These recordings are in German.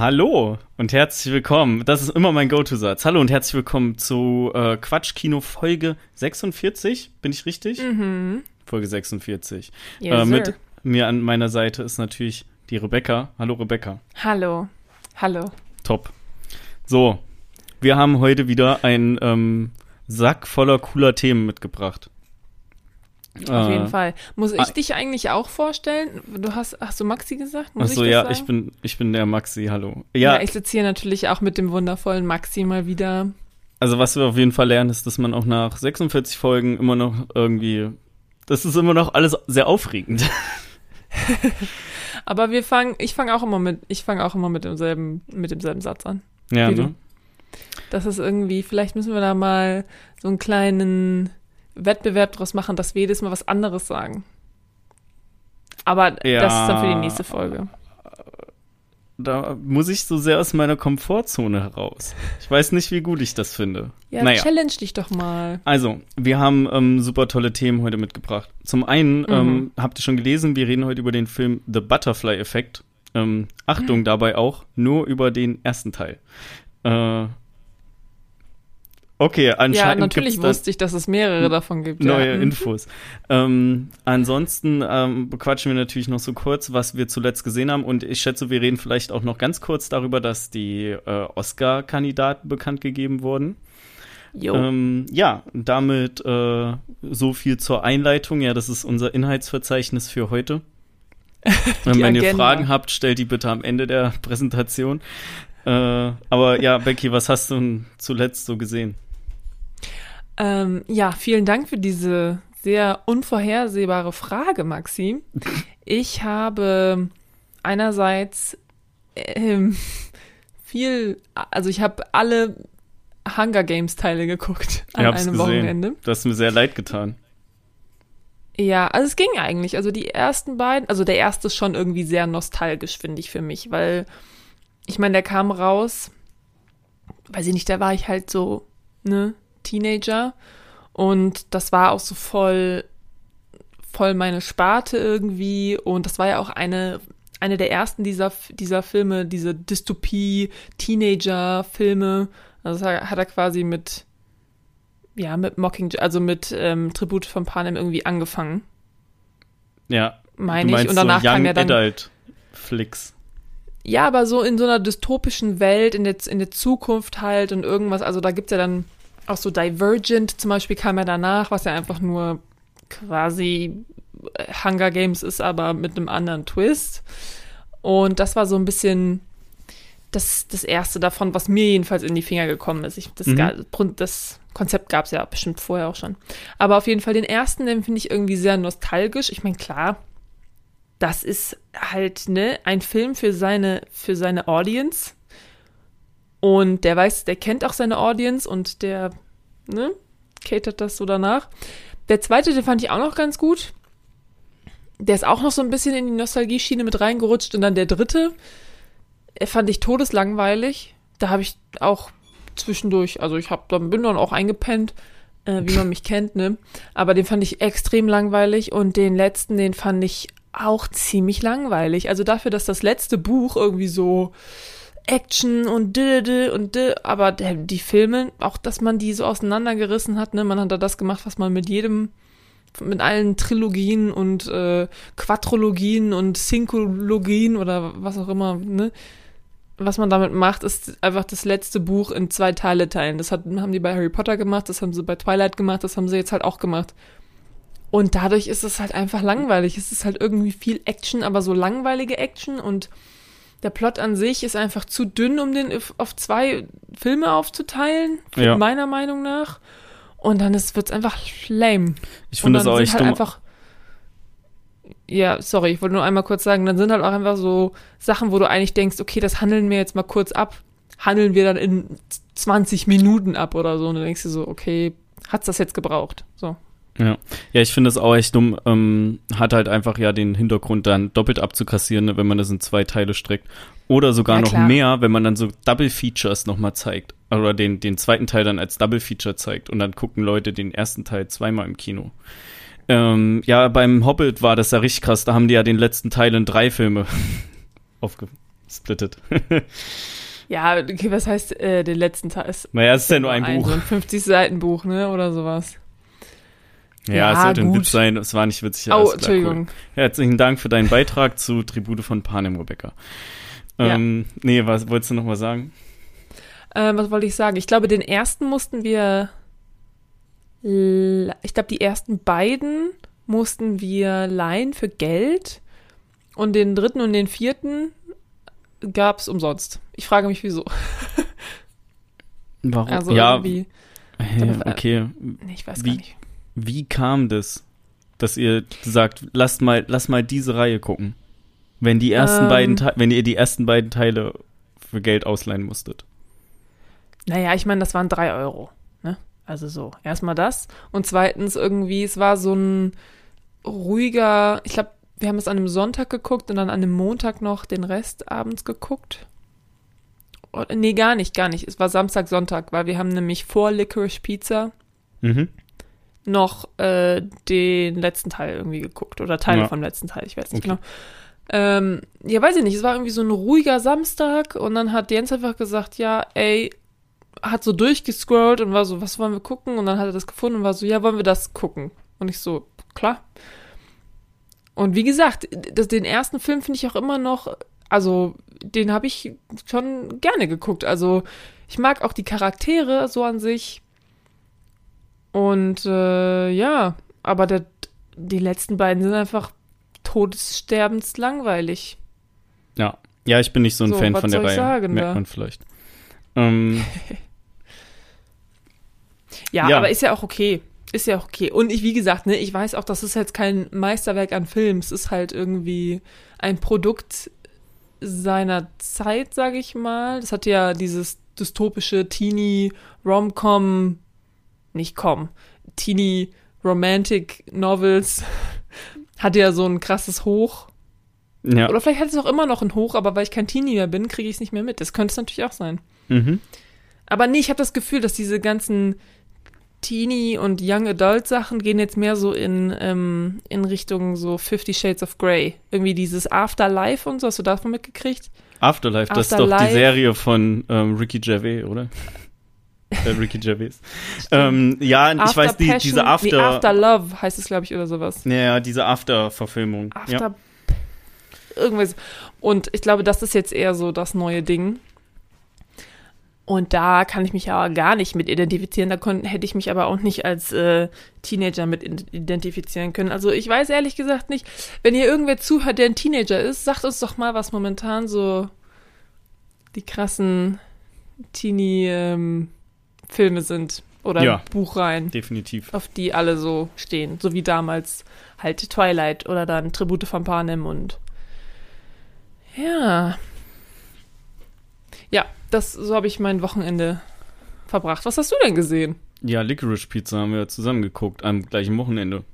Hallo und herzlich willkommen. Das ist immer mein Go-To-Satz. Hallo und herzlich willkommen zu äh, Quatsch Kino Folge 46. Bin ich richtig? Mhm. Folge 46. Yes, äh, sir. mit mir an meiner Seite ist natürlich die Rebecca. Hallo Rebecca. Hallo. Hallo. Top. So, wir haben heute wieder einen ähm, Sack voller cooler Themen mitgebracht. Auf Äh, jeden Fall. Muss ich ah. dich eigentlich auch vorstellen? Du hast, hast du Maxi gesagt? Muss Achso, ich ja, sagen? ich bin, ich bin der Maxi, hallo. Ja, Ja, ich sitze hier natürlich auch mit dem wundervollen Maxi mal wieder. also was wir auf jeden Fall lernen, ist, dass man auch nach 46 Folgen immer noch irgendwie, das ist immer noch alles sehr aufregend. Aber wir fangen, ich fange auch immer mit, ich fange auch immer mit demselben, mit demselben Satz an. ja, ne? Das ist irgendwie, vielleicht müssen wir da mal so einen kleinen Wettbewerb draus machen, dass wir jedes Mal was anderes sagen. Aber das ist dann für die Ja. nächste Folge. Da muss ich so sehr aus meiner Komfortzone heraus. Ich weiß nicht, wie gut ich das finde. Ja, naja. challenge dich doch mal. Also, wir haben ähm, super tolle Themen heute mitgebracht. Zum einen, ähm, Mhm. habt ihr schon gelesen, wir reden heute über den Film The Butterfly Effect. Ähm, Achtung dabei auch, nur über den ersten Teil. Äh, okay, Ja, anscheinend natürlich gibt's da wusste ich, dass es mehrere davon gibt. neue ja. Mhm. Infos. Ähm, ansonsten ähm, bequatschen wir natürlich noch so kurz, was wir zuletzt gesehen haben. Und ich schätze, wir reden vielleicht auch noch ganz kurz darüber, dass die äh, Oscar-Kandidaten bekannt gegeben wurden. Jo. Ähm, ja, damit äh, so viel zur Einleitung. Ja, das ist unser Inhaltsverzeichnis für heute. Ähm, wenn ihr Agenda. Fragen habt, stellt die bitte am Ende der Präsentation. Äh, aber ja, Becky, was hast du denn zuletzt so gesehen? Ähm, ja, vielen Dank für diese sehr unvorhersehbare Frage, Maxi. Ich habe einerseits ähm, viel, also ich habe alle Hunger Games Teile geguckt an einem gesehen. Wochenende. Du hast mir sehr leid getan. Ja, also es ging eigentlich. Also die ersten beiden, also der erste ist schon irgendwie sehr nostalgisch, finde ich für mich, weil ich meine, der kam raus, weiß ich nicht, da war ich halt so, ne, Teenager und das war auch so voll, voll meine Sparte irgendwie und das war ja auch eine, eine der ersten dieser, dieser Filme, diese Dystopie-Teenager-Filme. Also das hat er quasi mit, ja, mit Mocking, also mit ähm, Tribut von Panem irgendwie angefangen, Ja. meine du ich. Und danach so Young kam ja dann. Adult Flicks. Ja, aber so in so einer dystopischen Welt, in der, in der Zukunft halt und irgendwas, also da gibt's ja dann auch so Divergent zum Beispiel kam ja danach, was ja einfach nur quasi äh, Hunger Games ist, aber mit einem anderen Twist. Und das war so ein bisschen das, das erste davon, was mir jedenfalls in die Finger gekommen ist. Ich, das, Mhm. das Konzept gab's ja bestimmt vorher auch schon. Aber auf jeden Fall den ersten, den finde ich irgendwie sehr nostalgisch. Ich meine, klar, das ist halt ne ein Film für seine für seine Audience und der weiß, der kennt auch seine Audience und der ne catert das so danach. Der zweite, den fand ich auch noch ganz gut. Der ist auch noch so ein bisschen in die Nostalgie-Schiene mit reingerutscht und dann der dritte, äh, fand ich todeslangweilig. Da habe ich auch zwischendurch, also ich habe dann bin dann auch eingepennt, äh, wie man mich kennt, ne? Aber den fand ich extrem langweilig und den letzten, den fand ich auch ziemlich langweilig. Also dafür, dass das letzte Buch irgendwie so Action und d, d und d, aber die Filme, auch dass man die so auseinandergerissen hat, ne, man hat da das gemacht, was man mit jedem, mit allen Trilogien und äh, Quadrologien und Synkologien oder was auch immer, ne, was man damit macht, ist einfach das letzte Buch in zwei Teile teilen. Das hat, haben die bei Harry Potter gemacht, das haben sie bei Twilight gemacht, das haben sie jetzt halt auch gemacht. Und dadurch ist es halt einfach langweilig. Es ist halt irgendwie viel Action, aber so langweilige Action und der Plot an sich ist einfach zu dünn, um den auf- zwei Filme aufzuteilen, Ja. meiner Meinung nach. Und dann ist, wird's einfach lame. Ich finde das auch echt halt dumm. einfach. Ja, sorry, ich wollte nur einmal kurz sagen, dann sind halt auch einfach so Sachen, wo du eigentlich denkst, okay, das handeln wir jetzt mal kurz ab. Handeln wir dann in 20 Minuten ab oder so. Und dann denkst du so, okay, hat's das jetzt gebraucht? So. Ja. ja, ich finde das auch echt dumm. Ähm, hat halt einfach ja den Hintergrund dann doppelt abzukassieren, ne, wenn man das in zwei Teile streckt. Oder sogar Ja, noch klar. mehr, wenn man dann so Double Features nochmal zeigt. Oder den, den zweiten Teil dann als Double Feature zeigt. Und dann gucken Leute den ersten Teil zweimal im Kino. Ähm, ja, beim Hobbit war das ja richtig krass. Da haben die ja den letzten Teil in drei Filme aufge splittet. Ja, okay, was heißt äh, den letzten Teil? Ist naja, es ist ja nur ein Buch. So ein 50-Seiten-Buch, ne? Oder sowas. Ja, Ja, es sollte ein gut. Witz sein. Es war nicht witzig. Oh, klar, Entschuldigung. Cool. Herzlichen Dank für deinen Beitrag zu Tribute von Panem, Rebecca. Ja. Ähm, nee, was wolltest du noch mal sagen? Ähm, was wollte ich sagen? Ich glaube, den ersten mussten wir. Ich glaube, die ersten beiden mussten wir leihen für Geld. Und den dritten und den vierten gab es umsonst. Ich frage mich, wieso. Warum? Also ja, irgendwie. äh, okay. Nee, ich weiß wie- gar nicht. Wie kam das, dass ihr sagt, lasst mal, lass mal diese Reihe gucken, wenn die ersten Ähm. beiden, Te wenn ihr die ersten beiden Teile für Geld ausleihen musstet? Naja, ich meine, das waren drei Euro. Ne? Also so, erstmal das. Und zweitens irgendwie, es war so ein ruhiger, ich glaube, wir haben es an einem Sonntag geguckt und dann an einem Montag noch den Rest abends geguckt. Nee, gar nicht, gar nicht. Es war Samstag, Sonntag, weil wir haben nämlich vor Licorice Pizza Mhm. Noch äh, den letzten Teil irgendwie geguckt oder Teile Ja. vom letzten Teil, ich weiß nicht Okay. genau. Ähm, ja, weiß ich nicht, es war irgendwie so ein ruhiger Samstag und dann hat Jens einfach gesagt, ja, ey, hat so durchgescrollt und war so, was wollen wir gucken? Und dann hat er das gefunden und war so, ja, wollen wir das gucken? Und ich so, klar. Und wie gesagt, das, den ersten Film finde ich auch immer noch, also den habe ich schon gerne geguckt. Also ich mag auch die Charaktere so an sich. Und äh, ja, aber der, die letzten beiden sind einfach todessterbens langweilig. Ja. Ja, ich bin nicht so ein So, Fan von der soll ich Reihe. sagen Merkt da? man vielleicht. Ähm, Ja, Ja. aber ist ja auch okay. Ist ja auch okay. Und ich, wie gesagt, ne, ich weiß auch, das ist jetzt kein Meisterwerk an Film. Es ist halt irgendwie ein Produkt seiner Zeit, sage ich mal. Das hat ja dieses dystopische Teenie Rom-Com, nicht Com, Teenie Romantic Novels hat ja so ein krasses Hoch. ja. Oder vielleicht hat es auch immer noch ein Hoch, aber weil ich kein Teenie mehr bin, kriege ich es nicht mehr mit. Das könnte es natürlich auch sein. Mhm. Aber nee, ich habe das Gefühl, dass diese ganzen Teenie- und Young Adult-Sachen gehen jetzt mehr so in, ähm, in Richtung so Fifty Shades of Grey. Irgendwie dieses Afterlife und so, hast du davon mitgekriegt? Afterlife, das ist doch die Afterlife. Serie von ähm, Ricky Gervais, oder? äh, Ricky Gervais. ähm, ja, ich weiß, die, Passion- diese After, Nee, After Love heißt es, glaube ich, oder sowas. ja, ja, diese After-Verfilmung. After. Ja. Irgendwas. Und ich glaube, das ist jetzt eher so das neue Ding. Und da kann ich mich ja gar nicht mit identifizieren. Da kon- hätte ich mich aber auch nicht als äh, Teenager mit identifizieren können. Also ich weiß ehrlich gesagt nicht, wenn ihr irgendwer zuhört, der ein Teenager ist, sagt uns doch mal, was momentan so die krassen Teenie-Filme sind. Oder Ja. Buchreihen, Definitiv. auf die alle so stehen. So wie damals halt Twilight oder dann Tribute von Panem und ja. Ja, das, so habe ich mein Wochenende verbracht. Was hast du denn gesehen? Ja, Licorice Pizza haben wir zusammen geguckt am gleichen Wochenende.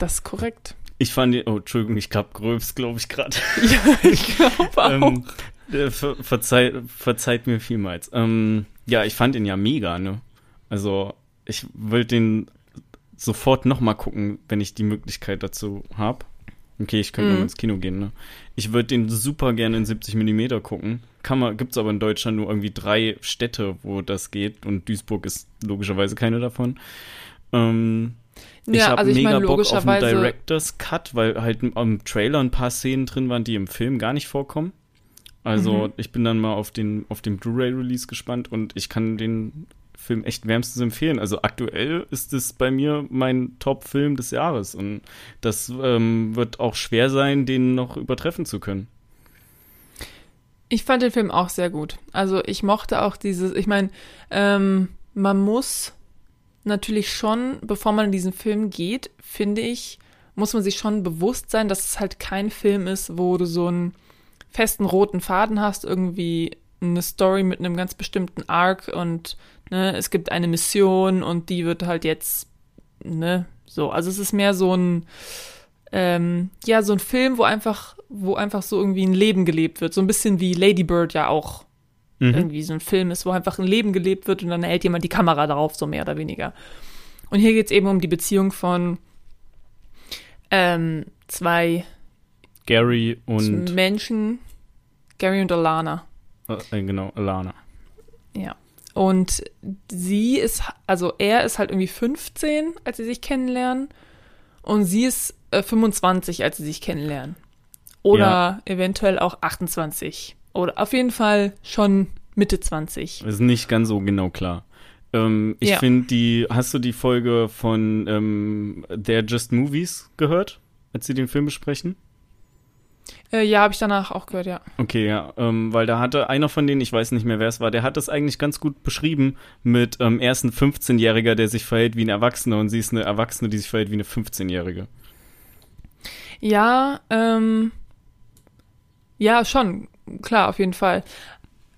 Das ist korrekt. Ich fand die, oh, Entschuldigung, ich hab gröbst, glaube ich, gerade. ja, ich glaube auch. ähm, äh, ver verzeiht, verzeiht mir vielmals. Ähm, ja, ich fand ihn ja mega, ne? Also, ich will den sofort nochmal gucken, wenn ich die Möglichkeit dazu habe. Okay, ich könnte Mhm. noch ins Kino gehen, ne? Ich würde den super gerne in 70 mm gucken. Kann man, gibt's aber in Deutschland nur irgendwie drei Städte, wo das geht und Duisburg ist logischerweise keine davon. Ähm, ich ja, habe also ich mega meine, Bock auf einen. Director's Cut, weil halt am Trailer ein paar Szenen drin waren, die im Film gar nicht vorkommen. Also Mhm. ich bin dann mal auf den, auf den Blu-ray-Release gespannt und ich kann den Film echt wärmstens empfehlen. Also aktuell ist es bei mir mein Top-Film des Jahres und das ähm, wird auch schwer sein, den noch übertreffen zu können. Ich fand den Film auch sehr gut. Also ich mochte auch dieses, ich meine, ähm, man muss natürlich schon, bevor man in diesen Film geht, finde ich, muss man sich schon bewusst sein, dass es halt kein Film ist, wo du so einen festen roten Faden hast, irgendwie eine Story mit einem ganz bestimmten Arc und ne, es gibt eine Mission und die wird halt jetzt, ne, so. Also es ist mehr so ein, ähm, ja, so ein Film, wo einfach, wo einfach so irgendwie ein Leben gelebt wird. So ein bisschen wie Lady Bird ja auch Mhm. irgendwie so ein Film ist, wo einfach ein Leben gelebt wird und dann hält jemand die Kamera darauf, so mehr oder weniger. Und hier geht es eben um die Beziehung von ähm, zwei Gary und Menschen, Gary und Alana. Äh, genau, Alana. Ja. Und sie ist, also er ist halt irgendwie 15, als sie sich kennenlernen. Und sie ist äh, 25, als sie sich kennenlernen. Oder ja. eventuell auch 28. Oder auf jeden Fall schon Mitte 20. Ist nicht ganz so genau klar. Ähm, ich ja. finde die, hast du die Folge von ähm, They're Just Movies gehört, als sie den Film besprechen? Äh, ja, habe ich danach auch gehört, ja. Okay, ja, ähm, weil da hatte einer von denen, ich weiß nicht mehr, wer es war, der hat das eigentlich ganz gut beschrieben mit, ähm, er ist ein 15-Jähriger, der sich verhält wie ein Erwachsener und sie ist eine Erwachsene, die sich verhält wie eine 15-Jährige. Ja, ähm, ja, schon, klar, auf jeden Fall.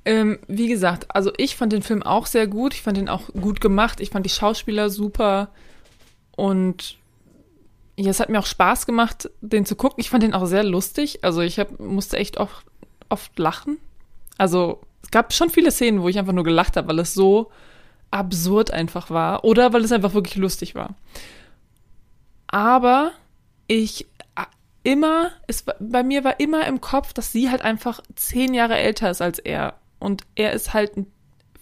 Ähm, wie gesagt, also ich fand den Film auch sehr gut. Ich fand ihn auch gut gemacht. Ich fand die Schauspieler super. Und ja, es hat mir auch Spaß gemacht, den zu gucken. Ich fand den auch sehr lustig. Also ich hab, musste echt oft, oft lachen. Also es gab schon viele Szenen, wo ich einfach nur gelacht habe, weil es so absurd einfach war. Oder weil es einfach wirklich lustig war. Aber ich immer, es, bei mir war immer im Kopf, dass sie halt einfach zehn Jahre älter ist als er und er ist halt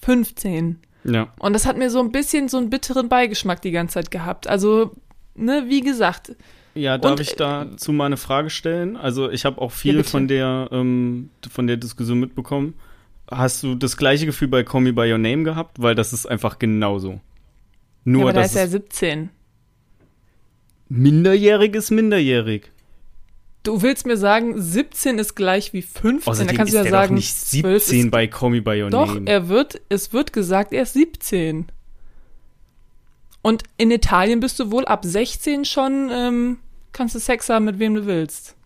15. Ja. Und das hat mir so ein bisschen so einen bitteren Beigeschmack die ganze Zeit gehabt. Also, ne, wie gesagt. Ja, darf und, ich dazu mal eine Frage stellen? Also, ich habe auch viel ja, von der ähm, von der Diskussion mitbekommen. Hast du das gleiche Gefühl bei Call Me By Your Name gehabt? Weil das ist einfach genauso. Nur, ja, aber da ist er 17. Minderjährig ist minderjährig. Du willst mir sagen, 17 ist gleich wie 15. Außerdem da kannst du ja sagen, nicht 17 ist, bei Call Me By Your doch, Name. Doch, er wird, es wird gesagt, er ist 17. Und in Italien bist du wohl ab 16 schon, ähm, kannst du Sex haben, mit wem du willst.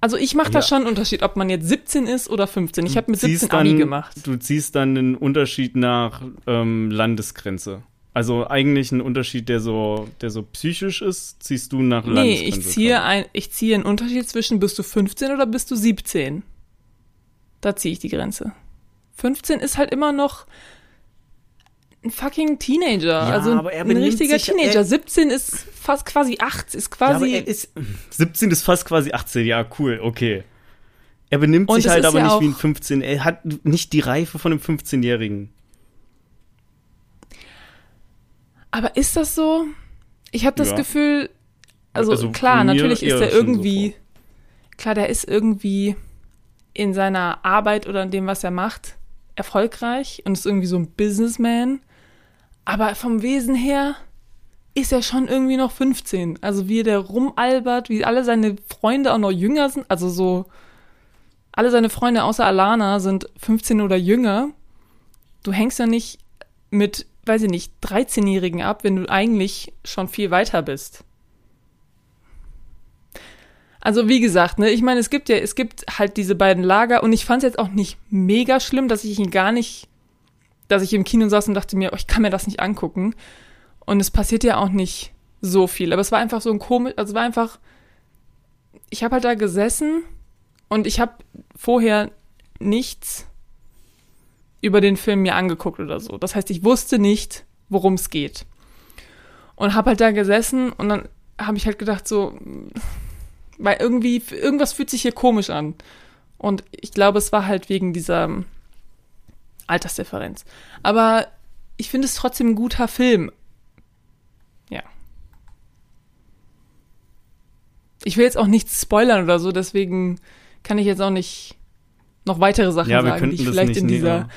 Also ich mache da schon einen Unterschied, ob man jetzt 17 ist oder 15. Ich habe mit 17 dann, Abi gemacht. Du ziehst dann einen Unterschied nach ähm, Landesgrenze. Also eigentlich ein Unterschied, der so, der so psychisch ist, ziehst du nach Nee, ich ziehe, ein, ich ziehe einen Unterschied zwischen bist du 15 oder bist du 17. Da ziehe ich die Grenze. 15 ist halt immer noch ein fucking Teenager. Ja, also ein richtiger sich, Teenager. Er, 17 ist fast quasi 8, ist quasi. Ja, ist, 17 ist fast quasi 18, ja, cool, okay. Er benimmt sich halt aber ja nicht wie ein 15. Er hat nicht die Reife von einem 15-Jährigen. Aber ist das so? Ich habe das ja. Gefühl, also, also klar, natürlich ist er irgendwie, so klar, der ist irgendwie in seiner Arbeit oder in dem, was er macht, erfolgreich und ist irgendwie so ein Businessman. Aber vom Wesen her ist er schon irgendwie noch 15. Also wie der rumalbert, wie alle seine Freunde auch noch jünger sind. Also so, alle seine Freunde außer Alana sind 15 oder jünger. Du hängst ja nicht mit weiß ich nicht, 13-Jährigen ab, wenn du eigentlich schon viel weiter bist. Also wie gesagt, ne, ich meine, es gibt ja, es gibt halt diese beiden Lager und ich fand es jetzt auch nicht mega schlimm, dass ich ihn gar nicht, dass ich im Kino saß und dachte mir, oh, ich kann mir das nicht angucken. Und es passiert ja auch nicht so viel, aber es war einfach so ein komisch, also es war einfach, ich habe halt da gesessen und ich habe vorher nichts über den Film mir angeguckt oder so. Das heißt, ich wusste nicht, worum es geht. Und habe halt da gesessen und dann habe ich halt gedacht so, weil irgendwie, irgendwas fühlt sich hier komisch an. Und ich glaube, es war halt wegen dieser Altersdifferenz. Aber ich finde es trotzdem ein guter Film. Ja. Ich will jetzt auch nichts spoilern oder so, deswegen kann ich jetzt auch nicht noch weitere Sachen ja, sagen, die ich vielleicht in dieser,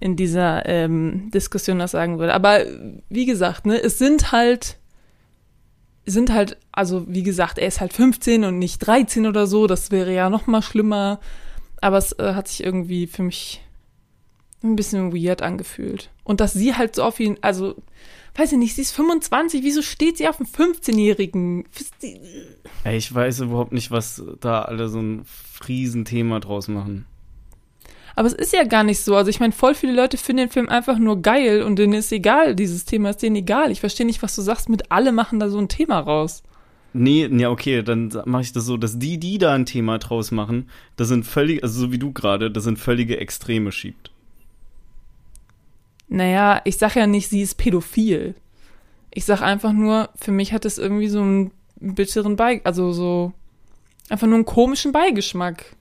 in dieser ähm, Diskussion das sagen würde. Aber wie gesagt, ne, es sind halt, sind halt, also wie gesagt, er ist halt 15 und nicht 13 oder so, das wäre ja noch mal schlimmer. Aber es äh, hat sich irgendwie für mich ein bisschen weird angefühlt. Und dass sie halt so auf ihn, also, weiß ich nicht, sie ist 25, wieso steht sie auf einem 15-Jährigen? Ich weiß überhaupt nicht, was da alle so ein Riesenthema draus machen. Aber es ist ja gar nicht so. Also ich meine, voll viele Leute finden den Film einfach nur geil und denen ist egal, dieses Thema ist denen egal. Ich verstehe nicht, was du sagst mit alle machen da so ein Thema raus. Nee, ja, okay, dann mache ich das so, dass die, die da ein Thema draus machen, das sind völlig, also so wie du gerade, das sind völlige Extreme schiebt. Naja, ich sag ja nicht, sie ist pädophil. Ich sag einfach nur, für mich hat es irgendwie so einen bitteren Beig, also so einfach nur einen komischen Beigeschmack.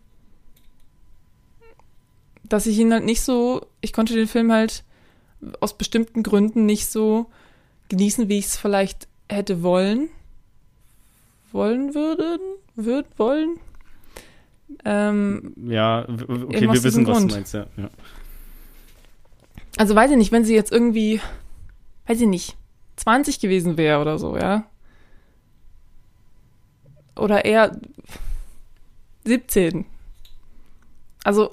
dass ich ihn halt nicht so, ich konnte den Film halt aus bestimmten Gründen nicht so genießen, wie ich es vielleicht hätte wollen. Wollen würden? Würd, wollen? Ähm, ja, okay, wir wissen, was Grund. du meinst, ja. ja. Also weiß ich nicht, wenn sie jetzt irgendwie, weiß ich nicht, 20 gewesen wäre oder so, ja. Oder eher 17. Also,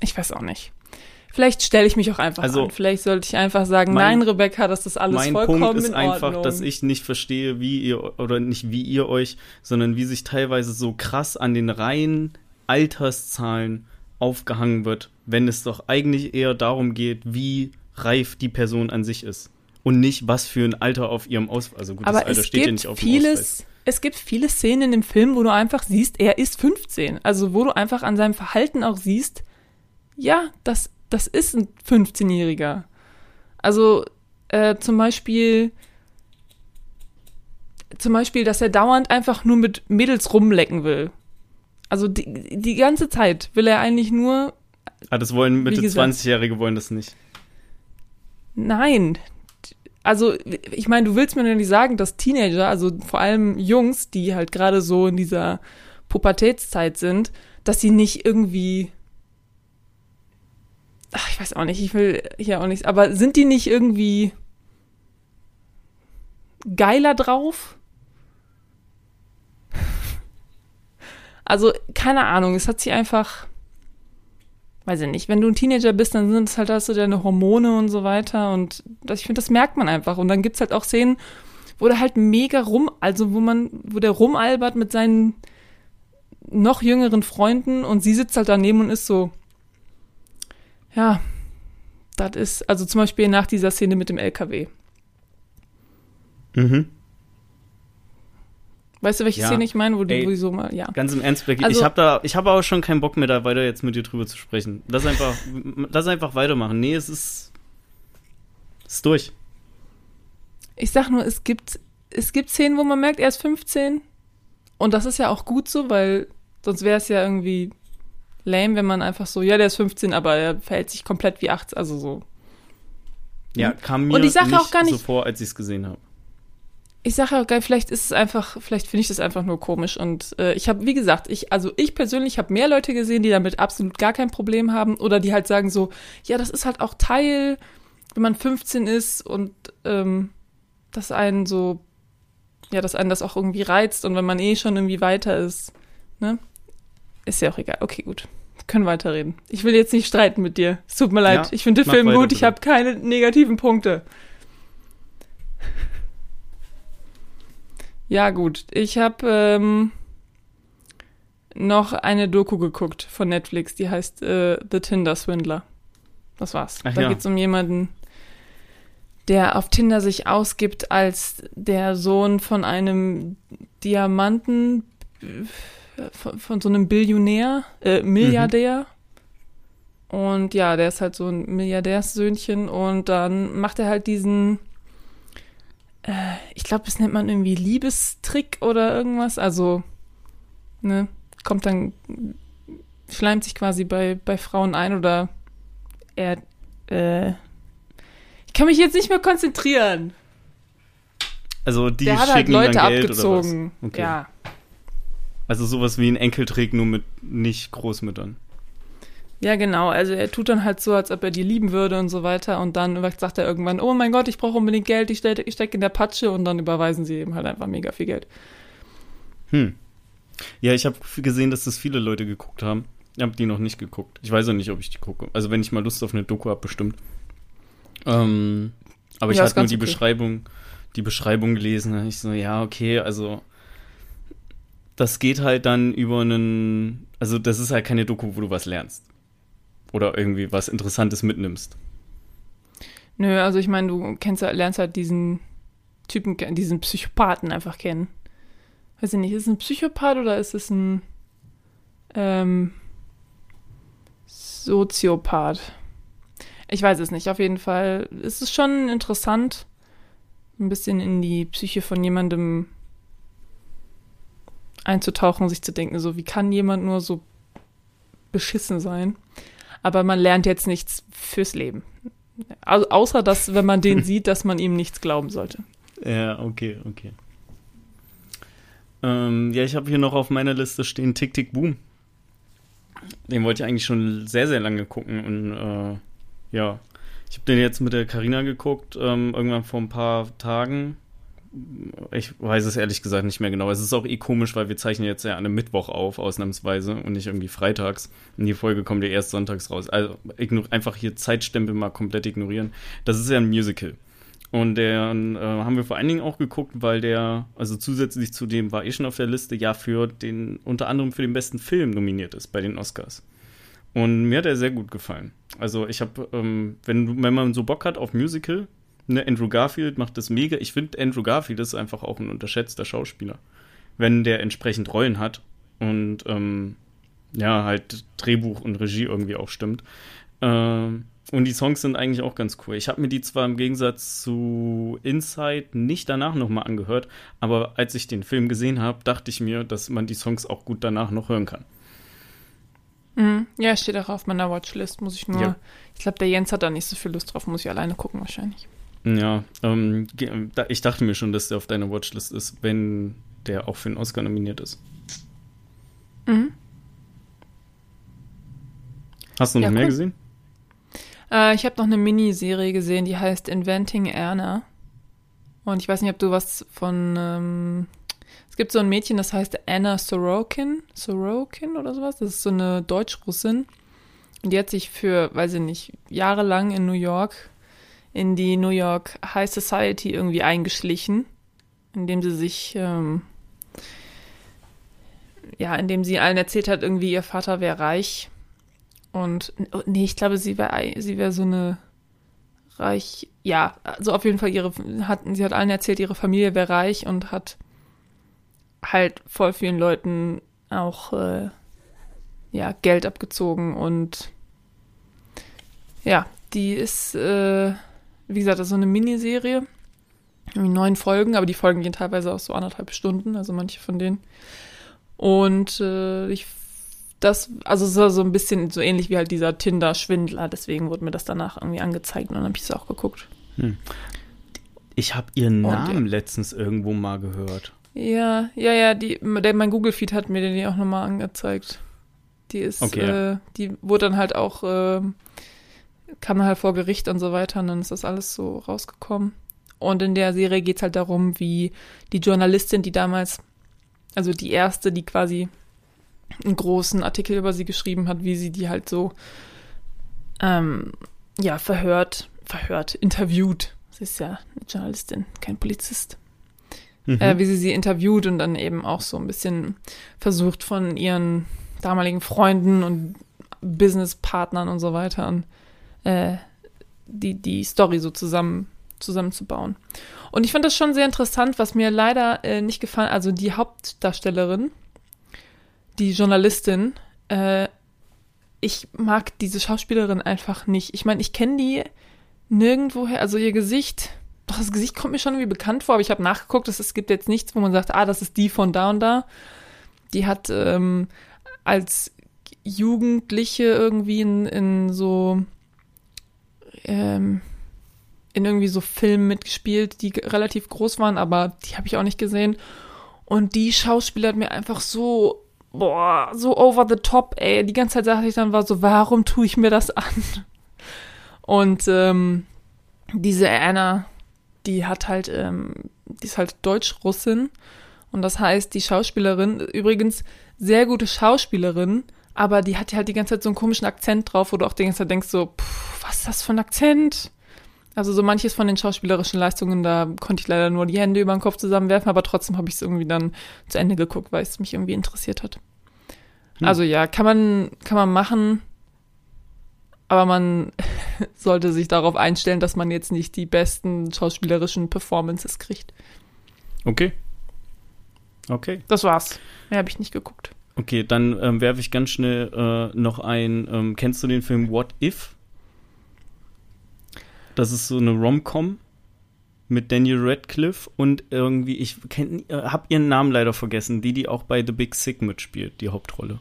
ich weiß auch nicht. Vielleicht stelle ich mich auch einfach also, an. Vielleicht sollte ich einfach sagen, mein, nein, Rebecca, das ist alles mein vollkommen Punkt ist in einfach, dass ich nicht verstehe, wie ihr oder nicht wie ihr euch, sondern wie sich teilweise so krass an den reinen Alterszahlen aufgehangen wird, wenn es doch eigentlich eher darum geht, wie reif die Person an sich ist und nicht was für ein Alter auf ihrem Ausweis. Also gut, Aber das Alter steht ja nicht auf vieles, dem Ausweis. Es gibt viele Szenen in dem Film, wo du einfach siehst, er ist 15. Also wo du einfach an seinem Verhalten auch siehst, ja, das das ist ein 15-Jähriger. Also äh, zum Beispiel, zum Beispiel, dass er dauernd einfach nur mit Mädels rumlecken will. Also die, die ganze Zeit will er eigentlich nur. Ah, das wollen Mitte 20-Jährige wollen das nicht. Nein. Also, ich meine, du willst mir ja nicht sagen, dass Teenager, also vor allem Jungs, die halt gerade so in dieser Pubertätszeit sind, dass sie nicht irgendwie ach, ich weiß auch nicht, ich will hier auch nichts, aber sind die nicht irgendwie geiler drauf? Also, keine Ahnung, es hat sich einfach, weiß ich nicht, wenn du ein Teenager bist, dann sind es halt, hast du deine Hormone und so weiter und das, ich finde, das merkt man einfach. Und dann gibt es halt auch Szenen, wo der halt mega rum, also wo man, wo der rumalbert mit seinen noch jüngeren Freunden und sie sitzt halt daneben und ist so, ja, das ist, also zum Beispiel nach dieser Szene mit dem LKW. Mhm. Weißt du, welche ja. Szene ich meine, wo, die, wo die so mal, ja. Ganz im Ernst, Becky, also, ich habe da, ich habe auch schon keinen Bock mehr, da weiter jetzt mit dir drüber zu sprechen. Lass einfach, lass einfach weitermachen. Nee, es ist, es ist durch. Ich sag nur, es gibt, es gibt Szenen, wo man merkt, er ist 15. Und das ist ja auch gut so, weil sonst wäre es ja irgendwie lame, wenn man einfach so, ja, der ist 15, aber er verhält sich komplett wie 18, also so. Ja, kam mir und ich sag nicht, auch gar nicht so vor, als ich es gesehen habe. Ich sage auch geil, vielleicht ist es einfach, vielleicht finde ich das einfach nur komisch. Und äh, ich habe, wie gesagt, ich, also ich persönlich habe mehr Leute gesehen, die damit absolut gar kein Problem haben oder die halt sagen so, ja, das ist halt auch Teil, wenn man 15 ist und ähm, dass einen so, ja, dass einen das auch irgendwie reizt und wenn man eh schon irgendwie weiter ist, ne? Ist ja auch egal. Okay, gut. Wir können weiterreden. Ich will jetzt nicht streiten mit dir. Es tut mir leid. Ja, ich finde den Film gut. Bitte. Ich habe keine negativen Punkte. Ja, gut. Ich habe ähm, noch eine Doku geguckt von Netflix, die heißt äh, The Tinder Swindler. Das war's. Ach, da ja. geht es um jemanden, der auf Tinder sich ausgibt als der Sohn von einem Diamanten von, von so einem Billionär, äh, Milliardär. Mhm. Und ja, der ist halt so ein Milliardärssöhnchen und dann macht er halt diesen, äh, ich glaube, das nennt man irgendwie Liebestrick oder irgendwas. Also, ne, kommt dann, schleimt sich quasi bei, bei Frauen ein oder er, äh, ich kann mich jetzt nicht mehr konzentrieren. Also die der hat halt Leute abgezogen. Okay. Ja. Also sowas wie ein Enkeltrick, nur mit nicht Großmüttern. Ja, genau. Also er tut dann halt so, als ob er die lieben würde und so weiter. Und dann sagt er irgendwann, oh mein Gott, ich brauche unbedingt Geld, ich stecke steck in der Patsche und dann überweisen sie ihm halt einfach mega viel Geld. Hm. Ja, ich habe gesehen, dass das viele Leute geguckt haben. Ich habe die noch nicht geguckt. Ich weiß auch nicht, ob ich die gucke. Also wenn ich mal Lust auf eine Doku habe, bestimmt. Ähm, aber ich ja, hatte nur die okay. Beschreibung, die Beschreibung gelesen. Ich so, ja, okay, also das geht halt dann über einen, also das ist halt keine Doku, wo du was lernst. Oder irgendwie was Interessantes mitnimmst. Nö, also ich meine, du kennst lernst halt diesen Typen, diesen Psychopathen einfach kennen. Weiß ich nicht, ist es ein Psychopath oder ist es ein ähm, Soziopath? Ich weiß es nicht. Auf jeden Fall ist es schon interessant, ein bisschen in die Psyche von jemandem einzutauchen sich zu denken, so wie kann jemand nur so beschissen sein. Aber man lernt jetzt nichts fürs Leben. Also, außer, dass, wenn man den sieht, dass man ihm nichts glauben sollte. Ja, okay, okay. Ähm, ja, ich habe hier noch auf meiner Liste stehen Tick, Tick, Boom. Den wollte ich eigentlich schon sehr, sehr lange gucken und äh, ja, ich habe den jetzt mit der Karina geguckt, ähm, irgendwann vor ein paar Tagen. Ich weiß es ehrlich gesagt nicht mehr genau. Es ist auch eh komisch, weil wir zeichnen jetzt ja an einem Mittwoch auf, ausnahmsweise, und nicht irgendwie freitags. Und die Folge kommt ja erst sonntags raus. Also einfach hier Zeitstempel mal komplett ignorieren. Das ist ja ein Musical. Und den äh, haben wir vor allen Dingen auch geguckt, weil der, also zusätzlich zu dem war eh schon auf der Liste, ja für den, unter anderem für den besten Film nominiert ist bei den Oscars. Und mir hat er sehr gut gefallen. Also ich habe, ähm, wenn, wenn man so Bock hat auf Musical, ne, Andrew Garfield macht das mega. Ich finde, Andrew Garfield ist einfach auch ein unterschätzter Schauspieler. Wenn der entsprechend Rollen hat und ähm, ja, halt Drehbuch und Regie irgendwie auch stimmt. Ähm, und die Songs sind eigentlich auch ganz cool. Ich habe mir die zwar im Gegensatz zu Inside nicht danach nochmal angehört, aber als ich den Film gesehen habe, dachte ich mir, dass man die Songs auch gut danach noch hören kann. Mhm. Ja, steht auch auf meiner Watchlist, muss ich nur. Ja. Ich glaube, der Jens hat da nicht so viel Lust drauf, muss ich alleine gucken wahrscheinlich. Ja, ähm, ich dachte mir schon, dass der auf deiner Watchlist ist, wenn der auch für den Oscar nominiert ist. Mhm. Hast du noch ja, mehr cool. gesehen? Äh, ich habe noch eine Miniserie gesehen, die heißt Inventing Erna. Und ich weiß nicht, ob du was von ähm, es gibt so ein Mädchen, das heißt Anna Sorokin, Sorokin oder sowas. Das ist so eine Deutsch-Russin. Und die hat sich für, weiß ich nicht, jahrelang in New York in die New York High Society irgendwie eingeschlichen, indem sie sich, ähm, ja, indem sie allen erzählt hat, irgendwie ihr Vater wäre reich. Und, oh, nee, ich glaube, sie wäre sie wär so eine reich, ja, also auf jeden Fall ihre, hat, sie hat allen erzählt, ihre Familie wäre reich und hat halt voll vielen Leuten auch äh, ja, Geld abgezogen und ja, die ist, äh, wie gesagt, das ist so eine Miniserie. Neun Folgen, aber die Folgen gehen teilweise auch so anderthalb Stunden, also manche von denen. Und äh, ich das, also so, so ein bisschen so ähnlich wie halt dieser Tinder-Schwindler, deswegen wurde mir das danach irgendwie angezeigt und dann habe ich es auch geguckt. Hm. Ich habe ihren Namen ja. letztens irgendwo mal gehört. Ja, ja, ja, die, der, mein Google-Feed hat mir den auch nochmal angezeigt. Die ist, okay. äh, die wurde dann halt auch, äh, kam halt vor Gericht und so weiter und dann ist das alles so rausgekommen. Und in der Serie geht es halt darum, wie die Journalistin, die damals, also die erste, die quasi einen großen Artikel über sie geschrieben hat, wie sie die halt so, ähm, ja, verhört, verhört, interviewt. Sie ist ja eine Journalistin, kein Polizist mhm. äh, wie sie sie interviewt und dann eben auch so ein bisschen versucht von ihren damaligen Freunden und Businesspartnern und so weiter und äh, die, die Story so zusammen, zusammenzubauen. Und ich fand das schon sehr interessant, was mir leider äh, nicht gefallen, also die Hauptdarstellerin, die Journalistin, äh, ich mag diese Schauspielerin einfach nicht. Ich meine, ich kenne die nirgendwoher, also ihr Gesicht doch, das Gesicht kommt mir schon irgendwie bekannt vor, aber ich habe nachgeguckt, es, gibt jetzt nichts, wo man sagt, ah, das ist die von da und da. Die hat ähm, als Jugendliche irgendwie in, in so ähm, in irgendwie so Filmen mitgespielt, die relativ groß waren, aber die habe ich auch nicht gesehen. Und die Schauspieler hat mir einfach so, boah, so over the top, ey. Die ganze Zeit sagte ich dann war so, warum tue ich mir das an? Und ähm, diese Anna, die hat halt, ähm, die ist halt Deutsch-Russin. Und das heißt, die Schauspielerin, übrigens sehr gute Schauspielerin, aber die hat halt die ganze Zeit so einen komischen Akzent drauf, wo du auch die ganze Zeit denkst so, pff, was ist das für ein Akzent? Also so manches von den schauspielerischen Leistungen, da konnte ich leider nur die Hände über den Kopf zusammenwerfen, aber trotzdem habe ich es irgendwie dann zu Ende geguckt, weil es mich irgendwie interessiert hat. Hm. Also ja, kann man, kann man machen aber man sollte sich darauf einstellen, dass man jetzt nicht die besten schauspielerischen Performances kriegt. Okay. Okay. Das war's. Mehr habe ich nicht geguckt. Okay, dann ähm, werfe ich ganz schnell äh, noch ein. Ähm, kennst du den Film What If? Das ist so eine Rom-Com mit Daniel Radcliffe und irgendwie, ich kenn, äh, hab ihren Namen leider vergessen, die, die auch bei The Big Sick mitspielt, die Hauptrolle.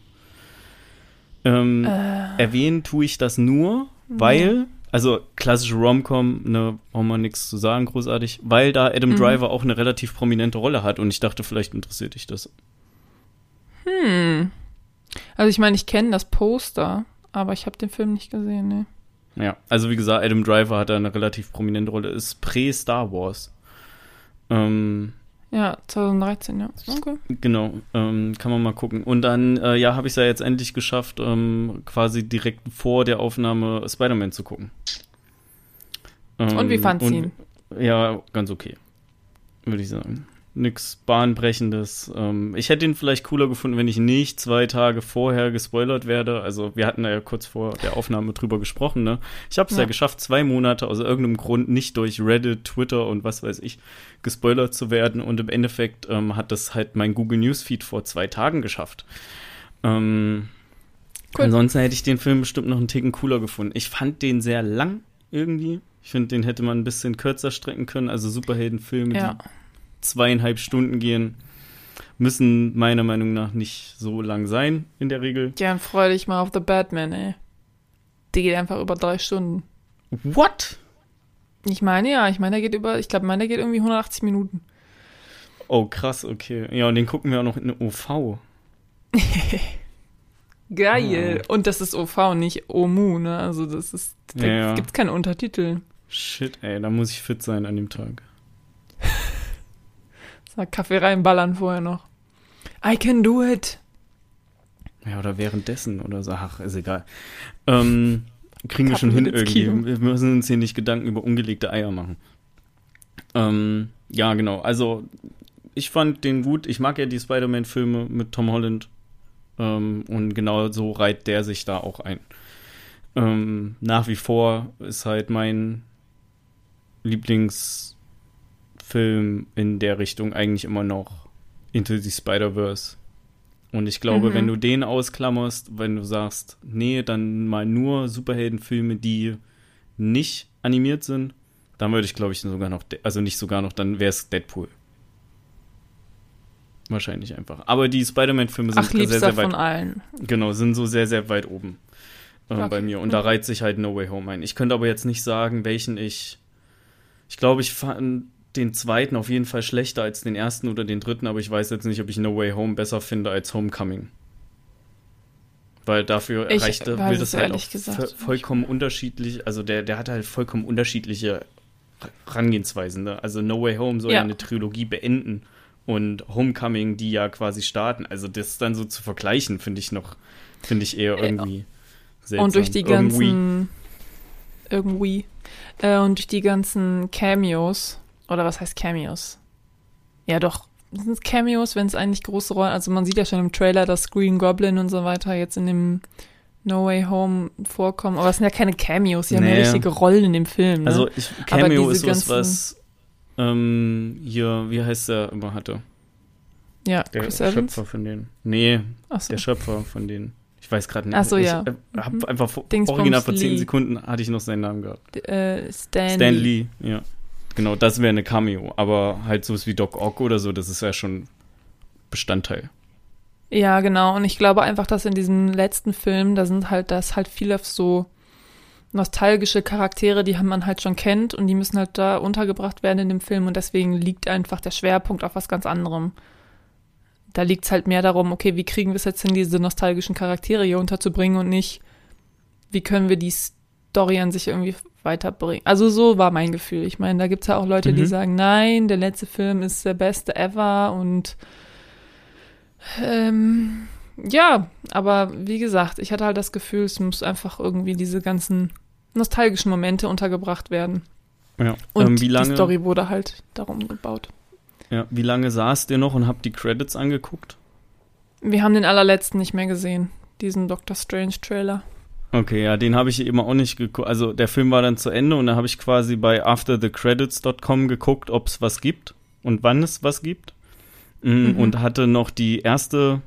Ähm, äh. Erwähnen tue ich das nur, weil, also klassische Romcom, ne, brauchen wir nichts zu sagen, großartig, weil da Adam mhm. Driver auch eine relativ prominente Rolle hat und ich dachte, vielleicht interessiert dich das. Hm. Also ich meine, ich kenne das Poster, aber ich habe den Film nicht gesehen, ne. Ja, also wie gesagt, Adam Driver hat da eine relativ prominente Rolle, ist Prä-Star Wars. Ähm, ja, 2013, ja. Okay. Genau, ähm, kann man mal gucken. Und dann, äh, ja, habe ich es ja jetzt endlich geschafft, ähm, quasi direkt vor der Aufnahme Spider-Man zu gucken. Ähm, und wie fand's ihn? Ja, ganz okay, würde ich sagen nichts Bahnbrechendes. Ähm, ich hätte ihn vielleicht cooler gefunden, wenn ich nicht zwei Tage vorher gespoilert werde. Also wir hatten ja kurz vor der Aufnahme drüber gesprochen. Ne? Ich habe es ja. ja. geschafft, zwei Monate aus irgendeinem Grund nicht durch Reddit, Twitter und was weiß ich gespoilert zu werden. Und im Endeffekt ähm, hat das halt mein Google Newsfeed vor zwei Tagen geschafft. Ähm, cool. Ansonsten hätte ich den Film bestimmt noch einen Ticken cooler gefunden. Ich fand den sehr lang irgendwie. Ich finde, den hätte man ein bisschen kürzer strecken können. Also Superheldenfilme, ja. die zweieinhalb Stunden gehen. Müssen meiner Meinung nach nicht so lang sein, in der Regel. Ja, freu dich mal auf The Batman, ey. Die geht einfach über drei Stunden. What? Ich meine, ja, ich meine, der geht über, ich glaube, meiner geht irgendwie 180 Minuten. Oh, krass, okay. Ja, und den gucken wir auch noch in OV. Geil. Ah. Und das ist OV, nicht OMU, ne? Also, das ist, da ja, ja. gibt's keine Untertitel. Shit, ey, da muss ich fit sein an dem Tag. Sag Kaffee reinballern vorher noch. I can do it. Ja, oder währenddessen oder so. Ach, ist egal. Ähm, kriegen wir schon hin irgendwie. Kino. Wir müssen uns hier nicht Gedanken über ungelegte Eier machen. Ähm, ja, genau. Also, ich fand den gut. Ich mag ja die Spider-Man-Filme mit Tom Holland. Ähm, und genau so reiht der sich da auch ein. Ähm, nach wie vor ist halt mein Lieblings- Film in der Richtung eigentlich immer noch Into the Spider-Verse. Und ich glaube, mhm. wenn du den ausklammerst, wenn du sagst, nee, dann mal nur Superheldenfilme, die nicht animiert sind, dann würde ich, glaube ich, sogar noch, also nicht sogar noch, dann wäre es Deadpool. Wahrscheinlich einfach. Aber die Spider-Man-Filme sind Ach, sehr, sehr weit. von allen. Genau, sind so sehr, sehr weit oben äh, okay. bei mir. Und da reiht sich halt No Way Home ein. Ich könnte aber jetzt nicht sagen, welchen ich. Ich glaube, ich fand den zweiten auf jeden Fall schlechter als den ersten oder den dritten, aber ich weiß jetzt nicht, ob ich No Way Home besser finde als Homecoming. Weil dafür ich erreichte, will das halt auch gesagt, vollkommen unterschiedlich, also der, der hat halt vollkommen unterschiedliche Herangehensweisen. Ne? Also No Way Home soll ja. ja eine Trilogie beenden und Homecoming, die ja quasi starten. Also das dann so zu vergleichen, finde ich noch, finde ich eher irgendwie ja. seltsam. Und durch die ganzen irgendwie, irgendwie äh, und durch die ganzen Cameos oder was heißt Cameos? Ja, doch. Sind es Cameos, wenn es eigentlich große Rollen, also man sieht ja schon im Trailer, dass Green Goblin und so weiter jetzt in dem No Way Home vorkommen, aber es sind ja keine Cameos, sie nee. haben ja richtige Rollen in dem Film. Ne? Also ich, Cameo ist was, was ähm, hier, wie heißt der immer hatte? Ja, der Chris Schöpfer Evans? von denen. Nee, so. der Schöpfer von denen. Ich weiß gerade nicht. Ach so, ich, ja. Ich habe mhm. einfach original vor zehn Sekunden hatte ich noch seinen Namen gehabt. äh, Stan, Stan Lee. Lee, ja. Genau, das wäre eine Cameo. Aber halt sowas wie Doc Ock oder so, das ist ja schon Bestandteil. Ja, genau. Und ich glaube einfach, dass in diesem letzten Film, da sind halt, das halt viele so nostalgische Charaktere, die man halt schon kennt und die müssen halt da untergebracht werden in dem Film und deswegen liegt einfach der Schwerpunkt auf was ganz anderem. Da liegt es halt mehr darum, okay, wie kriegen wir es jetzt hin, diese nostalgischen Charaktere hier unterzubringen und nicht, wie können wir die Story an sich irgendwie weiterbringen. Also so war mein Gefühl. Ich meine, da gibt es ja auch Leute, mhm. die sagen, nein, der letzte Film ist der beste ever und ähm, ja, aber wie gesagt, ich hatte halt das Gefühl, es muss einfach irgendwie diese ganzen nostalgischen Momente untergebracht werden. Ja. Und ähm, wie lange, die Story wurde halt darum gebaut. Ja, wie lange saßt ihr noch und habt die Credits angeguckt? Wir haben den allerletzten nicht mehr gesehen, diesen Doctor Strange Trailer. Okay, ja, den habe ich eben auch nicht geguckt. Also der Film war dann zu Ende und da habe ich quasi bei afterthecredits.com geguckt, ob es was gibt und wann es was gibt. Mm, mhm. Und hatte noch die erste,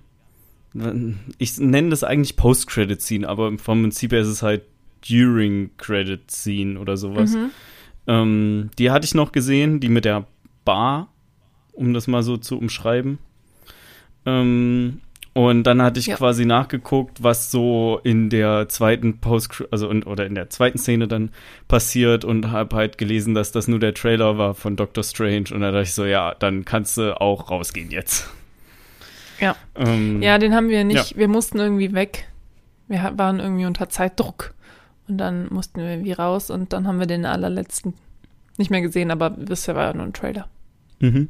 ich nenne das eigentlich Post-Credit-Scene, aber vom Prinzip her ist es halt During-Credit-Scene oder sowas. Mhm. Ähm, die hatte ich noch gesehen, die mit der Bar, um das mal so zu umschreiben. Ähm, Und dann hatte ich Ja. quasi nachgeguckt, was so in der zweiten Post, also in, oder in der zweiten Szene dann passiert und habe halt gelesen, dass das nur der Trailer war von Doctor Strange. Und da dachte ich so, ja, dann kannst du auch rausgehen jetzt. Ja. Ähm, Ja, den haben wir nicht, wir mussten irgendwie weg. Wir waren irgendwie unter Zeitdruck. Und dann mussten wir irgendwie raus und dann haben wir den allerletzten nicht mehr gesehen, aber bisher war ja nur ein Trailer. Mhm.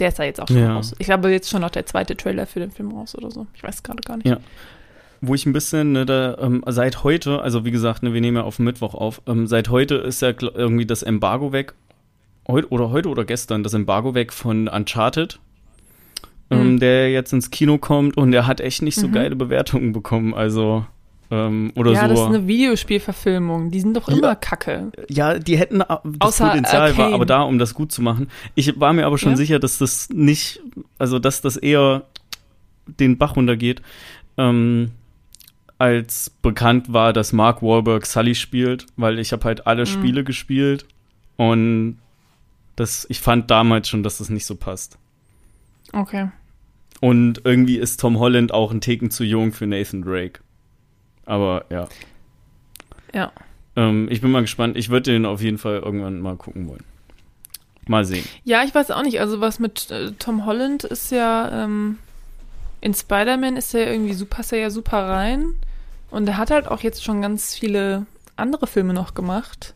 Der ist ja jetzt auch schon Ja. raus. Ich glaube, jetzt schon noch der zweite Trailer für den Film raus oder so. Ich weiß gerade gar nicht. Ja. Wo ich ein bisschen, ne, da, ähm, seit heute, also wie gesagt, ne, wir nehmen ja auf Mittwoch auf, ähm, seit heute ist ja irgendwie das Embargo weg. Heut, oder heute oder gestern, das Embargo weg von Uncharted. Ähm, Mhm. der jetzt ins Kino kommt und der hat echt nicht so Mhm. geile Bewertungen bekommen. Also, ähm, oder ja, so. das ist eine Videospielverfilmung. Die sind doch Ja. immer kacke. Ja, die hätten äh, das Außer Potenzial war aber da, um das gut zu machen. Ich war mir aber schon Ja? sicher, dass das nicht, also dass das eher den Bach runtergeht, ähm, als bekannt war, dass Mark Wahlberg Sully spielt, weil ich habe halt alle Mhm. Spiele gespielt und das, ich fand damals schon, dass das nicht so passt. Okay. Und irgendwie ist Tom Holland auch ein Ticken zu jung für Nathan Drake. Aber ja. Ja. Ähm, ich bin mal gespannt. Ich würde den auf jeden Fall irgendwann mal gucken wollen. Mal sehen. Ja, ich weiß auch nicht. Also was mit äh, Tom Holland ist ja, ähm, in Spider-Man ist er irgendwie super, passt er ja super rein. Und er hat halt auch jetzt schon ganz viele andere Filme noch gemacht.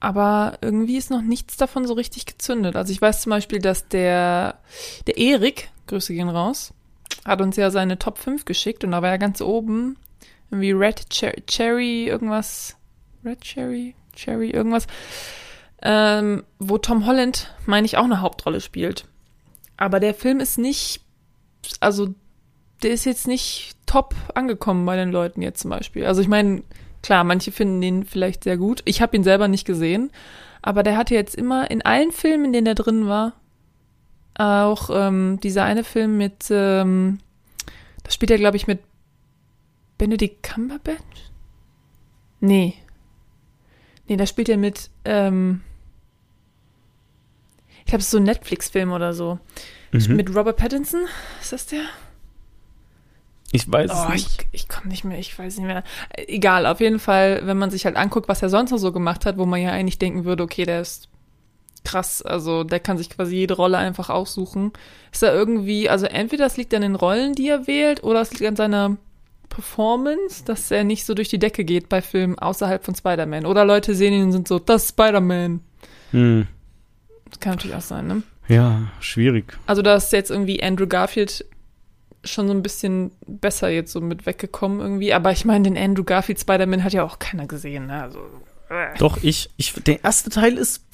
Aber irgendwie ist noch nichts davon so richtig gezündet. Also ich weiß zum Beispiel, dass der, der Erik, Grüße gehen raus, hat uns ja seine Top 5 geschickt und da war ja ganz oben irgendwie Red Cher Cherry irgendwas. Red Cherry? Cherry irgendwas. Ähm, wo Tom Holland, meine ich, auch eine Hauptrolle spielt. Aber der Film ist nicht, also der ist jetzt nicht top angekommen bei den Leuten jetzt zum Beispiel. Also ich meine, klar, manche finden den vielleicht sehr gut. Ich habe ihn selber nicht gesehen, aber der hatte jetzt immer in allen Filmen, in denen er drin war, auch ähm, dieser eine Film mit, ähm, das spielt er, glaube ich, mit Benedict Cumberbatch? Nee. Nee, da spielt er mit, ähm, ich glaube, es ist so ein Netflix-Film oder so. Mhm. Mit Robert Pattinson? Ist das der? Ich weiß Oh, es ich, nicht. ich komme nicht mehr, ich weiß nicht mehr. Egal, auf jeden Fall, wenn man sich halt anguckt, was er sonst noch so gemacht hat, wo man ja eigentlich denken würde, okay, der ist krass, also der kann sich quasi jede Rolle einfach aussuchen. Ist er irgendwie, also entweder das liegt an den Rollen, die er wählt, oder es liegt an seiner Performance, dass er nicht so durch die Decke geht bei Filmen außerhalb von Spider-Man. Oder Leute sehen ihn und sind so, das ist Spider-Man. Hm. Das kann natürlich auch sein, ne? Ja, schwierig. Also da ist jetzt irgendwie Andrew Garfield schon so ein bisschen besser jetzt so mit weggekommen irgendwie. Aber ich meine, den Andrew Garfield Spider-Man hat ja auch keiner gesehen. Ne? Also, äh. Doch, ich, ich, der erste Teil ist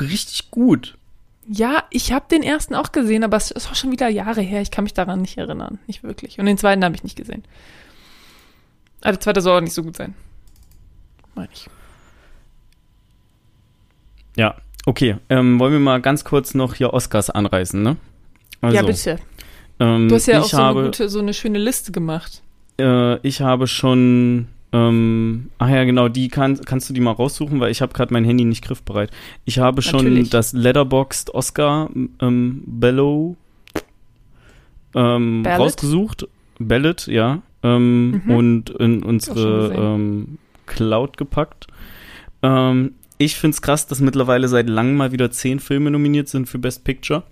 richtig gut. Ja, ich habe den ersten auch gesehen, aber es ist auch schon wieder Jahre her. Ich kann mich daran nicht erinnern. Nicht wirklich. Und den zweiten habe ich nicht gesehen. Aber der zweite soll auch nicht so gut sein. Meine ich. Ja, okay. Ähm, wollen wir mal ganz kurz noch hier Oscars anreißen, ne? Also, ja, bitte. Ähm, Du hast ja auch so habe, eine gute, so eine schöne Liste gemacht. Äh, ich habe schon, ähm, ach ja, genau, die kann, kannst du die mal raussuchen, weil ich habe gerade mein Handy nicht griffbereit. Ich habe schon Natürlich. das Letterboxd Oscar ähm, Bellow ähm, Ballot? rausgesucht. Ballot, ja. Ähm, Mhm. Und in unsere ähm, Cloud gepackt. Ähm, ich finde es krass, dass mittlerweile seit langem mal wieder zehn Filme nominiert sind für Best Picture.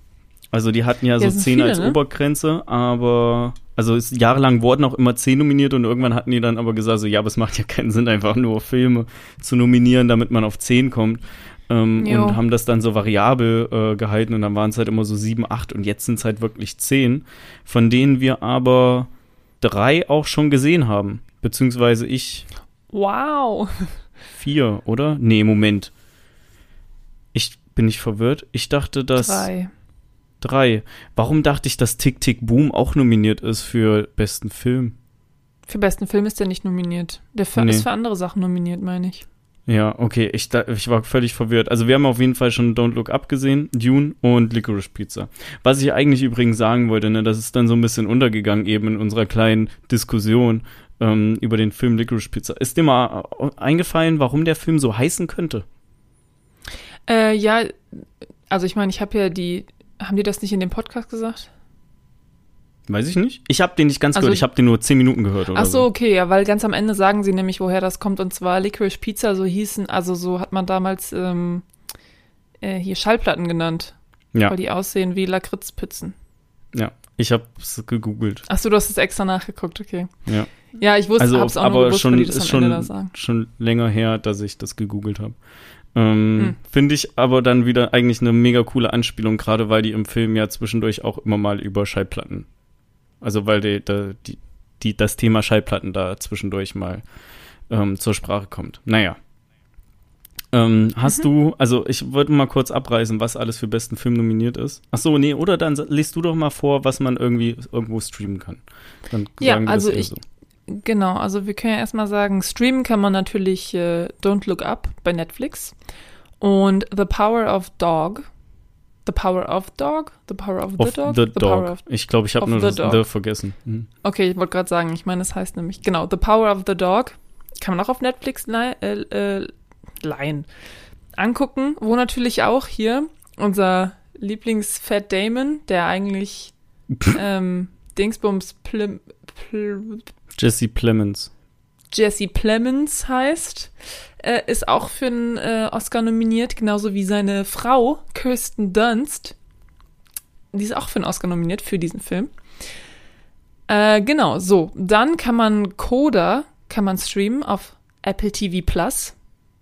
Also die hatten ja, Ja, so sind zehn viele, als ne? Obergrenze, aber also es, jahrelang wurden auch immer zehn nominiert und irgendwann hatten die dann aber gesagt, so ja, aber es macht ja keinen Sinn, einfach nur Filme zu nominieren, damit man auf zehn kommt. Ähm, und haben das dann so variabel äh, gehalten und dann waren es halt immer so sieben, acht und jetzt sind es halt wirklich zehn, von denen wir aber drei auch schon gesehen haben. Beziehungsweise ich Wow. vier, oder? Nee, Moment. Ich bin nicht verwirrt. Ich dachte, dass Drei. Drei. Warum dachte ich, dass Tick Tick Boom auch nominiert ist für besten Film? Für besten Film ist der nicht nominiert. Der Nee. ist für andere Sachen nominiert, meine ich. Ja, okay, ich, ich war völlig verwirrt. Also wir haben auf jeden Fall schon Don't Look Up gesehen, Dune und Licorice Pizza. Was ich eigentlich übrigens sagen wollte, ne, das ist dann so ein bisschen untergegangen eben in unserer kleinen Diskussion ähm, über den Film Licorice Pizza. Ist dir mal äh, eingefallen, warum der Film so heißen könnte? Äh, ja, also ich meine, ich habe ja die, haben die das nicht in dem Podcast gesagt? Weiß ich nicht. Ich habe den nicht ganz Also gehört. ich- habe den nur zehn Minuten gehört oder Ach so, okay, ja, weil ganz am Ende sagen sie nämlich, woher das kommt. Und zwar Licorice Pizza, so hießen, also so hat man damals ähm, äh, hier Schallplatten genannt, Ja, weil die aussehen wie Lakritzpizzen. ja. Ich habe es gegoogelt. Ach so, du hast es extra nachgeguckt, okay. Ja. Ja, ich wusste, Also, hab's auch nur aber gewusst, schon die das ist am Ende da schon, sagen. schon länger her, dass ich das gegoogelt habe. Ähm, Hm. Finde ich aber dann wieder eigentlich eine mega coole Anspielung, gerade weil die im Film ja zwischendurch auch immer mal über Schallplatten, also weil die, die, die, das Thema Schallplatten da zwischendurch mal ähm, zur Sprache kommt. Naja. Ähm, hast Mhm. du, also ich wollte mal kurz abreißen, was alles für besten Film nominiert ist. Ach so, nee, oder dann liest du doch mal vor, was man irgendwie irgendwo streamen kann. Dann Ja, sagen wir also ich- so. Genau, also wir können ja erstmal sagen, streamen kann man natürlich äh, Don't Look Up bei Netflix und The Power of Dog. The Power of Dog? The Power of the Of Dog? the Power Dog. of ich glaube, ich habe nur the das Dog. The vergessen. Mhm. Okay, ich wollte gerade sagen, ich meine, es heißt nämlich, genau, The Power of the Dog. Kann man auch auf Netflix lei- äh, äh, leihen. Angucken, wo natürlich auch hier unser Lieblings-Fat Damon, der eigentlich ähm, Dingsbums Plim, Pl, Jesse Plemons. Jesse Plemons heißt, äh, ist auch für einen äh, Oscar nominiert, genauso wie seine Frau Kirsten Dunst. Die ist auch für einen Oscar nominiert für diesen Film. Äh, genau, so. Dann kann man Coda, kann man streamen auf Apple TV Plus,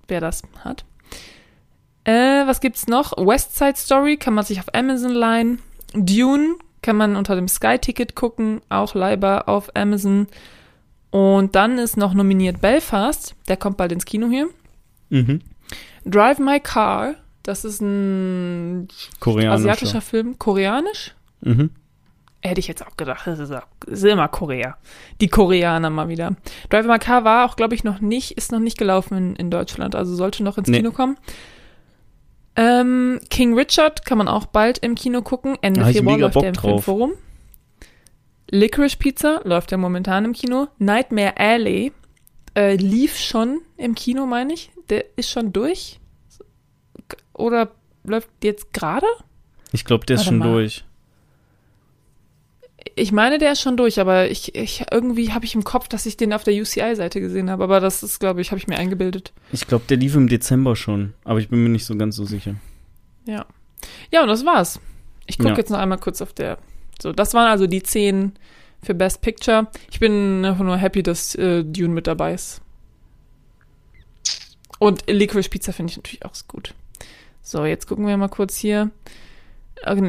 wer das hat. Äh, was gibt's noch? West Side Story kann man sich auf Amazon leihen. Dune kann man unter dem Sky-Ticket gucken, auch leihbar auf Amazon. Und dann ist noch nominiert Belfast, der kommt bald ins Kino hier. Mhm. Drive My Car, das ist ein asiatischer Film, koreanisch. Mhm. Hätte ich jetzt auch gedacht, das ist, auch, ist immer Korea. Die Koreaner mal wieder. Drive My Car war auch, glaube ich, noch nicht, ist noch nicht gelaufen in, in Deutschland, also sollte noch ins Nee. Kino kommen. Ähm, King Richard kann man auch bald im Kino gucken. Ende Februar läuft Bock der im drauf. Filmforum. Licorice Pizza läuft ja momentan im Kino. Nightmare Alley äh, lief schon im Kino, meine ich. Der ist schon durch. Oder läuft jetzt gerade? Ich glaube, der ist Warte schon mal. durch. Ich meine, der ist schon durch, aber ich, ich irgendwie habe ich im Kopf, dass ich den auf der UCI-Seite gesehen habe. Aber das ist, glaube ich, habe ich mir eingebildet. Ich glaube, der lief im Dezember schon, aber ich bin mir nicht so ganz so sicher. Ja. Ja, und das war's. Ich gucke Ja. jetzt noch einmal kurz auf der. So, das waren also die zehn für Best Picture. Ich bin einfach nur happy, dass äh, Dune mit dabei ist. Und Licorice Pizza finde ich natürlich auch gut. So, jetzt gucken wir mal kurz hier.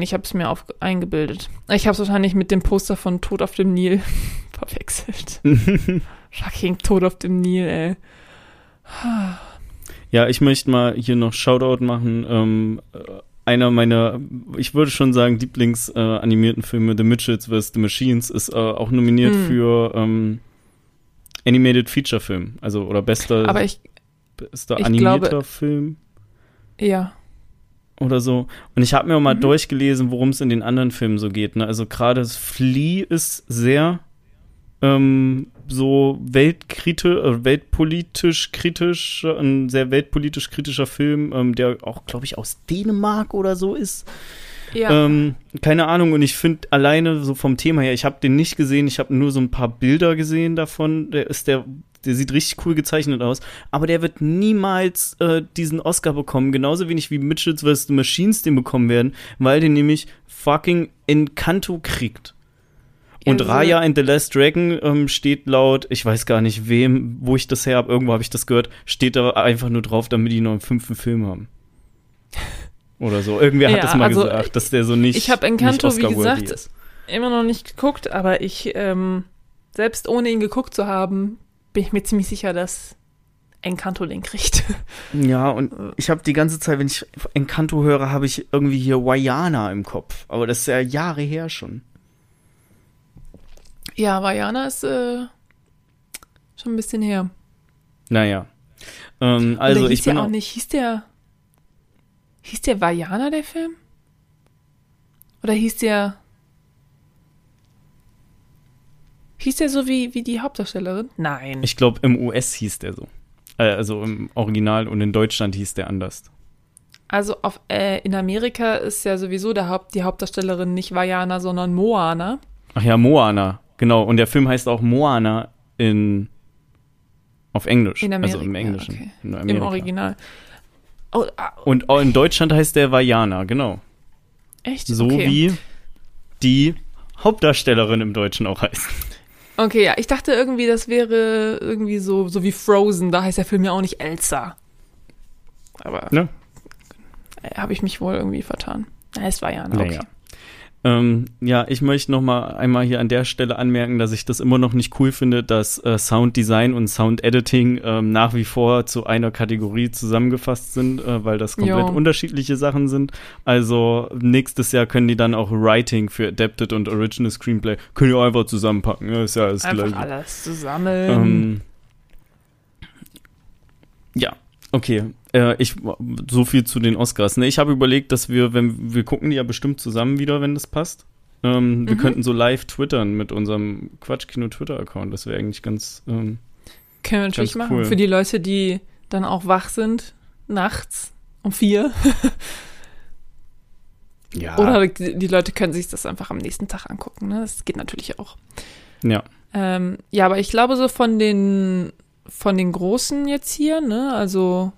Ich habe es mir auf, eingebildet. Ich habe es wahrscheinlich mit dem Poster von Tod auf dem Nil verwechselt. Fucking Tod auf dem Nil, ey. ja, ich möchte mal hier noch Shoutout machen. Ähm, äh, einer meiner, ich würde schon sagen, Lieblings-animierten äh, Filme, The Mitchells vs. The Machines, ist äh, auch nominiert Hm. für ähm, Animated Feature Film. Also, oder bester, Aber ich, bester ich animierter glaube- Film. ja. oder so. Und ich habe mir auch mal Mhm. durchgelesen, worum es in den anderen Filmen so geht. Ne? Also gerade das Flea ist sehr ähm, so weltkritisch, äh, weltpolitisch kritisch, ein sehr weltpolitisch kritischer Film, ähm, der auch, glaube ich, aus Dänemark oder so ist. Ja. Ähm, keine Ahnung, und ich finde alleine so vom Thema her, ich habe den nicht gesehen, ich habe nur so ein paar Bilder gesehen davon. Der ist der, der sieht richtig cool gezeichnet aus, aber der wird niemals äh, diesen Oscar bekommen, genauso wenig wie Mitchells vs. The Machines den bekommen werden, weil der nämlich fucking Encanto kriegt. Und Raya and the Last Dragon ähm, steht laut, ich weiß gar nicht wem, wo ich das her habe, irgendwo habe ich das gehört, steht da einfach nur drauf, damit die noch einen fünften Film haben. Oder so. Irgendwer hat Ja, das mal also, gesagt, dass der so nicht. ich hab nicht Encanto, wie gesagt, ist. immer noch nicht geguckt, aber ich, ähm, selbst ohne ihn geguckt zu haben, bin ich mir ziemlich sicher, dass Encanto den kriegt. Ja, und ich habe die ganze Zeit, wenn ich Encanto höre, habe ich irgendwie hier Wayana im Kopf. Aber das ist ja Jahre her schon. Ja, Vajana ist äh, schon ein bisschen her. Naja. Ähm, also ich bin der auch nicht, hieß der, hieß der Vajana, der Film? Oder hieß der, hieß der so wie, wie die Hauptdarstellerin? Nein. Ich glaube, im US hieß der so. Äh, also im Original und in Deutschland hieß der anders. Also auf, äh, in Amerika ist ja sowieso der Haupt, die Hauptdarstellerin nicht Vajana, sondern Moana. Ach ja, Moana, genau. Und der Film heißt auch Moana in auf Englisch. In Amerika, also im Englischen. okay. in Im. Original. Oh, ah, Und auch in Deutschland heißt der Vajana, genau. echt? So okay. wie die Hauptdarstellerin im Deutschen auch heißt. Okay, ja, ich dachte irgendwie, das wäre irgendwie so, so wie Frozen, da heißt der Film ja auch nicht Elsa. Aber Ne? äh, habe ich mich wohl irgendwie vertan. Es war ja, okay. Naja. Ähm, ja, ich möchte noch mal einmal hier an der Stelle anmerken, dass ich das immer noch nicht cool finde, dass äh, Sound Design und Sound Editing ähm, nach wie vor zu einer Kategorie zusammengefasst sind, äh, weil das komplett Jo. unterschiedliche Sachen sind. Also nächstes Jahr können die dann auch Writing für Adapted und Original Screenplay können die einfach zusammenpacken. Ja, ist ja alles Einfach gleich. alles zusammen. Ähm, ja, okay. Äh, ich, so viel zu den Oscars. Ne, ich habe überlegt, dass wir, wenn wir gucken die ja bestimmt zusammen wieder, wenn das passt. Ähm, Wir Mhm. könnten so live twittern mit unserem Quatschkino Twitter-Account. Das wäre eigentlich ganz. Ähm, Können wir natürlich machen. cool. Für die Leute, die dann auch wach sind, nachts um vier. ja. Oder die, die Leute können sich das einfach am nächsten Tag angucken. Ne? Das geht natürlich auch. Ja. Ähm, ja, aber ich glaube so von den von den großen jetzt hier, ne, also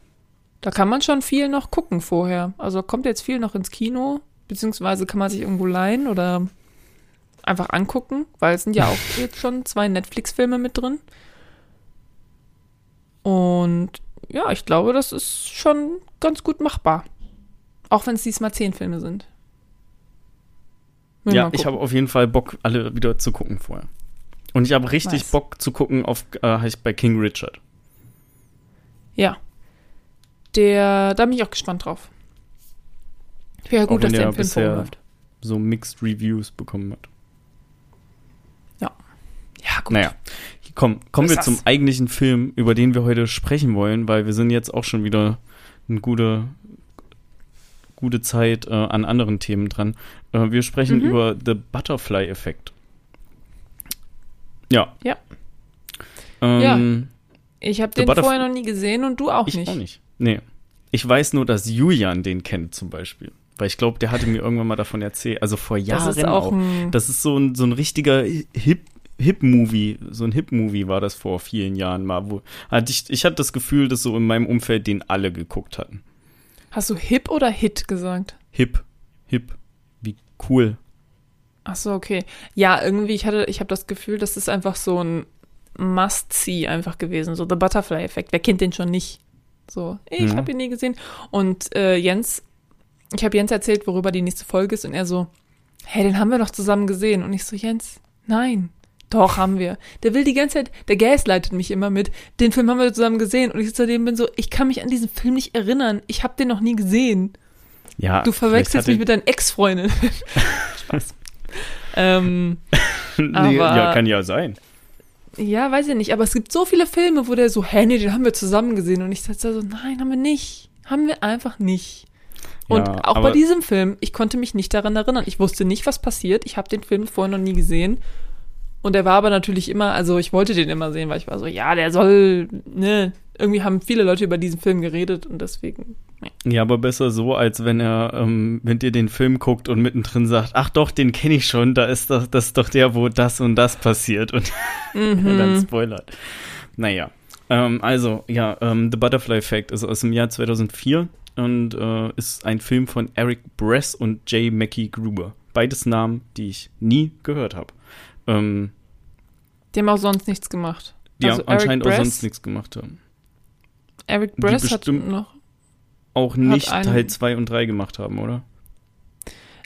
da kann man schon viel noch gucken vorher. Also kommt jetzt viel noch ins Kino, beziehungsweise kann man sich irgendwo leihen oder einfach angucken, weil es sind ja auch jetzt schon zwei Netflix-Filme mit drin. Und ja, ich glaube, das ist schon ganz gut machbar. Auch wenn es diesmal zehn Filme sind. Ja, ich habe auf jeden Fall Bock, alle wieder zu gucken vorher. Und ich habe richtig Nice. Bock zu gucken auf äh, heißt bei King Richard. Ja. Der, da bin ich auch gespannt drauf. Wäre ja gut, dass der der im Film vorläuft. So Mixed Reviews bekommen hat. Ja, gut. Naja, komm, kommen wir zum eigentlichen Film, über den wir heute sprechen wollen, weil wir sind jetzt auch schon wieder eine gute, gute Zeit äh, an anderen Themen dran. Äh, wir sprechen Mhm. über The Butterfly-Effekt. Ja. Ja. Ähm, Ich habe den Butterf- vorher noch nie gesehen und du auch ich nicht. auch nicht. Nee. Ich weiß nur, dass Julian den kennt zum Beispiel. Weil ich glaube, der hatte mir irgendwann mal davon erzählt. Also vor Jahren Das ist auch auch. Das ist so ein, so ein richtiger Hip, Hip-Movie, so ein Hip-Movie war das vor vielen Jahren mal. Wo, hatte ich, ich hatte das Gefühl, dass so in meinem Umfeld den alle geguckt hatten. Hast du Hip oder Hit gesagt? Hip, Hip, wie cool. Ach so, okay. Ja, irgendwie, ich hatte, ich habe das Gefühl, das ist einfach so ein Must-See einfach gewesen. So The Butterfly-Effekt. Wer kennt den schon nicht? So, ich Mhm. habe ihn nie gesehen. Und äh, Jens, ich habe Jens erzählt, worüber die nächste Folge ist, und er so, hey, den haben wir doch zusammen gesehen. Und ich so, Jens, nein. Doch, haben wir. Der will die ganze Zeit, der gaslightet mich immer mit, den Film haben wir zusammen gesehen. Und ich zu dem bin so, ich kann mich an diesen Film nicht erinnern. Ich habe den noch nie gesehen. Ja, Du verwechselst mich mit deiner Ex-Freundin. Spaß. ähm, nee, aber- Ja, kann ja sein. ja, weiß ich nicht. Aber es gibt so viele Filme, wo der so, hä, nee, den haben wir zusammen gesehen. Und ich da so, nein, haben wir nicht. Haben wir einfach nicht. Und Ja, auch bei diesem Film, ich konnte mich nicht daran erinnern. Ich wusste nicht, was passiert. Ich habe den Film vorher noch nie gesehen. Und er war aber natürlich immer, also ich wollte den immer sehen, weil ich war so, ja, der soll, ne, irgendwie haben viele Leute über diesen Film geredet und deswegen. Ja, aber besser so, als wenn er, ähm, wenn ihr den Film guckt und mittendrin sagt, ach doch, den kenne ich schon, da ist doch, das ist doch der, wo das und das passiert und Mhm. dann spoilert. Naja, ähm, also, ja, ähm, The Butterfly Effect ist aus dem Jahr 2004 und äh, ist ein Film von Eric Bress und J. Mackie Gruber. Beides Namen, die ich nie gehört habe. Ähm, Die haben auch sonst nichts gemacht. die Also auch anscheinend auch Bress- sonst nichts gemacht haben. Eric Bress hat noch, Auch nicht Teil 2 und 3 gemacht haben, oder?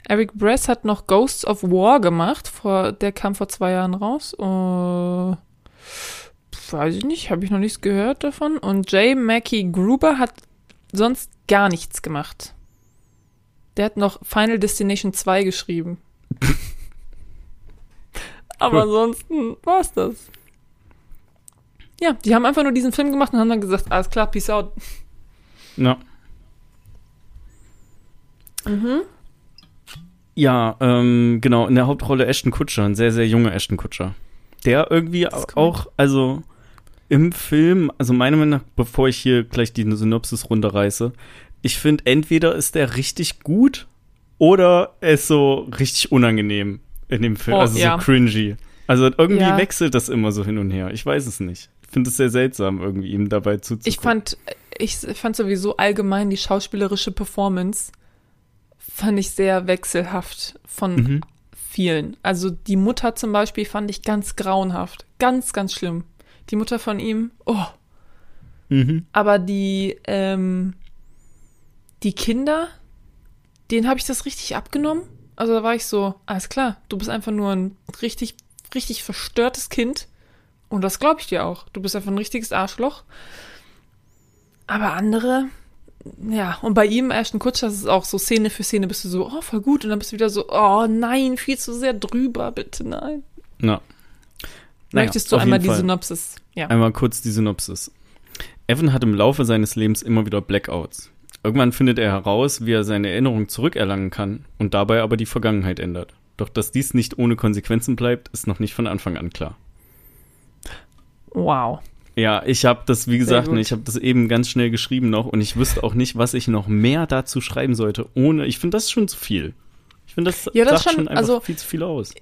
Eric Bress hat noch Ghosts of War gemacht, vor, der kam vor zwei Jahren raus. Äh, weiß ich nicht, habe ich noch nichts gehört davon. Und J. Mackie Gruber hat sonst gar nichts gemacht. Der hat noch Final Destination 2 geschrieben. Aber ansonsten war's das. Ja, die haben einfach nur diesen Film gemacht und haben dann gesagt, alles klar, peace out. Ja. Mhm. Ja, ähm, genau, in der Hauptrolle Ashton Kutscher, ein sehr, sehr junger Ashton Kutscher. Der irgendwie auch, also im Film, also meiner Meinung nach, bevor ich hier gleich die Synopsis runterreiße, ich finde, entweder ist der richtig gut oder er ist so richtig unangenehm. in dem Film. Oh, also ja. so cringy. Also irgendwie Ja. wechselt das immer so hin und her. Ich weiß es nicht. Ich finde es sehr seltsam, irgendwie ihm dabei zuzugucken. Ich fand, ich fand sowieso allgemein die schauspielerische Performance fand ich sehr wechselhaft von Mhm. vielen. Also die Mutter zum Beispiel fand ich ganz grauenhaft. Ganz, ganz schlimm. Die Mutter von ihm, oh. Mhm. Aber die, ähm, die Kinder, denen habe ich das richtig abgenommen. Also da war ich so, alles klar, du bist einfach nur ein richtig, richtig verstörtes Kind. Und das glaube ich dir auch. Du bist einfach ein richtiges Arschloch. Aber andere, ja, und bei ihm, Ashton Kutcher, das ist auch so Szene für Szene, bist du so, oh, voll gut. Und dann bist du wieder so, oh nein, viel zu sehr drüber, bitte nein. Na. Naja, Möchtest du einmal die Fall. Synopsis? Ja. Einmal kurz die Synopsis. Evan hat im Laufe seines Lebens immer wieder Blackouts. Irgendwann findet er heraus, wie er seine Erinnerung zurückerlangen kann und dabei aber die Vergangenheit ändert. Doch dass dies nicht ohne Konsequenzen bleibt, ist noch nicht von Anfang an klar. Wow. Ja, ich habe das, wie gesagt, ne, ich habe das eben ganz schnell geschrieben noch und ich wüsste auch nicht, was ich noch mehr dazu schreiben sollte, ohne, ich finde das schon zu viel. Ich finde, das, Ja, das sagt schon, schon einfach also- viel zu viel aus.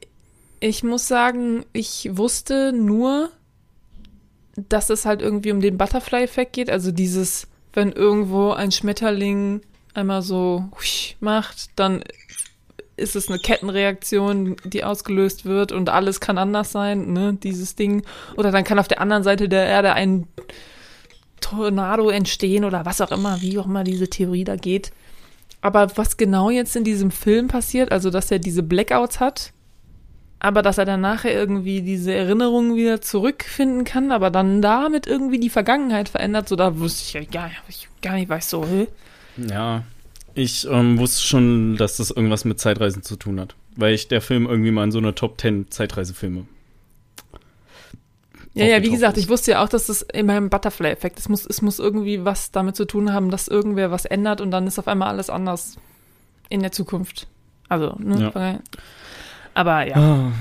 Ich muss sagen, ich wusste nur, dass es halt irgendwie um den Butterfly-Effekt geht. Also dieses, wenn irgendwo ein Schmetterling einmal so macht, dann ist es eine Kettenreaktion, die ausgelöst wird und alles kann anders sein, ne, dieses Ding. Oder dann kann auf der anderen Seite der Erde ein Tornado entstehen oder was auch immer, wie auch immer diese Theorie da geht. Aber was genau jetzt in diesem Film passiert, also dass er diese Blackouts hat, aber dass er dann nachher irgendwie diese Erinnerungen wieder zurückfinden kann, aber dann damit irgendwie die Vergangenheit verändert, so da wusste ich ja gar, ich gar nicht, weiß so, hä? Ja, ich ähm, wusste schon, dass das irgendwas mit Zeitreisen zu tun hat, weil ich der Film irgendwie mal in so einer Top 10 Zeitreisefilme. Ja, ja, wie gesagt, ist. ich wusste ja auch, dass das immer im Butterfly-Effekt, es muss, es muss irgendwie was damit zu tun haben, dass irgendwer was ändert und dann ist auf einmal alles anders in der Zukunft. Also, ne? Ja. Aber ja. Ah,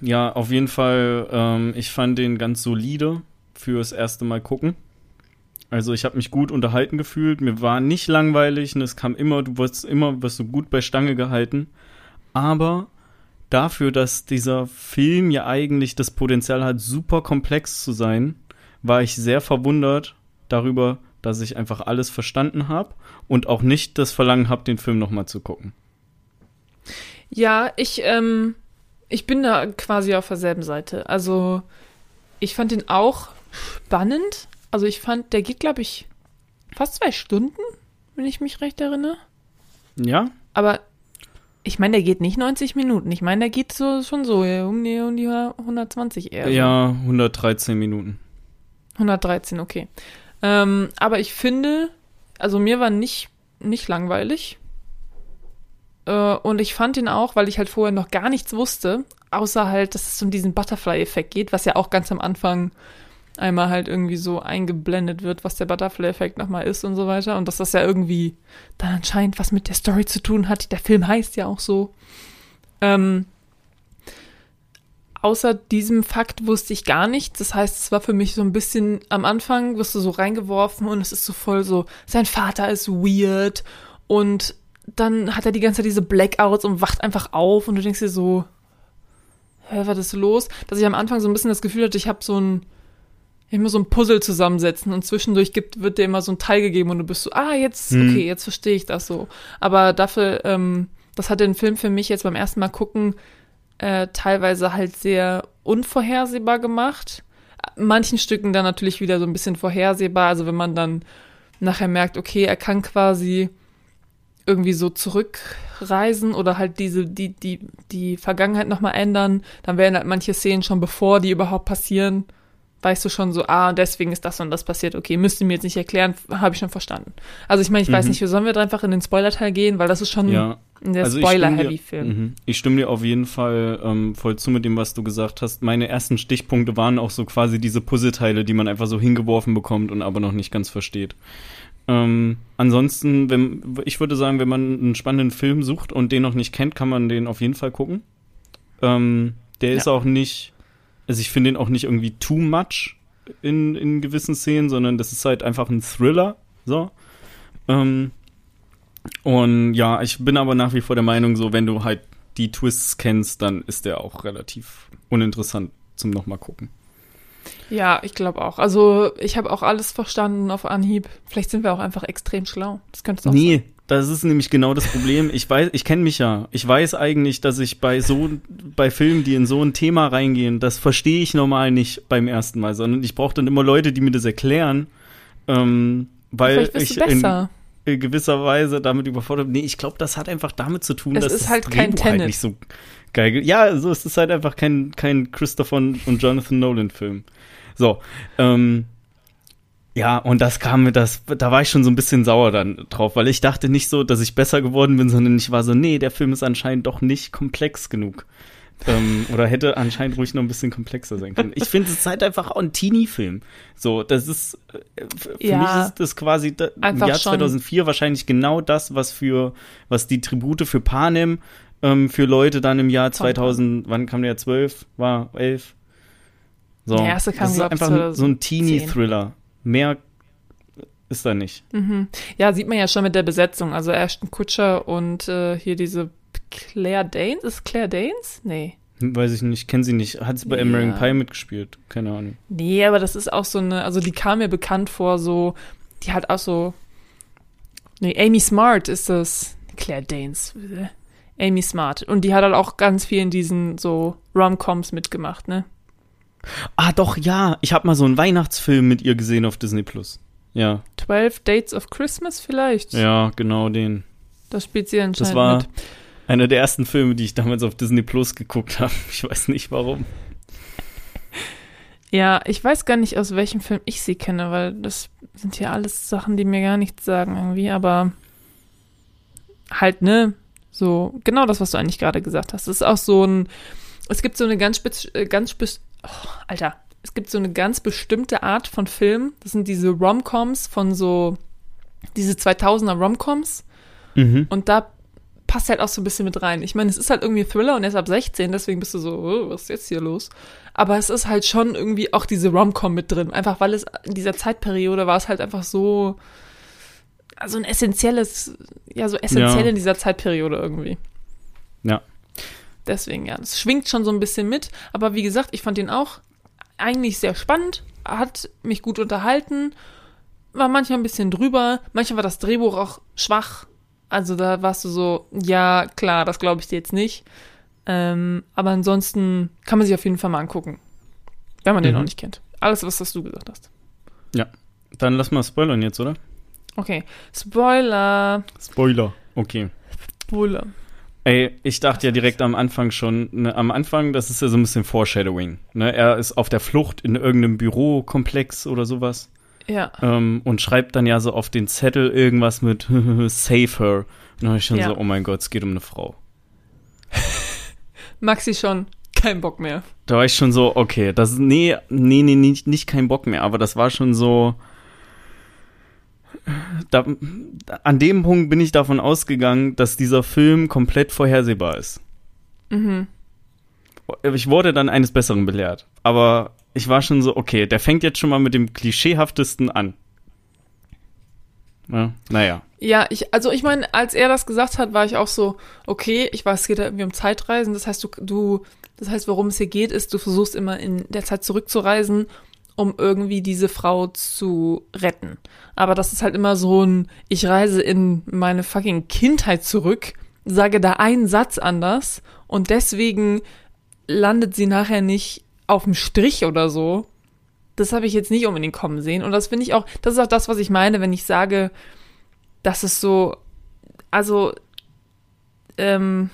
Ja, auf jeden Fall, ähm, ich fand den ganz solide fürs erste Mal gucken. Also ich habe mich gut unterhalten gefühlt, mir war nicht langweilig und es kam immer, du wirst immer, wirst du gut bei Stange gehalten. Aber dafür, dass dieser Film ja eigentlich das Potenzial hat, super komplex zu sein, war ich sehr verwundert darüber, dass ich einfach alles verstanden habe und auch nicht das Verlangen habe, den Film nochmal zu gucken. Ja, ich, ähm, ich bin da quasi auf derselben Seite. Also, ich fand ihn auch spannend. Also, ich fand, der geht, glaube ich, fast zwei Stunden, wenn ich mich recht erinnere. Ja? Aber ich meine, der geht nicht 90 Minuten. Ich meine, der geht so schon so um die, um die 120 eher. Ja, 113 Minuten. 113, okay. Ähm, aber ich finde, also mir war nicht, nicht langweilig. Äh, und ich fand ihn auch, weil ich halt vorher noch gar nichts wusste, außer halt, dass es um diesen Butterfly-Effekt geht, was ja auch ganz am Anfang einmal halt irgendwie so eingeblendet wird, was der Butterfly-Effekt nochmal ist und so weiter. Und dass das ja irgendwie dann anscheinend was mit der Story zu tun hat. Der Film heißt ja auch so. Ähm, außer diesem Fakt wusste ich gar nichts. Das heißt, es war für mich so ein bisschen am Anfang wirst du so reingeworfen und es ist so voll so, sein Vater ist weird und dann hat er die ganze Zeit diese Blackouts und wacht einfach auf und du denkst dir so, hä, was ist los? Dass ich am Anfang so ein bisschen das Gefühl hatte, ich habe so ein immer so ein Puzzle zusammensetzen und zwischendurch gibt, wird dir immer so ein Teil gegeben und du bist so, ah, jetzt, Hm. okay, jetzt verstehe ich das so. Aber dafür, ähm, das hat den Film für mich jetzt beim ersten Mal gucken äh, teilweise halt sehr unvorhersehbar gemacht. Manchen Stücken dann natürlich wieder so ein bisschen vorhersehbar. Also wenn man dann nachher merkt, okay, er kann quasi irgendwie so zurückreisen oder halt diese, die, die, die Vergangenheit nochmal ändern, dann werden halt manche Szenen schon bevor die überhaupt passieren, weißt du schon so, ah, deswegen ist das und das passiert, okay, müsst ihr mir jetzt nicht erklären, habe ich schon verstanden. Also ich meine, ich weiß Mhm. nicht, sollen wir einfach in den Spoiler-Teil gehen, weil das ist schon Ja. ein sehr Also ich stimme Spoiler-Heavy-Film. dir- Mhm. Ich stimme dir auf jeden Fall ähm, voll zu mit dem, was du gesagt hast. Meine ersten Stichpunkte waren auch so quasi diese Puzzleteile, die man einfach so hingeworfen bekommt und aber noch nicht ganz versteht. Ähm, ansonsten, wenn, ich würde sagen, wenn man einen spannenden Film sucht und den noch nicht kennt, kann man den auf jeden Fall gucken. Ähm, der ist Ja. auch nicht, also ich finde den auch nicht irgendwie too much in, in gewissen Szenen, sondern das ist halt einfach ein Thriller. So. Ähm, und ja, ich bin aber nach wie vor der Meinung, so, wenn du halt die Twists kennst, dann ist der auch relativ uninteressant zum nochmal gucken. Ja, ich glaube auch. Also ich habe auch alles verstanden auf Anhieb. Vielleicht sind wir auch einfach extrem schlau. Das könnte es auch Nee, sein. Das ist nämlich genau das Problem. Ich weiß, ich kenne mich ja. Ich weiß eigentlich, dass ich bei so bei Filmen, die in so ein Thema reingehen, das verstehe ich normal nicht beim ersten Mal, sondern ich brauche dann immer Leute, die mir das erklären, ähm, weil ich in, in gewisser Weise damit überfordert. Nee, ich glaube, das hat einfach damit zu tun, Es dass ist das halt kein Drehbuch halt Tenet. nicht so geil. ge- Ja, so ist es halt einfach kein kein Christopher und Jonathan Nolan Film. So, ähm, ja, und das kam mir, das, da war ich schon so ein bisschen sauer dann drauf, weil ich dachte nicht so, dass ich besser geworden bin, sondern ich war so, nee, der Film ist anscheinend doch nicht komplex genug. ähm, oder hätte anscheinend ruhig noch ein bisschen komplexer sein können. Ich finde, es ist halt einfach auch ein Teenie-Film. So, das ist, äh, für Ja. mich ist das quasi da, im Jahr schon. 2004 wahrscheinlich genau das, was für, was die Tribute für Panem ähm, für Leute dann im Jahr 2000, wann kam der, 12, war 11? So, Der erste kam, das ist einfach so ein 2010. Teenie-Thriller. Mehr ist da nicht. Mhm. Ja, sieht man ja schon mit der Besetzung. Also Ashton Kutcher und äh, hier diese Claire Danes. Ist Claire Danes? Nee. Weiß ich nicht, kenne sie nicht. Hat sie bei Ja. American Pie mitgespielt? Keine Ahnung. Nee, aber das ist auch so eine, also die kam mir bekannt vor, so, die hat auch so, nee, Amy Smart ist das, Claire Danes, Amy Smart. Und die hat halt auch ganz viel in diesen so Rom-Coms mitgemacht, ne? Ah, doch, ja. Ich habe mal so einen Weihnachtsfilm mit ihr gesehen auf Disney Plus. Ja, 12 Dates of Christmas vielleicht? ja, genau den. Da spielt sie anscheinend Das war mit. einer der ersten Filme, die ich damals auf Disney Plus geguckt habe. Ich weiß nicht warum. Ja, ich weiß gar nicht, aus welchem Film ich sie kenne, weil das sind ja alles Sachen, die mir gar nichts sagen irgendwie, aber halt, ne, so, genau das, was du eigentlich gerade gesagt hast. Es ist auch so ein, es gibt so eine ganz spitz, äh, ganz spitz, oh, Alter, es gibt so eine ganz bestimmte Art von Film, das sind diese Romcoms von so, diese 2000er Romcoms Mhm. und da passt halt auch so ein bisschen mit rein. Ich meine, es ist halt irgendwie Thriller und er ist ab 16, deswegen bist du so, oh, was ist jetzt hier los? Aber es ist halt schon irgendwie auch diese Rom-Com mit drin. Einfach weil es in dieser Zeitperiode war es halt einfach so, also ein essentielles, ja, so essentiell Ja. in dieser Zeitperiode irgendwie. Ja. Deswegen, ja, das schwingt schon so ein bisschen mit. Aber wie gesagt, ich fand den auch eigentlich sehr spannend, hat mich gut unterhalten, war manchmal ein bisschen drüber, manchmal war das Drehbuch auch schwach. Also da warst du so, ja, klar, das glaube ich dir jetzt nicht. Ähm, aber ansonsten kann man sich auf jeden Fall mal angucken, wenn man den Mhm. noch nicht kennt. Alles, was das du gesagt hast. Dann lass mal spoilern jetzt, oder? Okay, Spoiler. Spoiler. Okay. Spoiler. Ey, ich dachte ja direkt am Anfang schon, ne, am Anfang, das ist ja so ein bisschen Foreshadowing. Ne? Er ist auf der Flucht in irgendeinem Bürokomplex oder sowas Ja. ähm, und schreibt dann ja so auf den Zettel irgendwas mit Save her. Und dann war ich schon Ja. so, oh mein Gott, es geht um eine Frau. Maxi schon, kein Bock mehr. Da war ich schon so, okay, das ist, nee, nee, nee, nicht, nicht kein Bock mehr, aber das war schon so, da, an dem Punkt bin ich davon ausgegangen, dass dieser Film komplett vorhersehbar ist. Mhm. Ich wurde dann eines Besseren belehrt, aber ich war schon so, okay, der fängt jetzt schon mal mit dem klischeehaftesten an. Ja, naja. Ja, ich, also ich meine, als er das gesagt hat, war ich auch so, okay, ich weiß, es geht da irgendwie um Zeitreisen. Das heißt, du, du, das heißt, worum es hier geht, ist, du versuchst immer in der Zeit zurückzureisen, um irgendwie diese Frau zu retten. Aber das ist halt immer so ein, ich reise in meine fucking Kindheit zurück, sage da einen Satz anders und deswegen landet sie nachher nicht auf dem Strich oder so. Das habe ich jetzt nicht unbedingt kommen sehen. Und das finde ich auch, das ist auch das, was ich meine, wenn ich sage, dass es so, also, ähm,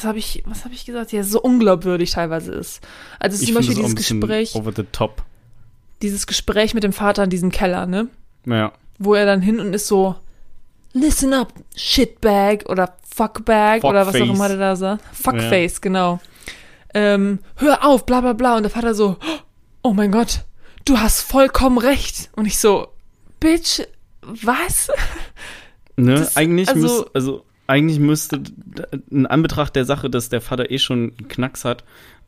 was habe ich, was habe ich gesagt? Ja, so unglaubwürdig teilweise ist. Also zum Ich Beispiel auch dieses Gespräch, over the top. dieses Gespräch mit dem Vater in diesem Keller, ne? Naja. Wo er dann hin und ist so, listen up, shitbag oder fuckbag oder was auch Fuckface. immer der da sagt. Fuckface, genau. Ähm, hör auf, bla bla bla. Und der Vater so, oh mein Gott, du hast vollkommen recht. Und ich so, Bitch, was? Ne, Das- eigentlich, also- müß, also, eigentlich müsste in Anbetracht der Sache, dass der Vater eh schon einen Knacks hat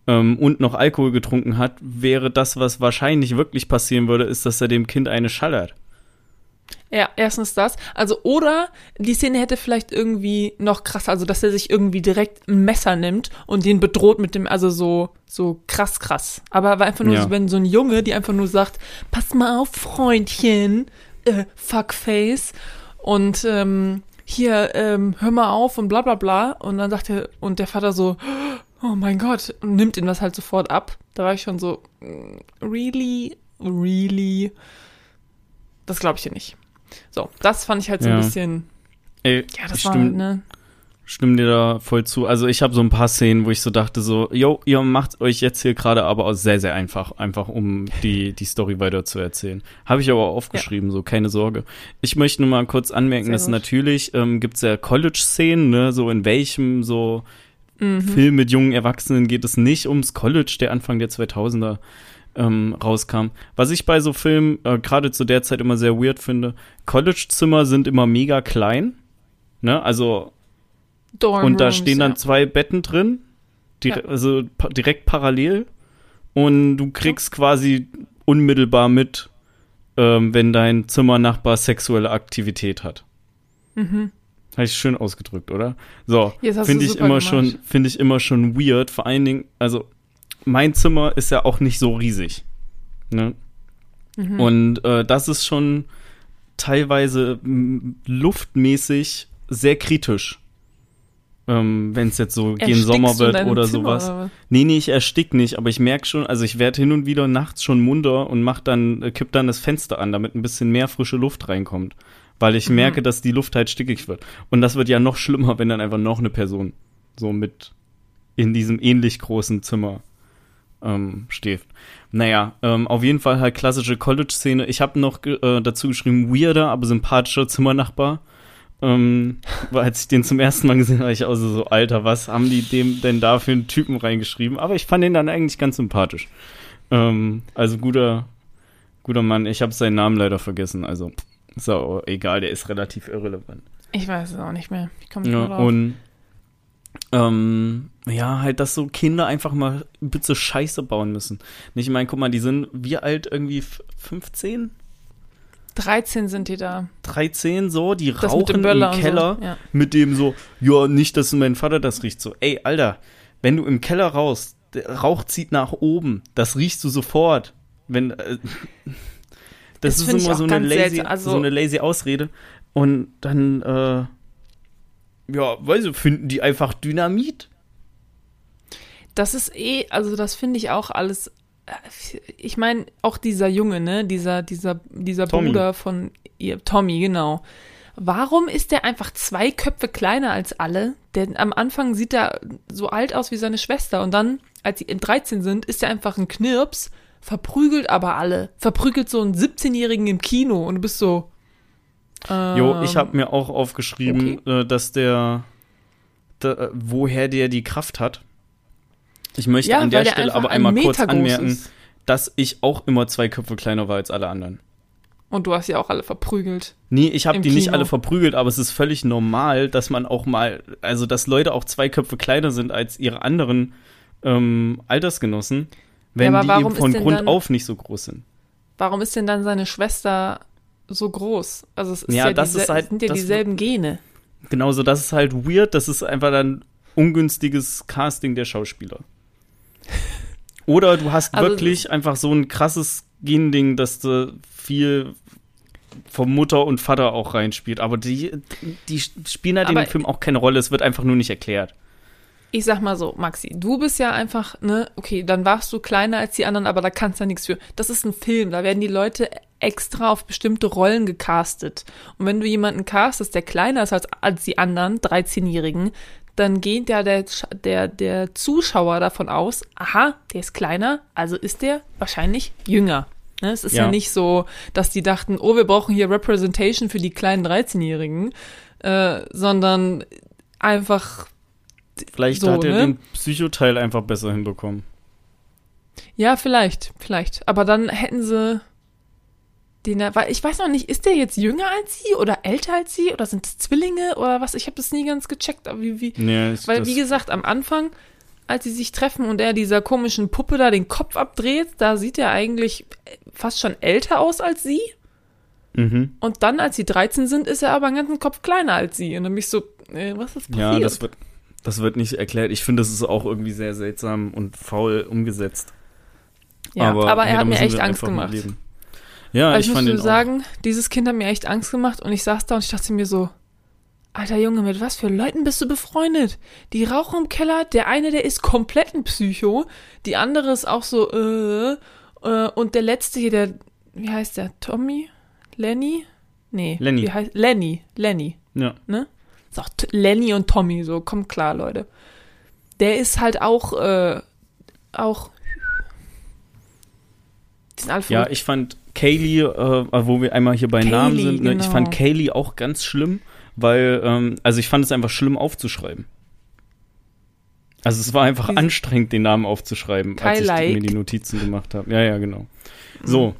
ähm, und noch Alkohol getrunken hat, wäre das, was wahrscheinlich wirklich passieren würde, ist, dass er dem Kind eine schallert. Ja, erstens das. Also, oder die Szene hätte vielleicht irgendwie noch krass, also dass er sich irgendwie direkt ein Messer nimmt und den bedroht mit dem, also so, so krass, krass. Aber war einfach nur Ja. so, wenn so ein Junge, die einfach nur sagt, pass mal auf, Freundchen, äh, Fuckface. Und ähm, hier, ähm, hör mal auf und bla bla bla. Und dann sagt er, und der Vater so, oh mein Gott, und nimmt ihm das halt sofort ab. Da war ich schon so, mm, really, really. Das glaube ich dir nicht. So, das fand ich halt so Ja. ein bisschen, Ey, ja, das ich war halt, ne? Stimme dir da voll zu. Also ich habe so ein paar Szenen, wo ich so dachte so, yo, ihr macht euch jetzt hier gerade aber auch sehr, sehr einfach, einfach um die, die Story weiter zu erzählen. Habe ich aber aufgeschrieben, so keine Sorge. Ich möchte nur mal kurz anmerken, Sehr dass gut. natürlich ähm, gibt's ja College-Szenen, ne, so in welchem so Mhm. Film mit jungen Erwachsenen geht es nicht ums College, der Anfang der 2000er ähm, rauskam. Was ich bei so Filmen äh, gerade zu der Zeit immer sehr weird finde, College-Zimmer sind immer mega klein. Ne? Also, Dorm und da Rooms, stehen dann ja. zwei Betten drin, dire Ja. also pa direkt parallel. Und du kriegst quasi unmittelbar mit, ähm, wenn dein Zimmernachbar sexuelle Aktivität hat. Mhm. Habe ich schön ausgedrückt, oder? So, finde ich immer gemacht. schon, finde ich immer schon weird. Vor allen Dingen, also mein Zimmer ist ja auch nicht so riesig. Ne? Mhm. Und äh, das ist schon teilweise luftmäßig sehr kritisch. Ähm, Wenn es jetzt so gegen Sommer wird oder Zimmer, sowas. oder? Nee, nee, ich erstick nicht, aber ich merke schon, also ich werde hin und wieder nachts schon munter und mach dann, äh, kipp dann das Fenster an, damit ein bisschen mehr frische Luft reinkommt. Weil ich Mhm. merke, dass die Luft halt stickig wird. Und das wird ja noch schlimmer, wenn dann einfach noch eine Person so mit in diesem ähnlich großen Zimmer ähm, steht. Naja, ähm, auf jeden Fall halt klassische College-Szene. Ich habe noch äh, dazu geschrieben, weirder, aber sympathischer Zimmernachbar. Ähm, als ich den zum ersten Mal gesehen habe, war ich auch so, so, Alter, was haben die dem denn da für einen Typen reingeschrieben? Aber ich fand ihn dann eigentlich ganz sympathisch. Ähm, also guter, guter Mann. Ich habe seinen Namen leider vergessen. Also ist auch egal, der ist relativ irrelevant. Ich weiß es auch nicht mehr. Ich komme nicht Ja, mehr drauf. und ähm, ja, halt, dass so Kinder einfach mal bitte Scheiße bauen müssen. Nicht, ich meine, guck mal, die sind wie alt irgendwie F- 15? 13 sind die da. 13 so, die Das rauchen im Keller so. Ja. mit dem so, ja, nicht, dass mein Vater das riecht. So, ey, Alter, wenn du im Keller rauchst, der Rauch zieht nach oben, das riechst du sofort. Wenn, äh, das, Das ist immer so eine, lazy. Also- so eine lazy Ausrede. Und dann, äh, ja, weiß ich, finden die einfach Dynamit. Das ist eh, also das finde ich auch alles. Äh, Ich meine, auch dieser Junge, ne, dieser, dieser, dieser Tommy. Bruder von ihr, Tommy, genau. Warum ist der einfach zwei Köpfe kleiner als alle? Denn am Anfang sieht er so alt aus wie seine Schwester und dann, als sie in 13 sind, ist er einfach ein Knirps, verprügelt aber alle. Verprügelt so einen 17-Jährigen im Kino und du bist so. Jo, ähm, ich habe mir auch aufgeschrieben, äh, dass der, da, äh, woher der die Kraft hat. Ich möchte ja, an der Stelle aber ein einmal kurz anmerken, ist. dass ich auch immer zwei Köpfe kleiner war als alle anderen. Und du hast ja auch alle verprügelt. Nee, ich habe die nicht Kino. alle verprügelt, aber es ist völlig normal, dass man auch mal, also dass Leute auch zwei Köpfe kleiner sind als ihre anderen ähm, Altersgenossen, wenn Ja, die eben von Grund dann- auf nicht so groß sind. Warum ist denn dann seine Schwester so groß? Also es ist Ja, ja, das ist halt- sind ja das- dieselben Gene. Genauso, das ist halt weird, das ist einfach dann ungünstiges Casting der Schauspieler. Oder du hast Also- wirklich einfach so ein krasses Gending, dass du viel von Mutter und Vater auch reinspielt. Aber die, die spielen halt in dem Film auch keine Rolle, es wird einfach nur nicht erklärt. Ich sag mal so, Maxi, du bist ja einfach, ne, okay, dann warst du kleiner als die anderen, aber da kannst du ja nichts für. Das ist ein Film, da werden die Leute extra auf bestimmte Rollen gecastet. Und wenn du jemanden castest, der kleiner ist als, als die anderen 13-Jährigen, dann geht ja der, der, der Zuschauer davon aus, aha, der ist kleiner, also ist der wahrscheinlich jünger. Ne, es ist ja. Ja. nicht so, dass die dachten, oh, wir brauchen hier Representation für die kleinen 13-Jährigen, äh, sondern einfach Vielleicht So, hat er ne? den Psychoteil einfach besser hinbekommen. Ja, vielleicht, vielleicht. Aber dann hätten sie den, weil ich weiß noch nicht, ist der jetzt jünger als sie oder älter als sie oder sind es Zwillinge oder was? Ich habe das nie ganz gecheckt. Aber wie, wie, Nee, ist weil wie gesagt, am Anfang, als sie sich treffen und er dieser komischen Puppe da den Kopf abdreht, da sieht er eigentlich fast schon älter aus als sie. Mhm. Und dann, als sie 13 sind, ist er aber einen ganzen Kopf kleiner als sie. Und dann bin ich so, äh, was ist passiert? Ja, das wird, das wird nicht erklärt. Ich finde, das ist auch irgendwie sehr seltsam und faul umgesetzt. Ja, aber, nee, er da hat mir echt Angst gemacht. Ja, Also ich ich muss dir sagen, dieses Kind hat mir echt Angst gemacht und ich saß da und ich dachte mir so, alter Junge, mit was für Leuten bist du befreundet? Die rauchen im Keller, der eine, der ist komplett ein Psycho, die andere ist auch so, äh, äh, und der letzte hier, der, wie heißt der, Tommy? Lenny? Nee. Lenny. Wie heißt, Lenny, Lenny, auch, ja. ne? Ist auch Lenny und Tommy, so, kommt klar, Leute. Der ist halt auch, äh, auch, die sind alle Ja, ich fand Kaylee, äh, wo wir einmal hier bei Kaylee, Namen sind, ne, ich genau. fand Kaylee auch ganz schlimm, weil, ähm, also ich fand es einfach schlimm aufzuschreiben. Also es war einfach Wie- anstrengend, den Namen aufzuschreiben, als ich Kai die, mir Like. die Notizen gemacht habe. Ja, ja, genau. So.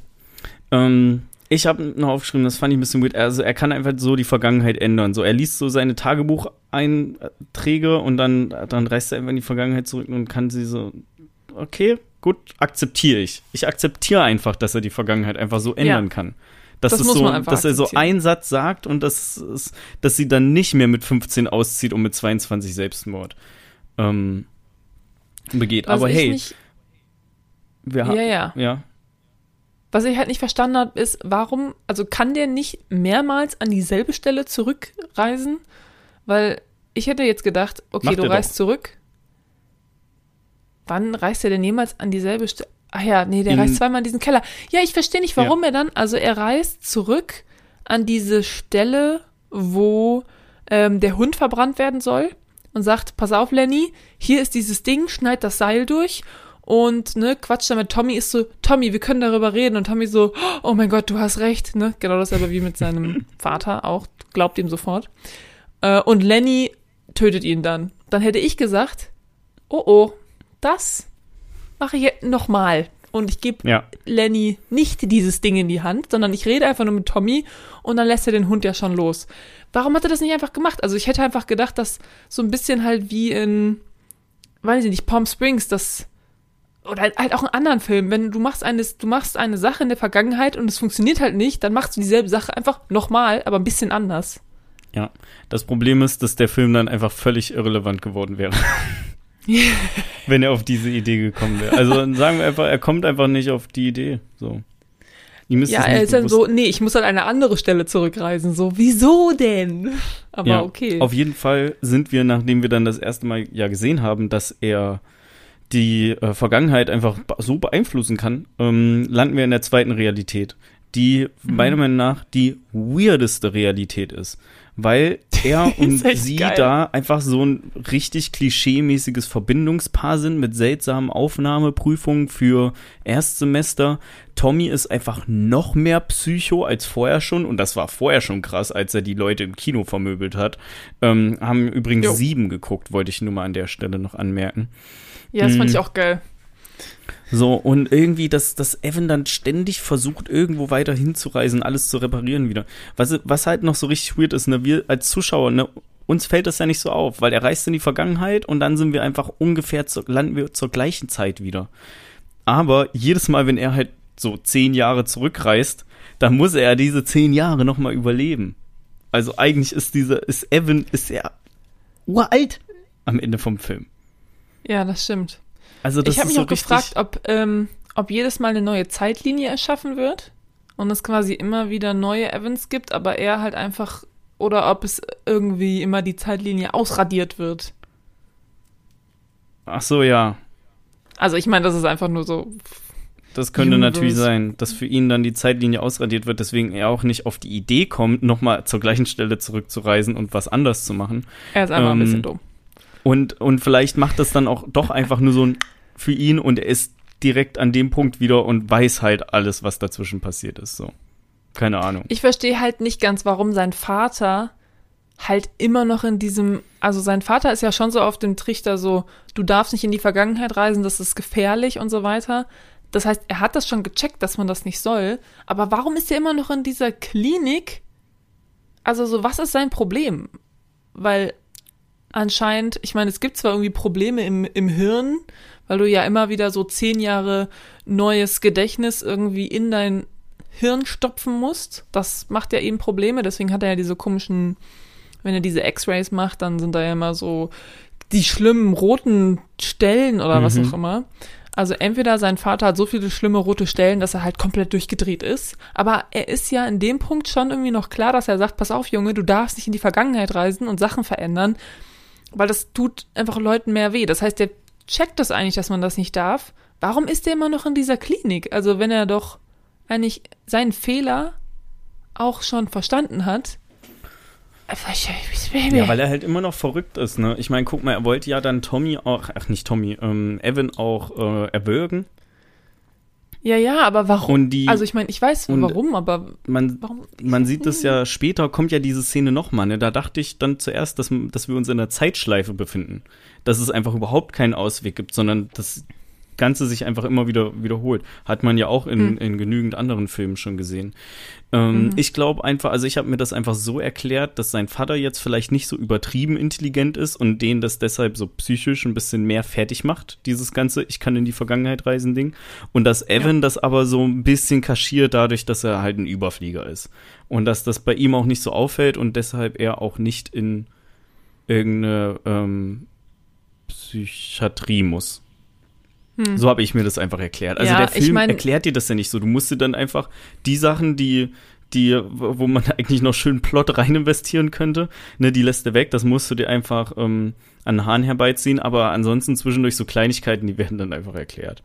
Ähm, ich habe noch aufgeschrieben, das fand ich ein bisschen weird. Also er kann einfach so die Vergangenheit ändern. So, er liest so seine Tagebucheinträge und dann, dann reist er einfach in die Vergangenheit zurück und kann sie so, okay, gut, akzeptiere ich. Ich akzeptiere einfach, dass er die Vergangenheit einfach so ändern kann. Dass, Das es so, dass er so einen Satz sagt und dass, es, dass sie dann nicht mehr mit 15 auszieht und mit 22 Selbstmord ähm, begeht. Was Aber hey, nicht, wir haben. ja, ja. ja. Was ich halt nicht verstanden habe, ist, warum, also kann der nicht mehrmals an dieselbe Stelle zurückreisen? Weil ich hätte jetzt gedacht, okay, Macht du reist doch. zurück. Wann reist er denn jemals an dieselbe Stelle? Ach ja, nee, der In- reist zweimal in diesen Keller. Ja, ich verstehe nicht, warum er dann, also er reist zurück an diese Stelle, wo ähm, der Hund verbrannt werden soll und sagt, pass auf, Lenny, hier ist dieses Ding, schneid das Seil durch und ne, quatscht dann mit Tommy, ist so, Tommy, wir können darüber reden und Tommy so, oh mein Gott, du hast recht, ne, genau dasselbe wie mit seinem Vater auch, glaubt ihm sofort. Äh, und Lenny tötet ihn dann. Dann hätte ich gesagt, oh oh, das mache ich jetzt nochmal. Und ich gebe Ja. Lenny nicht dieses Ding in die Hand, sondern ich rede einfach nur mit Tommy und dann lässt er den Hund ja schon los. Warum hat er das nicht einfach gemacht? Also ich hätte einfach gedacht, dass so ein bisschen halt wie in, weiß ich nicht, Palm Springs, das oder halt, halt auch in anderen Filmen, wenn du machst eine, du machst eine Sache in der Vergangenheit und es funktioniert halt nicht, dann machst du dieselbe Sache einfach nochmal, aber ein bisschen anders. Ja, das Problem ist, dass der Film dann einfach völlig irrelevant geworden wäre. Wenn er auf diese Idee gekommen wäre. Also dann sagen wir einfach, er kommt einfach nicht auf die Idee. So. Ja, er ist dann so, nee, ich muss an eine andere Stelle zurückreisen. So, wieso denn? Aber ja, okay. Auf jeden Fall sind wir, nachdem wir dann das erste Mal ja gesehen haben, dass er die äh, Vergangenheit einfach so beeinflussen kann, ähm, landen wir in der zweiten Realität, die Mhm. meiner Meinung nach die weirdeste Realität ist. Weil er und sie geil. da einfach so ein richtig klischee-mäßiges Verbindungspaar sind mit seltsamen Aufnahmeprüfungen für Erstsemester. Tommy ist einfach noch mehr Psycho als vorher schon und das war vorher schon krass, als er die Leute im Kino vermöbelt hat. Ähm, haben übrigens Jo. sieben geguckt, wollte ich nur mal an der Stelle noch anmerken. ja, das fand Mhm. ich auch geil. So, und irgendwie, dass, dass Evan dann ständig versucht, irgendwo weiter hinzureisen, alles zu reparieren wieder. Was, was halt noch so richtig weird ist, ne, wir als Zuschauer, ne, uns fällt das ja nicht so auf, weil er reist in die Vergangenheit und dann sind wir einfach ungefähr, zu, landen wir zur gleichen Zeit wieder. Aber jedes Mal, wenn er halt so zehn Jahre zurückreist, dann muss er diese zehn Jahre nochmal überleben. Also eigentlich ist dieser, ist Evan, ist er uralt am Ende vom Film. Ja, das stimmt. Also das ich habe mich so auch gefragt, ob, ähm, ob jedes Mal eine neue Zeitlinie erschaffen wird und es quasi immer wieder neue Evans gibt, aber er halt einfach, oder ob es irgendwie immer die Zeitlinie ausradiert wird. Ach so, ja. Also ich meine, das ist einfach nur so. Das könnte Universe. natürlich sein, dass für ihn dann die Zeitlinie ausradiert wird, deswegen er auch nicht auf die Idee kommt, nochmal zur gleichen Stelle zurückzureisen und was anders zu machen. Er ist einfach ein Ähm, bisschen dumm. Und, und vielleicht macht das dann auch doch einfach nur so ein für ihn und er ist direkt an dem Punkt wieder und weiß halt alles, was dazwischen passiert ist. So. Keine Ahnung. Ich verstehe halt nicht ganz, warum sein Vater halt immer noch in diesem, also sein Vater ist ja schon so auf dem Trichter so, du darfst nicht in die Vergangenheit reisen, das ist gefährlich und so weiter. Das heißt, er hat das schon gecheckt, dass man das nicht soll. Aber warum ist er immer noch in dieser Klinik? Also so, was ist sein Problem? Weil anscheinend, ich meine, es gibt zwar irgendwie Probleme im, im Hirn, weil du ja immer wieder so zehn Jahre neues Gedächtnis irgendwie in dein Hirn stopfen musst. Das macht ja eben Probleme, deswegen hat er ja diese komischen, wenn er diese X-Rays macht, dann sind da ja immer so die schlimmen roten Stellen oder mhm. was auch immer. Also entweder sein Vater hat so viele schlimme rote Stellen, dass er halt komplett durchgedreht ist, aber er ist ja in dem Punkt schon irgendwie noch klar, dass er sagt, pass auf Junge, du darfst nicht in die Vergangenheit reisen und Sachen verändern, weil das tut einfach Leuten mehr weh. Das heißt, der checkt das eigentlich, dass man das nicht darf. Warum ist er immer noch in dieser Klinik? Also wenn er doch eigentlich seinen Fehler auch schon verstanden hat, ja, weil er halt immer noch verrückt ist, ne? Ich meine, guck mal, er wollte ja dann Tommy auch, ach nicht Tommy, ähm, Evan auch äh, erwürgen. Ja, ja, aber warum? Die, also ich meine, ich weiß warum, aber man, warum? man sieht es ja später, kommt ja diese Szene nochmal, ne? Da dachte ich dann zuerst, dass, dass wir uns in einer Zeitschleife befinden. Dass es einfach überhaupt keinen Ausweg gibt, sondern dass Ganze sich einfach immer wieder wiederholt. Hat man ja auch in, hm. in genügend anderen Filmen schon gesehen. Ähm, mhm. Ich glaube einfach, also ich habe mir das einfach so erklärt, dass sein Vater jetzt vielleicht nicht so übertrieben intelligent ist und den das deshalb so psychisch ein bisschen mehr fertig macht, dieses ganze Ich kann in die Vergangenheit reisen Ding. Und dass Evan ja. das aber so ein bisschen kaschiert dadurch, dass er halt ein Überflieger ist. Und dass das bei ihm auch nicht so auffällt und deshalb er auch nicht in irgendeine ähm, Psychiatrie muss. Hm. So habe ich mir das einfach erklärt. Also ja, der Film ich mein, erklärt dir das ja nicht so. Du musst dir dann einfach die Sachen, die die, wo man eigentlich noch schön Plot rein investieren könnte, ne, die lässt er weg. Das musst du dir einfach ähm, an den Haaren herbeiziehen. Aber ansonsten zwischendurch so Kleinigkeiten, die werden dann einfach erklärt.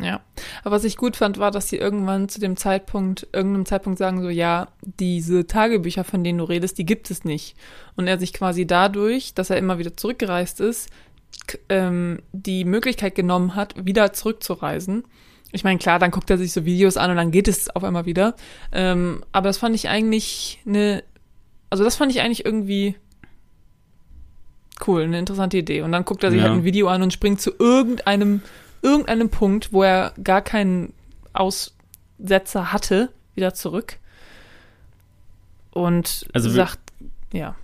Ja, aber was ich gut fand, war, dass sie irgendwann zu dem Zeitpunkt, irgendeinem Zeitpunkt sagen so, ja, diese Tagebücher, von denen du redest, die gibt es nicht. Und er sich quasi dadurch, dass er immer wieder zurückgereist ist, ähm, die Möglichkeit genommen hat, wieder zurückzureisen. Ich meine, klar, dann guckt er sich so Videos an und dann geht es auf einmal wieder. Ähm, aber das fand ich eigentlich eine, also das fand ich eigentlich irgendwie cool, eine interessante Idee. Und dann guckt er sich ja. halt ein Video an und springt zu irgendeinem, irgendeinem Punkt, wo er gar keinen Aussetzer hatte, wieder zurück. Und also sagt, ja.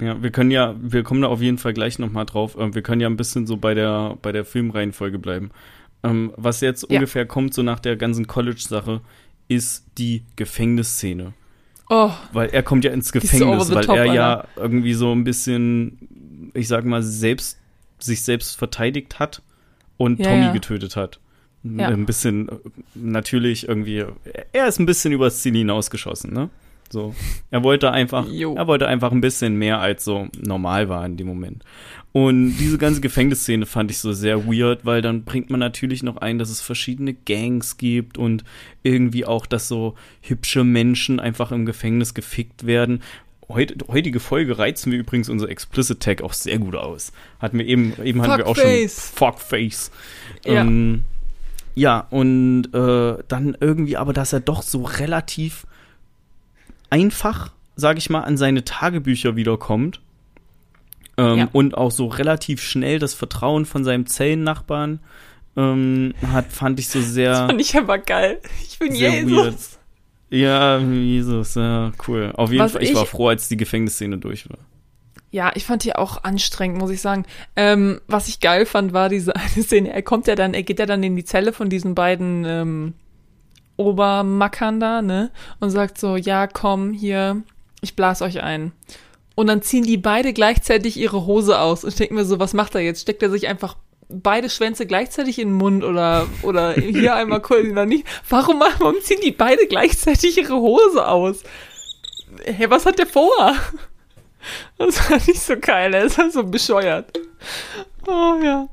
Ja, wir können ja, wir kommen da auf jeden Fall gleich nochmal drauf. Ähm, wir können ja ein bisschen so bei der, bei der Filmreihenfolge bleiben. Ähm, was jetzt ja. ungefähr kommt, so nach der ganzen College-Sache, ist die Gefängnisszene. Oh. Weil er kommt ja ins Gefängnis, weil top, er Alter. ja irgendwie so ein bisschen, ich sag mal, selbst, sich selbst verteidigt hat und ja, Tommy ja. getötet hat. Ein bisschen, natürlich irgendwie, er ist ein bisschen übers Ziel hinausgeschossen, ne? So. Er wollte einfach, jo. er wollte einfach ein bisschen mehr als so normal war in dem Moment. Und diese ganze Gefängnisszene fand ich so sehr weird, weil dann bringt man natürlich noch ein, dass es verschiedene Gangs gibt und irgendwie auch, dass so hübsche Menschen einfach im Gefängnis gefickt werden. Heut, heutige Folge reizen wir übrigens unser Explicit Tag auch sehr gut aus. Hatten wir eben, eben hatten wir auch schon Fuckface. Ja. Ähm, ja, und äh, dann irgendwie aber, dass er doch so relativ einfach, sage ich mal, an seine Tagebücher wiederkommt. Ähm, ja. Und auch so relativ schnell das Vertrauen von seinem Zellennachbarn ähm, hat, fand ich so sehr. Das fand ich aber geil. Ich bin Jesus. Weird. Ja, Jesus, ja, cool. Auf jeden Was Fall, ich, ich war froh, als die Gefängnisszene durch war. Ja, ich fand die auch anstrengend, muss ich sagen. Ähm, was ich geil fand, war diese eine Szene. Er kommt ja dann, er geht ja dann in die Zelle von diesen beiden ähm, Obermackern da, ne? Und sagt so, ja, komm, hier, ich blas euch ein. Und dann ziehen die beide gleichzeitig ihre Hose aus. Und ich denke mir so, was macht er jetzt? Steckt er sich einfach beide Schwänze gleichzeitig in den Mund oder, oder hier einmal kurz, oder nicht? Warum, warum ziehen die beide gleichzeitig ihre Hose aus? Hey, was hat der vor? Das war nicht so geil, er ist halt so bescheuert. Oh ja.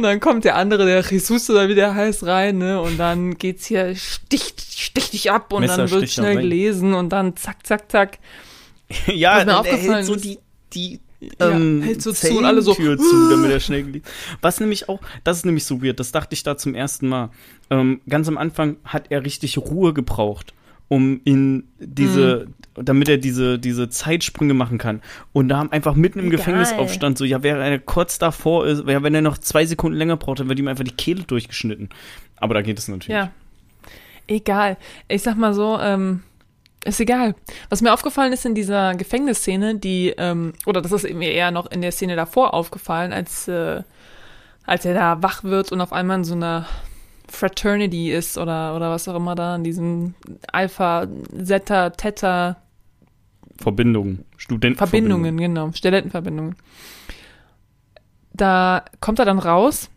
Und dann kommt der andere, der Jesus oder wie der heißt, rein, ne? Und dann geht's hier, sticht, sticht dich ab und Messer dann wird schnell gelesen und dann zack, zack, zack. ja, mir aufgefallen hält so die, die ähm, ja, hält so zu und alle so Tür zu, damit er schnell gelesen. Was nämlich auch, das ist nämlich so weird, das dachte ich da zum ersten Mal. Ähm, ganz am Anfang hat er richtig Ruhe gebraucht um in diese, mhm. Damit er diese, diese Zeitsprünge machen kann. Und da haben einfach mitten im Egal. Gefängnisaufstand so, ja, wäre er kurz davor ist, ja, wenn er noch zwei Sekunden länger braucht, dann wird ihm einfach die Kehle durchgeschnitten. Aber da geht es natürlich. Ja. Egal. Ich sag mal so, ähm, ist egal. Was mir aufgefallen ist in dieser Gefängnisszene, die, ähm, oder das ist mir eher noch in der Szene davor aufgefallen, als, äh, als er da wach wird und auf einmal in so einer Fraternity ist oder, oder was auch immer da in diesem Alpha, Zeta, Theta Verbindungen, Studentenverbindungen. Verbindungen, genau, Studentenverbindungen. Da kommt er dann raus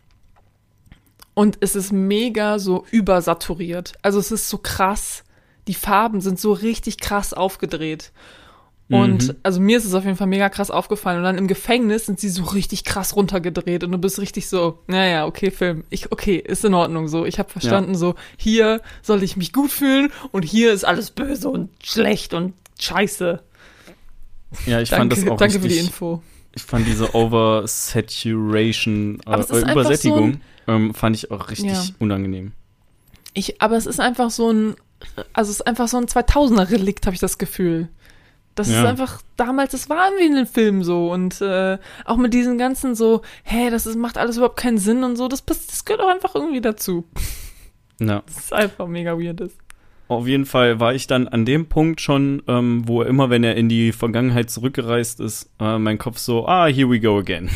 und es ist mega so übersaturiert. Also es ist so krass. Die Farben sind so richtig krass aufgedreht. Und mhm. also mir ist es auf jeden Fall mega krass aufgefallen. Und dann im Gefängnis sind sie so richtig krass runtergedreht und du bist richtig so, naja, okay, Film, ich, okay, ist in Ordnung so. Ich habe verstanden, ja. so, hier soll ich mich gut fühlen und hier ist alles böse und schlecht und scheiße. Ja, ich danke, fand das auch Danke richtig, für die Info. Ich fand diese Oversaturation, äh, Übersättigung, so ein, ähm, fand ich auch richtig ja. unangenehm. Ich, aber es ist einfach so ein, also es ist einfach so ein 2000er-Relikt, habe ich das Gefühl. Das ja. ist einfach, damals, das war irgendwie in den Filmen so und äh, auch mit diesen ganzen so, hä, das ist, macht alles überhaupt keinen Sinn und so, das, das gehört auch einfach irgendwie dazu. Ja. Das ist einfach mega weird ist. Auf jeden Fall war ich dann an dem Punkt schon, ähm, wo immer, wenn er in die Vergangenheit zurückgereist ist, äh, mein Kopf so, ah, here we go again.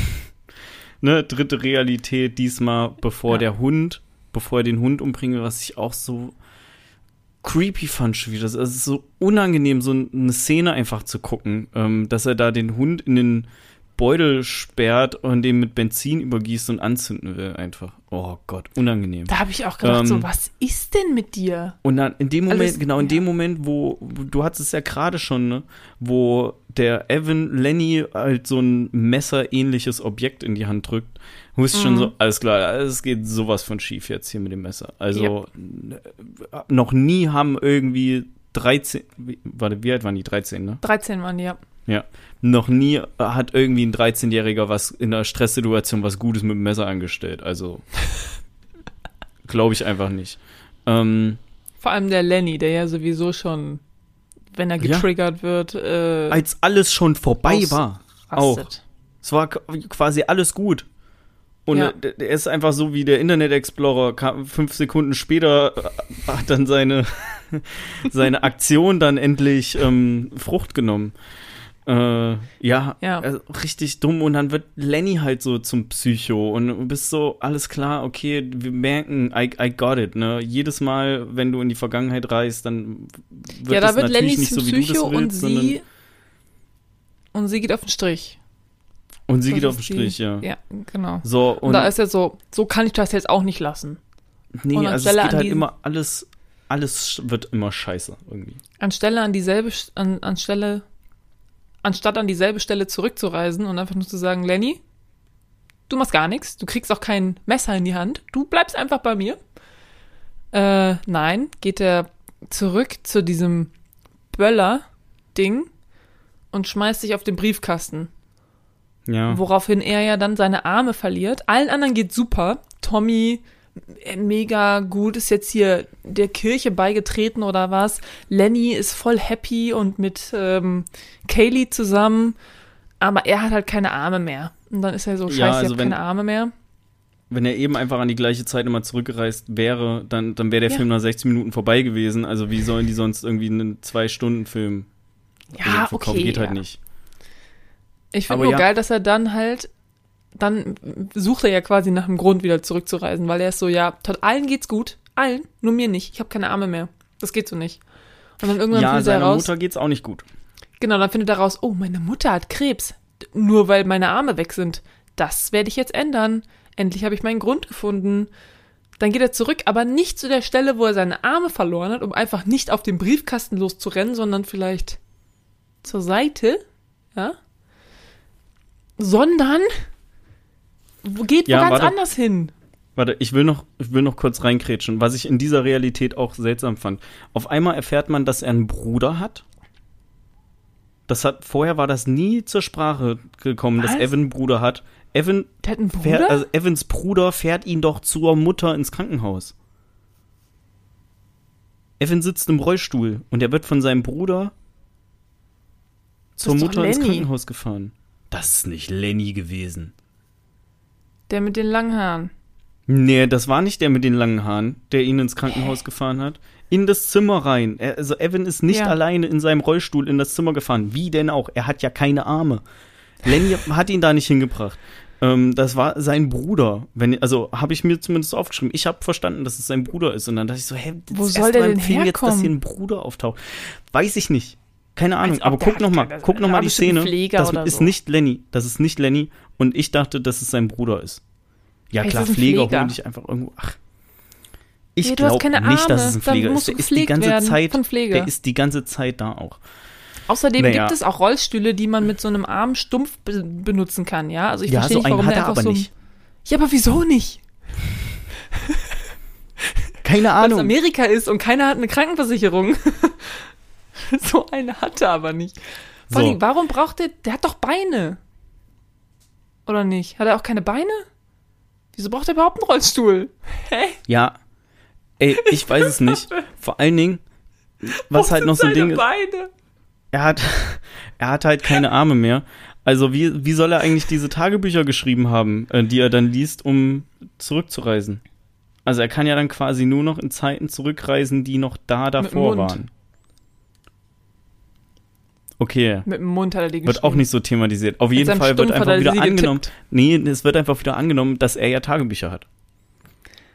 ne, dritte Realität, diesmal bevor ja. der Hund, bevor er den Hund umbringe, was ich auch so creepy fand schon wieder. Es ist so unangenehm, so eine Szene einfach zu gucken, ähm, dass er da den Hund in den Beutel sperrt und den mit Benzin übergießt und anzünden will einfach. Oh Gott, unangenehm. Da habe ich auch gedacht, ähm, so, was ist denn mit dir? Und dann in dem Moment, Alles, genau in ja. dem Moment, wo, du hattest es ja gerade schon, ne, wo der Evan Lenny halt so ein messerähnliches Objekt in die Hand drückt, du bist mhm. schon so, alles klar, es geht sowas von schief jetzt hier mit dem Messer. Also ja. noch nie haben irgendwie 13, warte, wie alt waren die? 13, ne? 13 waren die, ja. Ja. Noch nie hat irgendwie ein 13-Jähriger was in einer Stresssituation was Gutes mit dem Messer angestellt. Also glaube ich einfach nicht. Ähm, Vor allem der Lenny, der ja sowieso schon, wenn er getriggert ja, wird, äh, als alles schon vorbei war. Auch. Es war quasi alles gut. Und ja. er ist einfach so wie der Internet Explorer. Fünf Sekunden später äh, hat dann seine, seine Aktion dann endlich ähm, Frucht genommen. Äh, ja, ja. Äh, richtig dumm. Und dann wird Lenny halt so zum Psycho und du bist so, alles klar, okay, wir merken, I, I got it, ne? Jedes Mal, wenn du in die Vergangenheit reist, dann wird ja, da wird Lenny zum so, Psycho und sie und sie geht auf den Strich. Und sie das geht auf den Strich, ja. Ja, genau. So, und, und da ist er so, so kann ich das jetzt auch nicht lassen. Nee, also es geht halt immer alles, alles wird immer scheiße irgendwie. Anstelle an dieselbe, an, anstelle anstatt an dieselbe Stelle zurückzureisen und einfach nur zu sagen, Lenny, du machst gar nichts, du kriegst auch kein Messer in die Hand, du bleibst einfach bei mir. Äh, nein, geht er zurück zu diesem Böller-Ding und schmeißt sich auf den Briefkasten. Ja. Woraufhin er ja dann seine Arme verliert. Allen anderen geht super. Tommy äh, mega gut, ist jetzt hier der Kirche beigetreten oder was. Lenny ist voll happy und mit ähm, Kaylee zusammen, aber er hat halt keine Arme mehr. Und dann ist er so, scheiße, ja, also ich keine Arme mehr. Wenn er eben einfach an die gleiche Zeit immer zurückgereist wäre, dann, dann wäre der ja. Film nach 60 Minuten vorbei gewesen. Also wie sollen die sonst irgendwie einen Zwei-Stunden-Film ja, okay, Geht halt ja. nicht. Ich finde nur ja. geil, dass er dann halt dann sucht er ja quasi nach einem Grund, wieder zurückzureisen, weil er ist so, ja, allen geht's gut, allen, nur mir nicht. Ich habe keine Arme mehr. Das geht so nicht. Und dann irgendwann ja, findet er raus. Mutter geht's auch nicht gut. Genau, dann findet er raus, oh, meine Mutter hat Krebs. Nur weil meine Arme weg sind. Das werde ich jetzt ändern. Endlich habe ich meinen Grund gefunden. Dann geht er zurück, aber nicht zu der Stelle, wo er seine Arme verloren hat, um einfach nicht auf den Briefkasten loszurennen, sondern vielleicht zur Seite, ja? Sondern Geht ja, wo ganz warte, anders hin. Warte, ich will noch, ich will noch kurz reinkrätschen, was ich in dieser Realität auch seltsam fand. Auf einmal erfährt man, dass er einen Bruder hat. Das hat, vorher war das nie zur Sprache gekommen, was? dass Evan einen Bruder hat. Evan, Der hat einen Bruder? Fährt, also Evans Bruder fährt ihn doch zur Mutter ins Krankenhaus. Evan sitzt im Rollstuhl und er wird von seinem Bruder zur Mutter ins Krankenhaus gefahren. Das ist nicht Lenny gewesen. Der mit den langen Haaren. Nee, das war nicht der mit den langen Haaren, der ihn ins Krankenhaus Hä? gefahren hat. In das Zimmer rein. Er, also Evan ist nicht ja. alleine in seinem Rollstuhl in das Zimmer gefahren. Wie denn auch? Er hat ja keine Arme. Lenny hat ihn da nicht hingebracht. Ähm, das war sein Bruder. Wenn, also habe ich mir zumindest aufgeschrieben. Ich habe verstanden, dass es sein Bruder ist. Und dann dachte ich so, hä, Wo das soll erste der denn Film jetzt, dass herkommen? hier ein Bruder auftaucht. Weiß ich nicht. Keine Ahnung. Aber guck hat noch mal, keine- guck noch der mal war die Szene. Das ist so. nicht Lenny. Das ist nicht Lenny. Und ich dachte, dass es sein Bruder ist. Ja klar, ist Pfleger Pfleger. holen dich einfach irgendwo. Ach. Ich Nee, du hast glaube keine nicht, dass es ein Pfleger ist. du Der ist die ganze Zeit. Der ist die ganze Zeit da auch. Außerdem Naja. gibt es auch Rollstühle, die man mit so einem Arm stumpf be benutzen kann, ja? Also ich ja, verstehe so nicht, warum der er einfach aber so. nicht. Ja, aber wieso nicht? Keine Weil es Ahnung. Amerika ist und keiner hat eine Krankenversicherung. so eine hat er aber nicht. Vor So. allem, warum braucht der, der hat doch Beine. Oder nicht? Hat er auch keine Beine? Wieso braucht er überhaupt einen Rollstuhl? Hä? Ja. Ey, ich weiß es nicht. Vor allen Dingen, was halt noch so ein Ding ist, Beine? er hat, er hat halt keine Arme mehr. Also wie, wie soll er eigentlich diese Tagebücher geschrieben haben, äh, die er dann liest, um zurückzureisen? Also er kann ja dann quasi nur noch in Zeiten zurückreisen, die noch da davor waren. Okay, Mit dem Mund hat er die wird auch nicht so thematisiert. Auf jeden seinem Fall wird Stumpf einfach er wieder angenommen. getippt. Nee, es wird einfach wieder angenommen, dass er ja Tagebücher hat.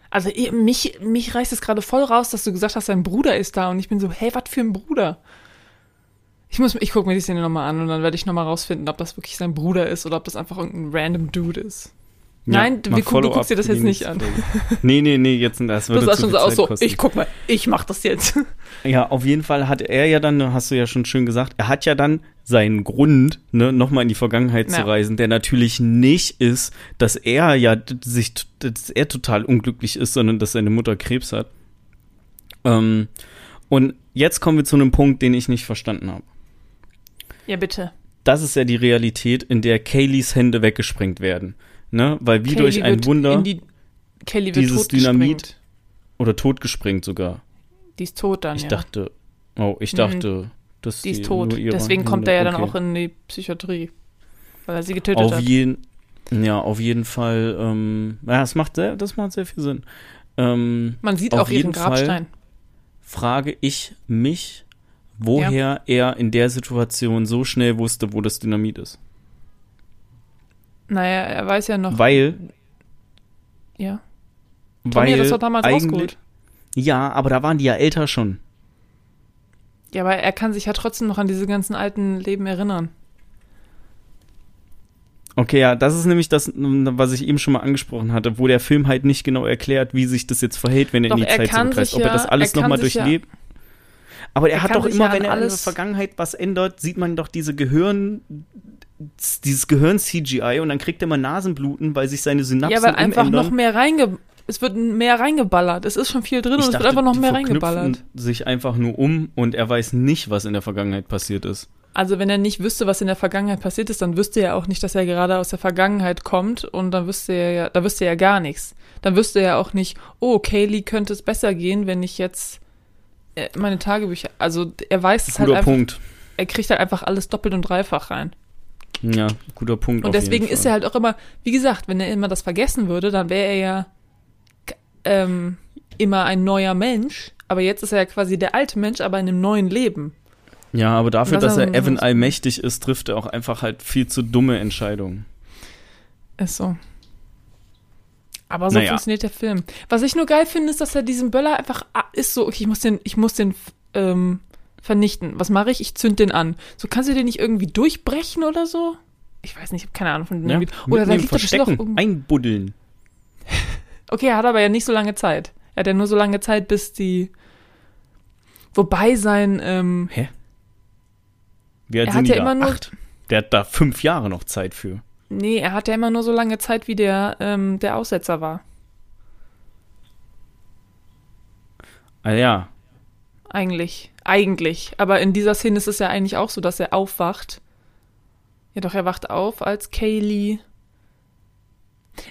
Also eh, mich, mich reißt es gerade voll raus, dass du gesagt hast, sein Bruder ist da und ich bin so, hey, was für ein Bruder? Ich muss, ich gucke mir die Szene nochmal an und dann werde ich nochmal rausfinden, ob das wirklich sein Bruder ist oder ob das einfach irgendein random Dude ist. Nein, mach wir gucken- du guckst dir das jetzt nicht an. Nee, nee, nee, jetzt das Du würde sagst zu schon so aus, so, kosten. ich guck mal, ich mach das jetzt. Ja, auf jeden Fall hat er ja dann, hast du ja schon schön gesagt, er hat ja dann seinen Grund, ne, nochmal in die Vergangenheit zu Ja. reisen, der natürlich nicht ist, dass er ja sich, dass er total unglücklich ist, sondern dass seine Mutter Krebs hat. Ähm, und jetzt kommen wir zu einem Punkt, den ich nicht verstanden habe. Ja, bitte. Das ist ja die Realität, in der Kayleys Hände weggesprengt werden. Ne? Weil wie durch ein Wunder Die, Kelly dieses. Dynamit oder totgesprengt sogar. Die ist tot dann, Ich ja. dachte, oh, ich Mhm. dachte, dass die ist sie tot. Deswegen kommt er ja dann okay. auch in die Psychiatrie. Weil er sie getötet Auf hat. jeden, ja, auf jeden Fall, ähm, ja, das macht sehr, das macht sehr viel Sinn. Ähm, Man sieht auch ihren jeden Fall Grabstein. frage ich mich, woher er in der Situation so schnell wusste, wo das Dynamit ist. Naja, er weiß ja noch. Weil, ja. Tommy weil hat das doch damals rausgeholt. ja, aber da waren die ja älter schon. Ja, aber er kann sich ja trotzdem noch an diese ganzen alten Leben erinnern. Okay, ja, das ist nämlich das, was ich eben schon mal angesprochen hatte, wo der Film halt nicht genau erklärt, wie sich das jetzt verhält, wenn er Doch, in die er Zeit zurückreist. Ob er das alles nochmal sich ja- durchlebt. Aber er, er hat doch immer, wenn er in der alles- Vergangenheit was ändert, sieht man doch diese Gehirn, dieses Gehirn-CGI und dann kriegt er mal Nasenbluten, weil sich seine Synapsen ja, weil einfach umändern. noch mehr reinge... Es wird mehr reingeballert. Es ist schon viel drin und Ich es dachte, wird einfach noch mehr reingeballert. sich einfach nur um und er weiß nicht, was in der Vergangenheit passiert ist. Also wenn er nicht wüsste, was in der Vergangenheit passiert ist, dann wüsste er auch nicht, dass er gerade aus der Vergangenheit kommt und dann wüsste er ja, da wüsste er ja gar nichts. Dann wüsste er auch nicht, oh, Kaylee könnte es besser gehen, wenn ich jetzt äh, meine Tagebücher, also er weiß es halt einfach, Punkt. er kriegt halt einfach alles doppelt und dreifach rein. Ja, guter Punkt. Und deswegen ist er halt auch immer, wie gesagt, wenn er immer das vergessen würde, dann wäre er ja ähm, immer ein neuer Mensch. Aber jetzt ist er ja quasi der alte Mensch, aber in einem neuen Leben. Ja, aber dafür, dass er Evan allmächtig ist, trifft er auch einfach halt viel zu dumme Entscheidungen. Ist so. Aber so Naja. funktioniert der Film. Was ich nur geil finde, ist, dass er diesen Böller einfach ah, ist so, okay, ich muss den, ich muss den ähm, vernichten. Was mache ich? Ich zünd den an. So kannst du den nicht irgendwie durchbrechen oder so? Ich weiß nicht, ich habe keine Ahnung von Ja? Dynamit. Oder da liegt verstecken, irgendwo. einbuddeln. Okay, er hat aber ja nicht so lange Zeit. Er hat ja nur so lange Zeit, bis die. Wobei sein, ähm, Hä? Wie alt Er sind hat die ja da? immer nur- Acht. Der hat da fünf Jahre noch Zeit für. nee, er hat ja immer nur so lange Zeit, wie der, ähm, der Aussetzer war. Ah ja. Eigentlich. Eigentlich. Aber in dieser Szene ist es ja eigentlich auch so, dass er aufwacht. Ja, doch, er wacht auf als Kaylee.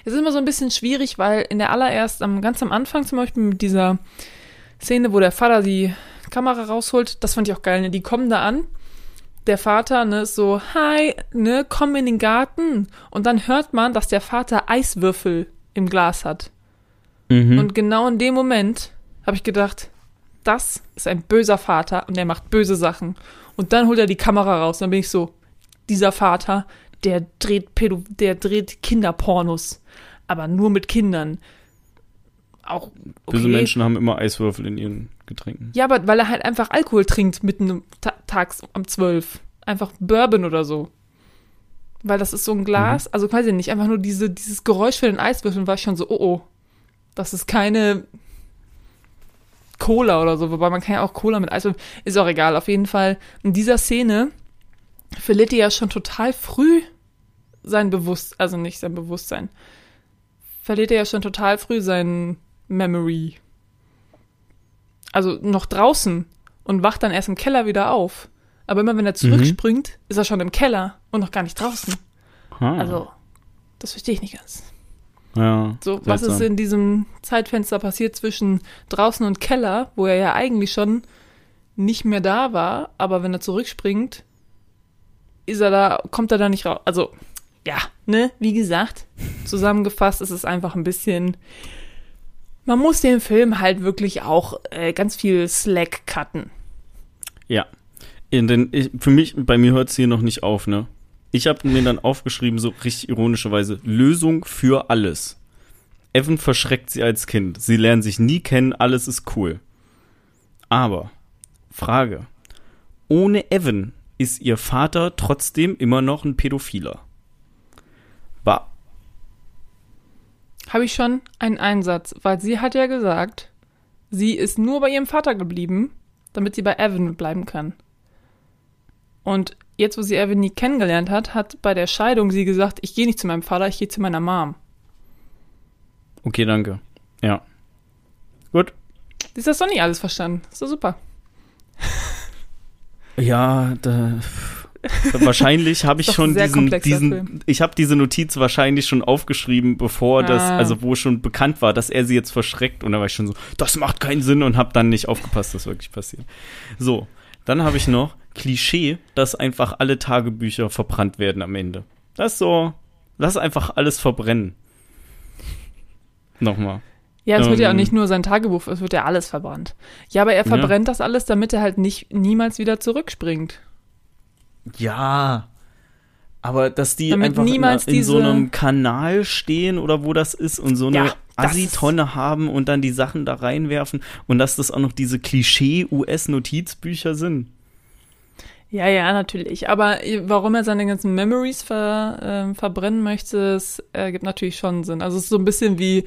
Es ist immer so ein bisschen schwierig, weil in der allererst, am, ganz am Anfang zum Beispiel mit dieser Szene, wo der Vater die Kamera rausholt, das fand ich auch geil, ne? Die kommen da an. Der Vater, ne, ist so, hi, ne, komm in den Garten. Und dann hört man, dass der Vater Eiswürfel im Glas hat. Mhm. Und genau in dem Moment habe ich gedacht, das ist ein böser Vater und der macht böse Sachen. Und dann holt er die Kamera raus. Und dann bin ich so, dieser Vater, der dreht Pädo der dreht Kinderpornos, aber nur mit Kindern. Auch okay. Böse Menschen haben immer Eiswürfel in ihren Getränken. Ja, aber weil er halt einfach Alkohol trinkt mitten ta tags um zwölf. Einfach Bourbon oder so. Weil das ist so ein Glas, mhm. also weiß ich nicht, einfach nur diese, dieses Geräusch für den Eiswürfeln war schon so, oh oh. Das ist keine Cola oder so, wobei man kann ja auch Cola mit Eiswürfeln, ist auch egal. Auf jeden Fall in dieser Szene verliert er ja schon total früh sein Bewusstsein, also nicht sein Bewusstsein, verliert er ja schon total früh sein Memory. Also noch draußen und wacht dann erst im Keller wieder auf. Aber immer wenn er zurückspringt, mhm. ist er schon im Keller und noch gar nicht draußen. Ah. Also, das verstehe ich nicht ganz. Ja. So, was ist in diesem Zeitfenster passiert zwischen draußen und Keller, wo er ja eigentlich schon nicht mehr da war, aber wenn er zurückspringt, ist er da, kommt er da nicht raus. Also, ja, ne, wie gesagt, zusammengefasst ist es einfach ein bisschen. Man muss den Film halt wirklich auch äh, ganz viel Slack cutten. Ja. In den, ich, für mich, bei mir hört es hier noch nicht auf, ne? Ich habe mir dann aufgeschrieben, so richtig ironischerweise, Lösung für alles. Evan verschreckt sie als Kind. Sie lernen sich nie kennen, alles ist cool. Aber, Frage. Ohne Evan ist ihr Vater trotzdem immer noch ein Pädophiler. War. Habe ich schon einen Einsatz, weil sie hat ja gesagt, sie ist nur bei ihrem Vater geblieben, damit sie bei Evan bleiben kann. Und jetzt, wo sie Evan nie kennengelernt hat, hat bei der Scheidung sie gesagt, ich gehe nicht zu meinem Vater, ich gehe zu meiner Mom. Okay, danke. Ja. Gut. Sie ist das doch nicht alles verstanden. Ist doch super. Ja, da, wahrscheinlich habe ich schon diesen, diesen ich habe diese Notiz wahrscheinlich schon aufgeschrieben, bevor ah. das, also wo schon bekannt war, dass er sie jetzt verschreckt und da war ich schon so, das macht keinen Sinn und habe dann nicht aufgepasst, dass wirklich passiert. So, dann habe ich noch Klischee, dass einfach alle Tagebücher verbrannt werden am Ende. Das ist so, lass einfach alles verbrennen. Nochmal. Ja, es ähm, wird ja auch ähm. nicht nur sein Tagebuch, es wird ja alles verbrannt. Ja, aber er verbrennt ja. das alles, damit er halt nicht niemals wieder zurückspringt. Ja. Aber dass die damit einfach in, in so einem Kanal stehen oder wo das ist und so eine ja, Assi-Tonne haben und dann die Sachen da reinwerfen und dass das auch noch diese Klischee-US-Notizbücher sind. Ja, ja, natürlich. Aber warum er seine ganzen Memories ver, äh, verbrennen möchte, es ergibt natürlich schon Sinn. Also es ist so ein bisschen wie,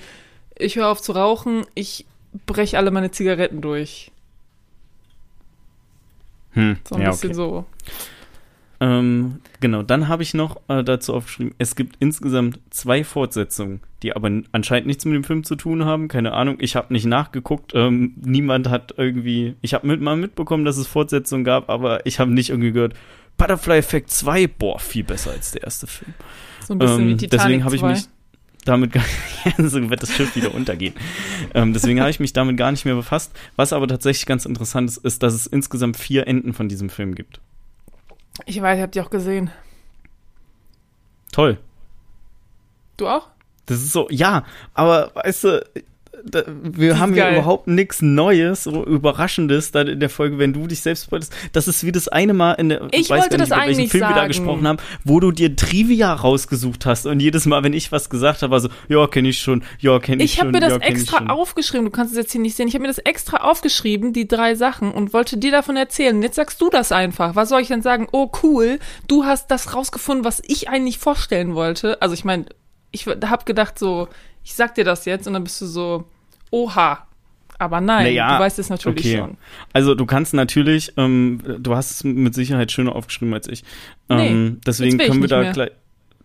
ich höre auf zu rauchen, ich breche alle meine Zigaretten durch. Hm, so ein ja, bisschen okay. so. Ähm, genau, dann habe ich noch äh, dazu aufgeschrieben, es gibt insgesamt zwei Fortsetzungen, die aber anscheinend nichts mit dem Film zu tun haben. Keine Ahnung, ich habe nicht nachgeguckt. Ähm, niemand hat irgendwie, ich habe mit, mal mitbekommen, dass es Fortsetzungen gab, aber ich habe nicht irgendwie gehört, Butterfly Effect 2, boah, viel besser als der erste Film. So ein bisschen ähm, wie Titanic Deswegen habe ich mich damit gar nicht, so wird das Schiff wieder untergehen. ähm, deswegen habe ich mich damit gar nicht mehr befasst. Was aber tatsächlich ganz interessant ist, ist, dass es insgesamt vier Enden von diesem Film gibt. Ich weiß, ich habe die auch gesehen. Toll. Du auch? Das ist so, ja, aber weißt du, da, wir haben ja überhaupt nichts Neues, so Überraschendes dann in der Folge, wenn du dich selbst spoilst. Das ist wie das eine Mal in der, ich weiß wollte nicht, das über welchen Film sagen. wir da gesprochen haben, wo du dir Trivia rausgesucht hast und jedes Mal, wenn ich was gesagt habe, war so, ja, kenne ich schon, ja, kenne ich, ich schon. Ich habe mir das ja, extra aufgeschrieben, du kannst es jetzt hier nicht sehen, ich habe mir das extra aufgeschrieben, die drei Sachen und wollte dir davon erzählen. Jetzt sagst du das einfach. Was soll ich denn sagen? Oh, cool, du hast das rausgefunden, was ich eigentlich vorstellen wollte. Also ich meine, ich habe gedacht so, ich sag dir das jetzt und dann bist du so, oha. Aber nein, naja, du weißt es natürlich okay. schon. Also du kannst natürlich, ähm, du hast es mit Sicherheit schöner aufgeschrieben als ich. Ähm, nee, deswegen können wir da mehr. gleich.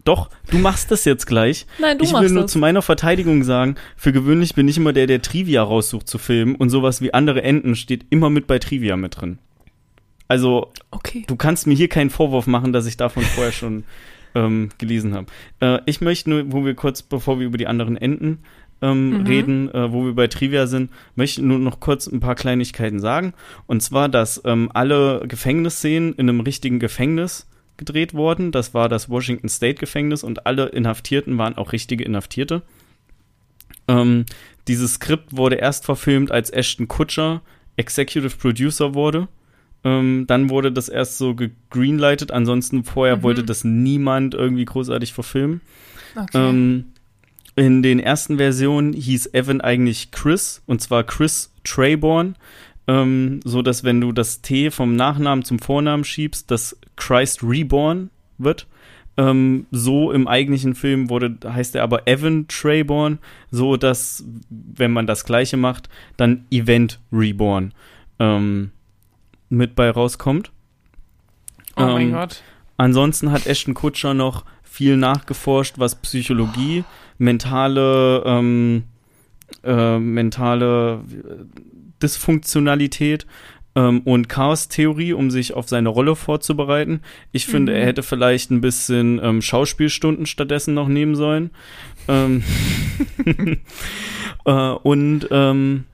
Doch, du machst das jetzt gleich. Nein, du ich machst will nur das. zu meiner Verteidigung sagen, für gewöhnlich bin ich immer der, der Trivia raussucht zu filmen und sowas wie andere Enden steht immer mit bei Trivia mit drin. Also, okay. du kannst mir hier keinen Vorwurf machen, dass ich davon vorher schon ähm, gelesen habe. Äh, ich möchte nur, wo wir kurz, bevor wir über die anderen Enden ähm, mhm. reden, äh, wo wir bei Trivia sind, möchte nur noch kurz ein paar Kleinigkeiten sagen. Und zwar, dass ähm, alle Gefängnisszenen in einem richtigen Gefängnis gedreht wurden. Das war das Washington State Gefängnis und alle Inhaftierten waren auch richtige Inhaftierte. Ähm, dieses Skript wurde erst verfilmt, als Ashton Kutcher Executive Producer wurde Ähm, dann wurde das erst so gegreenlightet. Ansonsten vorher Mhm. wollte das niemand irgendwie großartig verfilmen. Okay. Ähm, in den ersten Versionen hieß Evan eigentlich Chris und zwar Chris Trayborn, ähm, so dass wenn du das T vom Nachnamen zum Vornamen schiebst, das Christ Reborn wird. Ähm, so im eigentlichen Film wurde heißt er aber Evan Trayborn, so dass wenn man das Gleiche macht, dann Event Reborn ähm, mit bei rauskommt. oh mein ähm, Gott. Ansonsten hat Ashton Kutscher noch viel nachgeforscht, was Psychologie, mentale, ähm, äh, mentale äh, Dysfunktionalität ähm, und Chaos-Theorie, um sich auf seine Rolle vorzubereiten. Ich finde, Mhm. er hätte vielleicht ein bisschen ähm, Schauspielstunden stattdessen noch nehmen sollen. Ähm, äh, und ähm,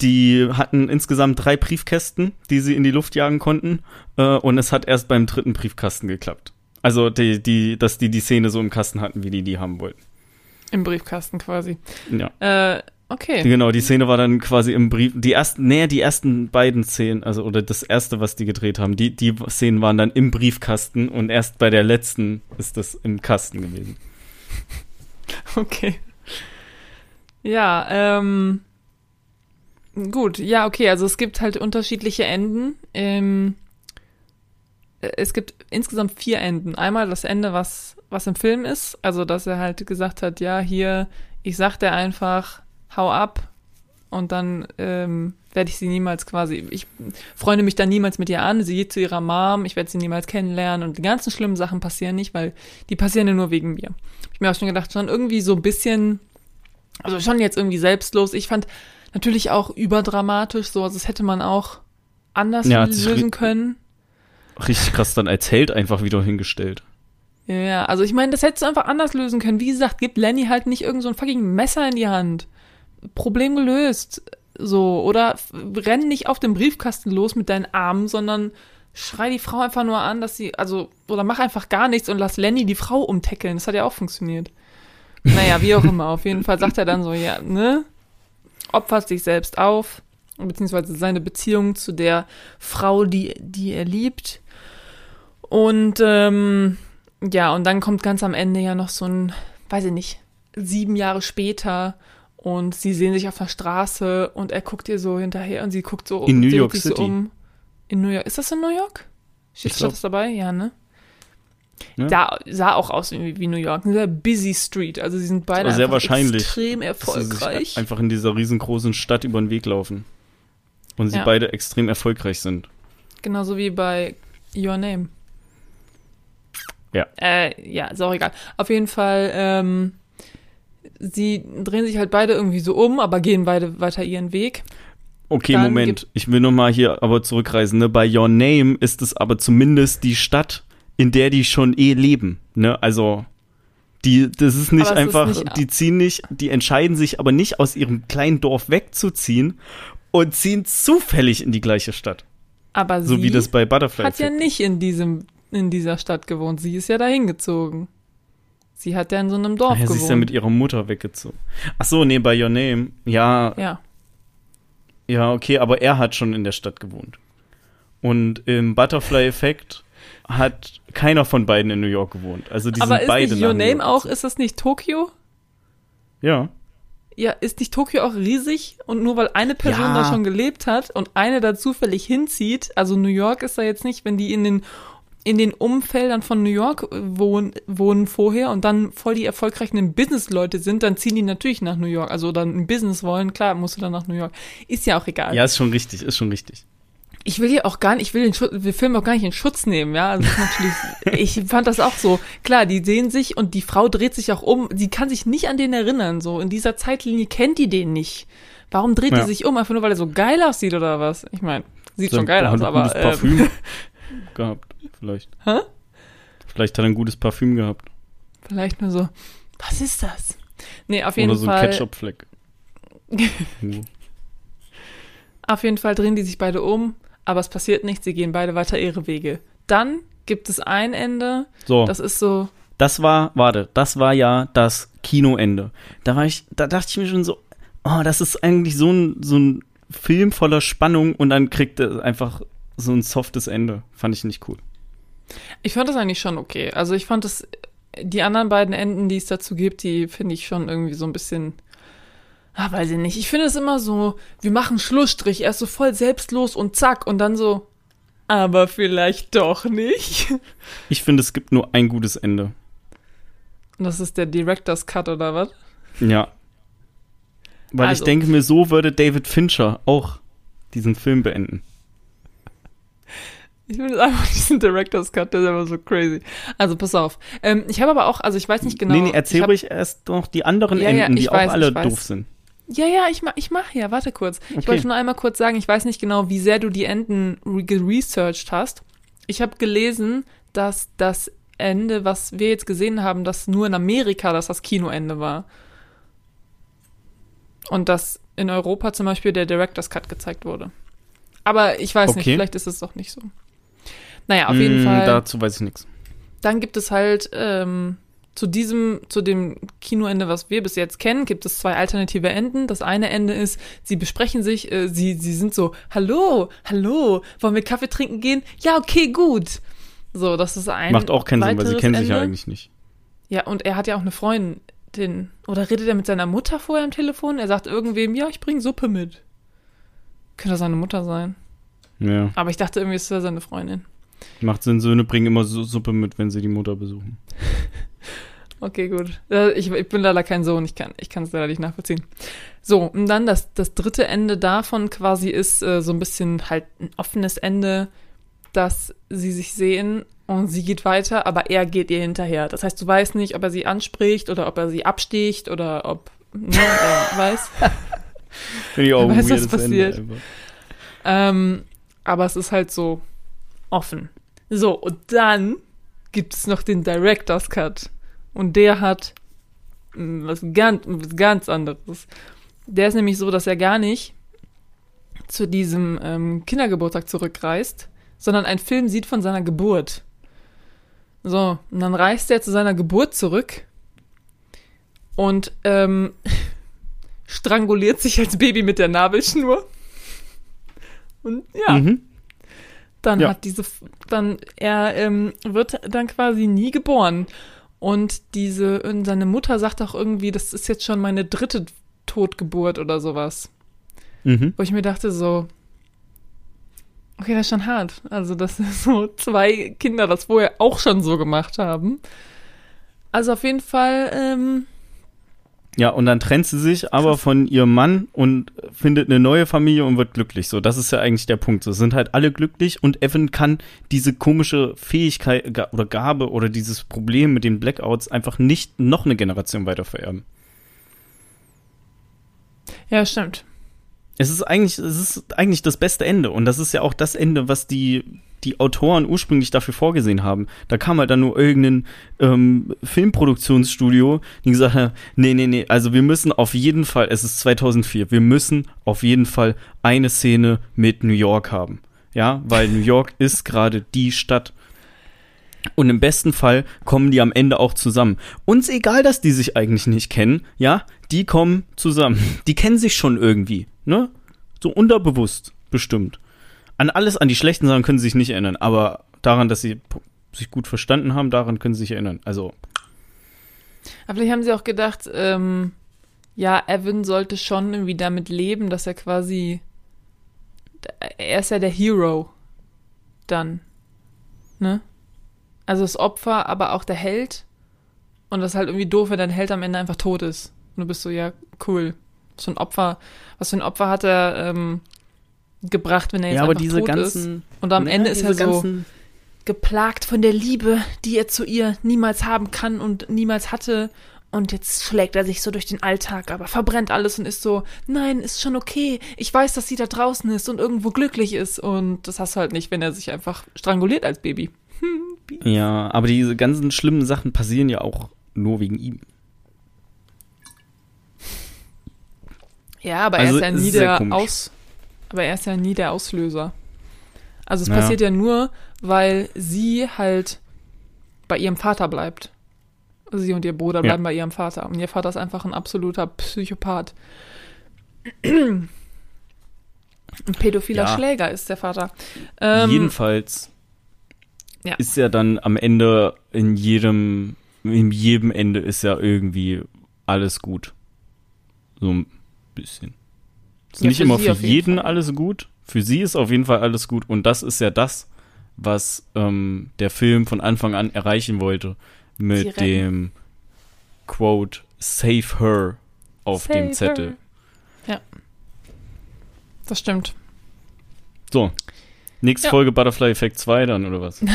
die hatten insgesamt drei Briefkästen, die sie in die Luft jagen konnten. Äh, und es hat erst beim dritten Briefkasten geklappt. Also, die, die, dass die die Szene so im Kasten hatten, wie die die haben wollten. Im Briefkasten quasi. Ja. Äh, okay. Genau, die Szene war dann quasi im Brief. Die ersten, nee, die ersten beiden Szenen, also oder das erste, was die gedreht haben, die, die Szenen waren dann im Briefkasten und erst bei der letzten ist das im Kasten gewesen. Okay. Ja, ähm. Gut, ja, okay, also es gibt halt unterschiedliche Enden. Ähm, äh, es gibt insgesamt vier Enden. Einmal das Ende, was, was im Film ist, also dass er halt gesagt hat, ja, hier, ich sag dir einfach, hau ab und dann ähm, werde ich sie niemals quasi, ich freunde mich dann niemals mit ihr an, sie geht zu ihrer Mom, ich werde sie niemals kennenlernen und die ganzen schlimmen Sachen passieren nicht, weil die passieren ja nur wegen mir. Ich mir auch schon gedacht, schon irgendwie so ein bisschen, also schon jetzt irgendwie selbstlos. Ich fand natürlich auch überdramatisch, so, also das hätte man auch anders Ja, lösen können. Richtig krass dann als Held einfach wieder hingestellt. Ja, also ich meine, das hättest du einfach anders lösen können. Wie gesagt, gibt Lenny halt nicht irgend so ein fucking Messer in die Hand. Problem gelöst. So, oder renn nicht auf den Briefkasten los mit deinen Armen, sondern schrei die Frau einfach nur an, dass sie, also, oder mach einfach gar nichts und lass Lenny die Frau umtackeln. Das hat ja auch funktioniert. Naja, wie auch immer. Auf jeden Fall sagt er dann so, ja, ne? Opfert sich selbst auf, beziehungsweise seine Beziehung zu der Frau, die, die er liebt. Und ähm, ja, und dann kommt ganz am Ende ja noch so ein, weiß ich nicht, sieben Jahre später und sie sehen sich auf der Straße und er guckt ihr so hinterher und sie guckt so In New York City. So um. In New York. Ist das in New York? Steht glaub. das dabei? Ja, ne? Ja. Da sah auch aus wie, New York. Eine sehr busy Street. Also sie sind beide sehr wahrscheinlich, extrem erfolgreich. einfach in dieser riesengroßen Stadt über den Weg laufen. Und sie Ja. beide extrem erfolgreich sind. Genauso wie bei Your Name. Ja. Äh, ja, ist auch egal. Auf jeden Fall, ähm, sie drehen sich halt beide irgendwie so um, aber gehen beide weiter ihren Weg. Okay, Dann Moment. Ich will nochmal hier aber zurückreisen. Ne? Bei Your Name ist es aber zumindest die Stadt, in der die schon eh leben. Ne? Also, die, das ist nicht es ist einfach, nicht- die ziehen nicht, die entscheiden sich aber nicht aus ihrem kleinen Dorf wegzuziehen und ziehen zufällig in die gleiche Stadt. Aber So wie das bei Butterfly hat ja nicht in diesem, in dieser Stadt gewohnt. Sie ist ja dahin gezogen. Sie hat ja in so einem Dorf ja, sie gewohnt. ist ja mit ihrer Mutter weggezogen. Ach so, nee, bei Your Name. Ja, ja. Ja, okay, aber er hat schon in der Stadt gewohnt. Und im Butterfly-Effekt hat keiner von beiden in New York gewohnt. Also die Aber sind ist beide nicht Your Name auch, ist das nicht Tokio? Ja. Ja, ist nicht Tokio auch riesig? Und nur weil eine Person Ja. da schon gelebt hat und eine da zufällig hinzieht, also New York ist da jetzt nicht, wenn die in den, in den Umfeldern von New York wohnen, wohnen vorher und dann voll die erfolgreichen Business-Leute sind, dann ziehen die natürlich nach New York. Also dann ein Business wollen, klar, musst du dann nach New York. Ist ja auch egal. Ja, ist schon richtig, ist schon richtig. Ich will hier auch gar nicht, ich will den Schutz, wir Film auch gar nicht in Schutz nehmen, ja. Also natürlich, ich fand das auch so. Klar, die sehen sich und die Frau dreht sich auch um. Sie kann sich nicht an den erinnern, so. In dieser Zeitlinie kennt die den nicht. Warum dreht Ja. die sich um? Einfach nur, weil er so geil aussieht oder was? Ich meine, sieht schon geil aus, aber. ähm, Parfüm gehabt, vielleicht. Hä? Vielleicht hat er ein gutes Parfüm gehabt. Vielleicht nur so, was ist das? Nee, auf Oder jeden so ein Fall. Ketchup-Fleck. Auf jeden Fall drehen die sich beide um, aber es passiert nichts, sie gehen beide weiter ihre Wege. Dann gibt es ein Ende, so, das ist so, das war, warte, das war ja das Kinoende. Da war ich, da dachte ich mir schon so, oh, das ist eigentlich so ein, so ein Film voller Spannung und dann kriegt er einfach so ein softes Ende. Fand ich nicht cool. Ich fand das eigentlich schon okay. Also ich fand das, die anderen beiden Enden, die es dazu gibt, die finde ich schon irgendwie so ein bisschen, ah, weiß ich nicht. Ich finde es immer so, wir machen Schlussstrich, erst so voll selbstlos und zack und dann so, aber vielleicht doch nicht. Ich finde, es gibt nur ein gutes Ende. Und das ist der Director's Cut oder was? Ja. Weil Also- ich denke mir, so würde David Fincher auch diesen Film beenden. Ich finde einfach diesen Director's Cut, der ist einfach so crazy. Also pass auf. Ähm, ich habe aber auch, also ich weiß nicht genau. nee, nee, erzähl ich ruhig erst noch die anderen Ja, ja, Enden, die ich auch weiß, alle ich weiß. doof sind. Ja, ja, ich mach, ich mach ja, warte kurz. Ich Okay. wollte nur einmal kurz sagen, ich weiß nicht genau, wie sehr du die Enden re- geresearched hast. Ich habe gelesen, dass das Ende, was wir jetzt gesehen haben, dass nur in Amerika das das Kinoende war. Und dass in Europa zum Beispiel der Director's Cut gezeigt wurde. Aber ich weiß nicht, Okay. vielleicht ist es doch nicht so. Naja, auf jeden Mm, Fall. Dazu weiß ich nichts. Dann gibt es halt ähm, zu diesem, zu dem Kinoende, was wir bis jetzt kennen, gibt es zwei alternative Enden. Das eine Ende ist, sie besprechen sich, äh, sie, sie sind so, hallo, hallo, wollen wir Kaffee trinken gehen? Ja, okay, gut. So, das ist ein. Macht auch keinen Sinn, weil sie kennen sich ja Ende. eigentlich nicht. Ja, und er hat ja auch eine Freundin. Oder redet er mit seiner Mutter vorher am Telefon? Er sagt irgendwem, ja, ich bringe Suppe mit. Könnte seine Mutter sein. Ja. Aber ich dachte irgendwie, es wäre seine Freundin. Macht Sinn, Söhne bringen immer Su- Suppe mit, wenn sie die Mutter besuchen. Okay, gut. Ich, ich bin leider kein Sohn, ich kann ich kann es leider nicht nachvollziehen. So, und dann das, das dritte Ende davon quasi ist äh, so ein bisschen halt ein offenes Ende, dass sie sich sehen und sie geht weiter, aber er geht ihr hinterher. Das heißt, du weißt nicht, ob er sie anspricht oder ob er sie absticht oder ob, ne, er weiß. Finde ich auch weiß, was passiert. Ähm, aber es ist halt so offen. So, und dann gibt es noch den Director's Cut. Und der hat mm, was ganz, was ganz anderes. Der ist nämlich so, dass er gar nicht zu diesem ähm, Kindergeburtstag zurückreist, sondern einen Film sieht von seiner Geburt. So, und dann reist er zu seiner Geburt zurück und ähm, stranguliert sich als Baby mit der Nabelschnur. Und ja, Mhm. Dann Ja. hat diese, dann, er ähm, wird dann quasi nie geboren. Und diese, und seine Mutter sagt auch irgendwie, das ist jetzt schon meine dritte Totgeburt oder sowas. Mhm. Wo ich mir dachte, so, okay, das ist schon hart. Also, dass so zwei Kinder das vorher auch schon so gemacht haben. Also auf jeden Fall, ähm, Ja, und dann trennt sie sich aber von ihrem Mann und findet eine neue Familie und wird glücklich. So, das ist ja eigentlich der Punkt. So sind halt alle glücklich und Evan kann diese komische Fähigkeit oder Gabe oder dieses Problem mit den Blackouts einfach nicht noch eine Generation weiter vererben. ja, stimmt. Es ist eigentlich, es ist eigentlich das beste Ende und das ist ja auch das Ende, was die die Autoren ursprünglich dafür vorgesehen haben. Da kam halt dann nur irgendein ähm, Filmproduktionsstudio, die gesagt hat, nee, nee, nee, also wir müssen auf jeden Fall, es ist 2004, wir müssen auf jeden Fall eine Szene mit New York haben. Ja, weil New York ist gerade die Stadt. Und im besten Fall kommen die am Ende auch zusammen. Uns egal, dass die sich eigentlich nicht kennen, ja, die kommen zusammen. Die kennen sich schon irgendwie, ne? So unterbewusst, bestimmt. An alles, an die schlechten Sachen können sie sich nicht erinnern, aber daran, dass sie sich gut verstanden haben, daran können sie sich erinnern. Also, Aber vielleicht haben sie auch gedacht, ähm, ja, Evan sollte schon irgendwie damit leben, dass er quasi, er ist ja der Hero dann, ne? Also das Opfer, aber auch der Held. Und das ist halt irgendwie doof, wenn dein Held am Ende einfach tot ist. Und du bist so, ja, cool. So ein Opfer, was für ein Opfer hat er ähm, gebracht, wenn er jetzt ja, aber einfach diese tot ganzen. ist. Und am ja, Ende ist er so, geplagt von der Liebe, die er zu ihr niemals haben kann und niemals hatte. Und jetzt schlägt er sich so durch den Alltag, aber verbrennt alles und ist so, nein, ist schon okay. Ich weiß, dass sie da draußen ist und irgendwo glücklich ist. Und das hast du halt nicht, wenn er sich einfach stranguliert als Baby. Ja, aber diese ganzen schlimmen Sachen passieren ja auch nur wegen ihm. Ja, aber Also, er ist ja nie der komisch. Aus. Aber er ist ja nie der Auslöser. Also es Ja. passiert ja nur, weil sie halt bei ihrem Vater bleibt. Sie und ihr Bruder Ja. bleiben bei ihrem Vater. Und ihr Vater ist einfach ein absoluter Psychopath. Ein pädophiler Ja. Schläger ist der Vater. Ähm, Jedenfalls ja. ist ja dann am Ende in jedem, in jedem Ende ist ja irgendwie alles gut. So ein bisschen. Ist Ja, nicht für immer für jeden jeden alles gut. Für sie ist auf jeden Fall alles gut. Und das ist ja das, was ähm, der Film von Anfang an erreichen wollte. Mit dem Quote Save her auf Save dem Zettel. her. Ja. Das stimmt. So. Nächste Ja. Folge Butterfly Effect 2 dann, oder was?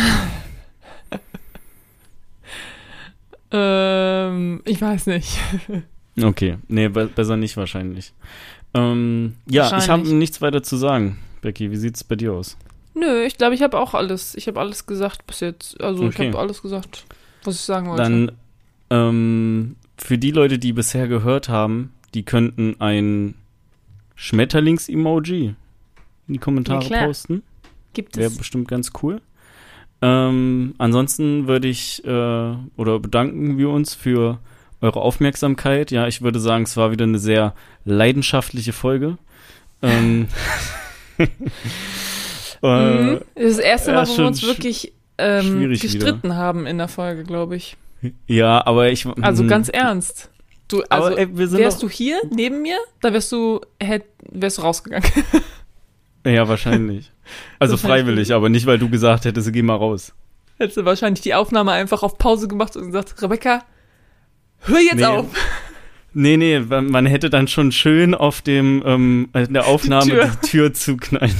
Ähm, ich weiß nicht. Okay, nee, be besser nicht wahrscheinlich. Ähm, ja, ich habe nichts weiter zu sagen. Becky, wie sieht's bei dir aus? Nö, ich glaube, ich habe auch alles. Ich habe alles gesagt bis jetzt. Also ich Okay. habe alles gesagt, was ich sagen wollte. Dann ähm, für die Leute, die bisher gehört haben, die könnten ein Schmetterlings-Emoji in die Kommentare Ja, posten. gibt Wäre es. bestimmt ganz cool. Ähm, ansonsten würde ich äh, oder bedanken wir uns für eure Aufmerksamkeit. Ja, ich würde sagen, es war wieder eine sehr leidenschaftliche Folge. Ähm, äh, Mhm. Das ist das erste ja, Mal, wo wir uns wirklich ähm, gestritten haben in der Folge, glaube ich. Ja, aber ich. Also mhm. ganz ernst. Du, also aber, ey, wir sind wärst doch, du hier neben mir, da wärst du, hätt, wärst du rausgegangen. Ja, wahrscheinlich. Also freiwillig, aber nicht, weil du gesagt hättest, geh mal raus. Hättest du wahrscheinlich die Aufnahme einfach auf Pause gemacht und gesagt, Rebecca, hör jetzt Nee. auf. Nee, nee, man hätte dann schon schön auf dem, ähm, in der Aufnahme Tür. die Tür zuknallen.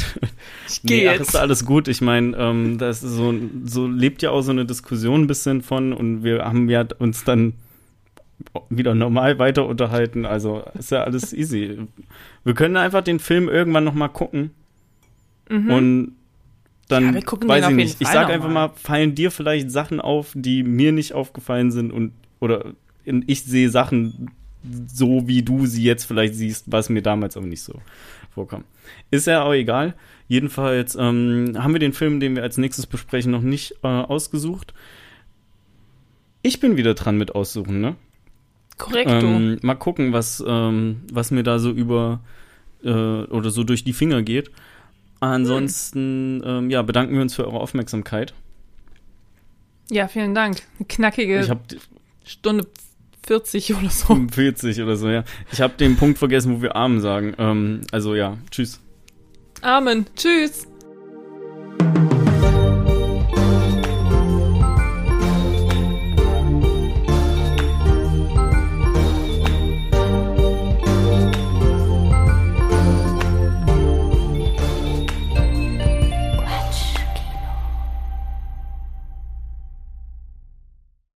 Ich gehe Nee, ach, jetzt. ist alles gut. Ich meine, ähm, das so, so lebt ja auch so eine Diskussion ein bisschen von und wir haben ja uns dann wieder normal weiter unterhalten. Also ist ja alles easy. Wir können einfach den Film irgendwann noch mal gucken Mhm. und dann Ja, weiß ich nicht. Ich sag einfach mal. mal, fallen dir vielleicht Sachen auf, die mir nicht aufgefallen sind und oder ich sehe Sachen so, wie du sie jetzt vielleicht siehst, was mir damals aber nicht so vorkam. Ist ja auch egal. Jedenfalls ähm, haben wir den Film, den wir als nächstes besprechen, noch nicht äh, ausgesucht. Ich bin wieder dran mit aussuchen, ne? Korrekto. Ähm, mal gucken, was, ähm, was mir da so über äh, oder so durch die Finger geht. Ansonsten, ähm, ja, bedanken wir uns für eure Aufmerksamkeit. ja, vielen Dank. Eine knackige Stunde 40 oder so. 40 oder so, ja. Ich habe den Punkt vergessen, wo wir Amen sagen. Ähm, also ja, tschüss. Amen, tschüss.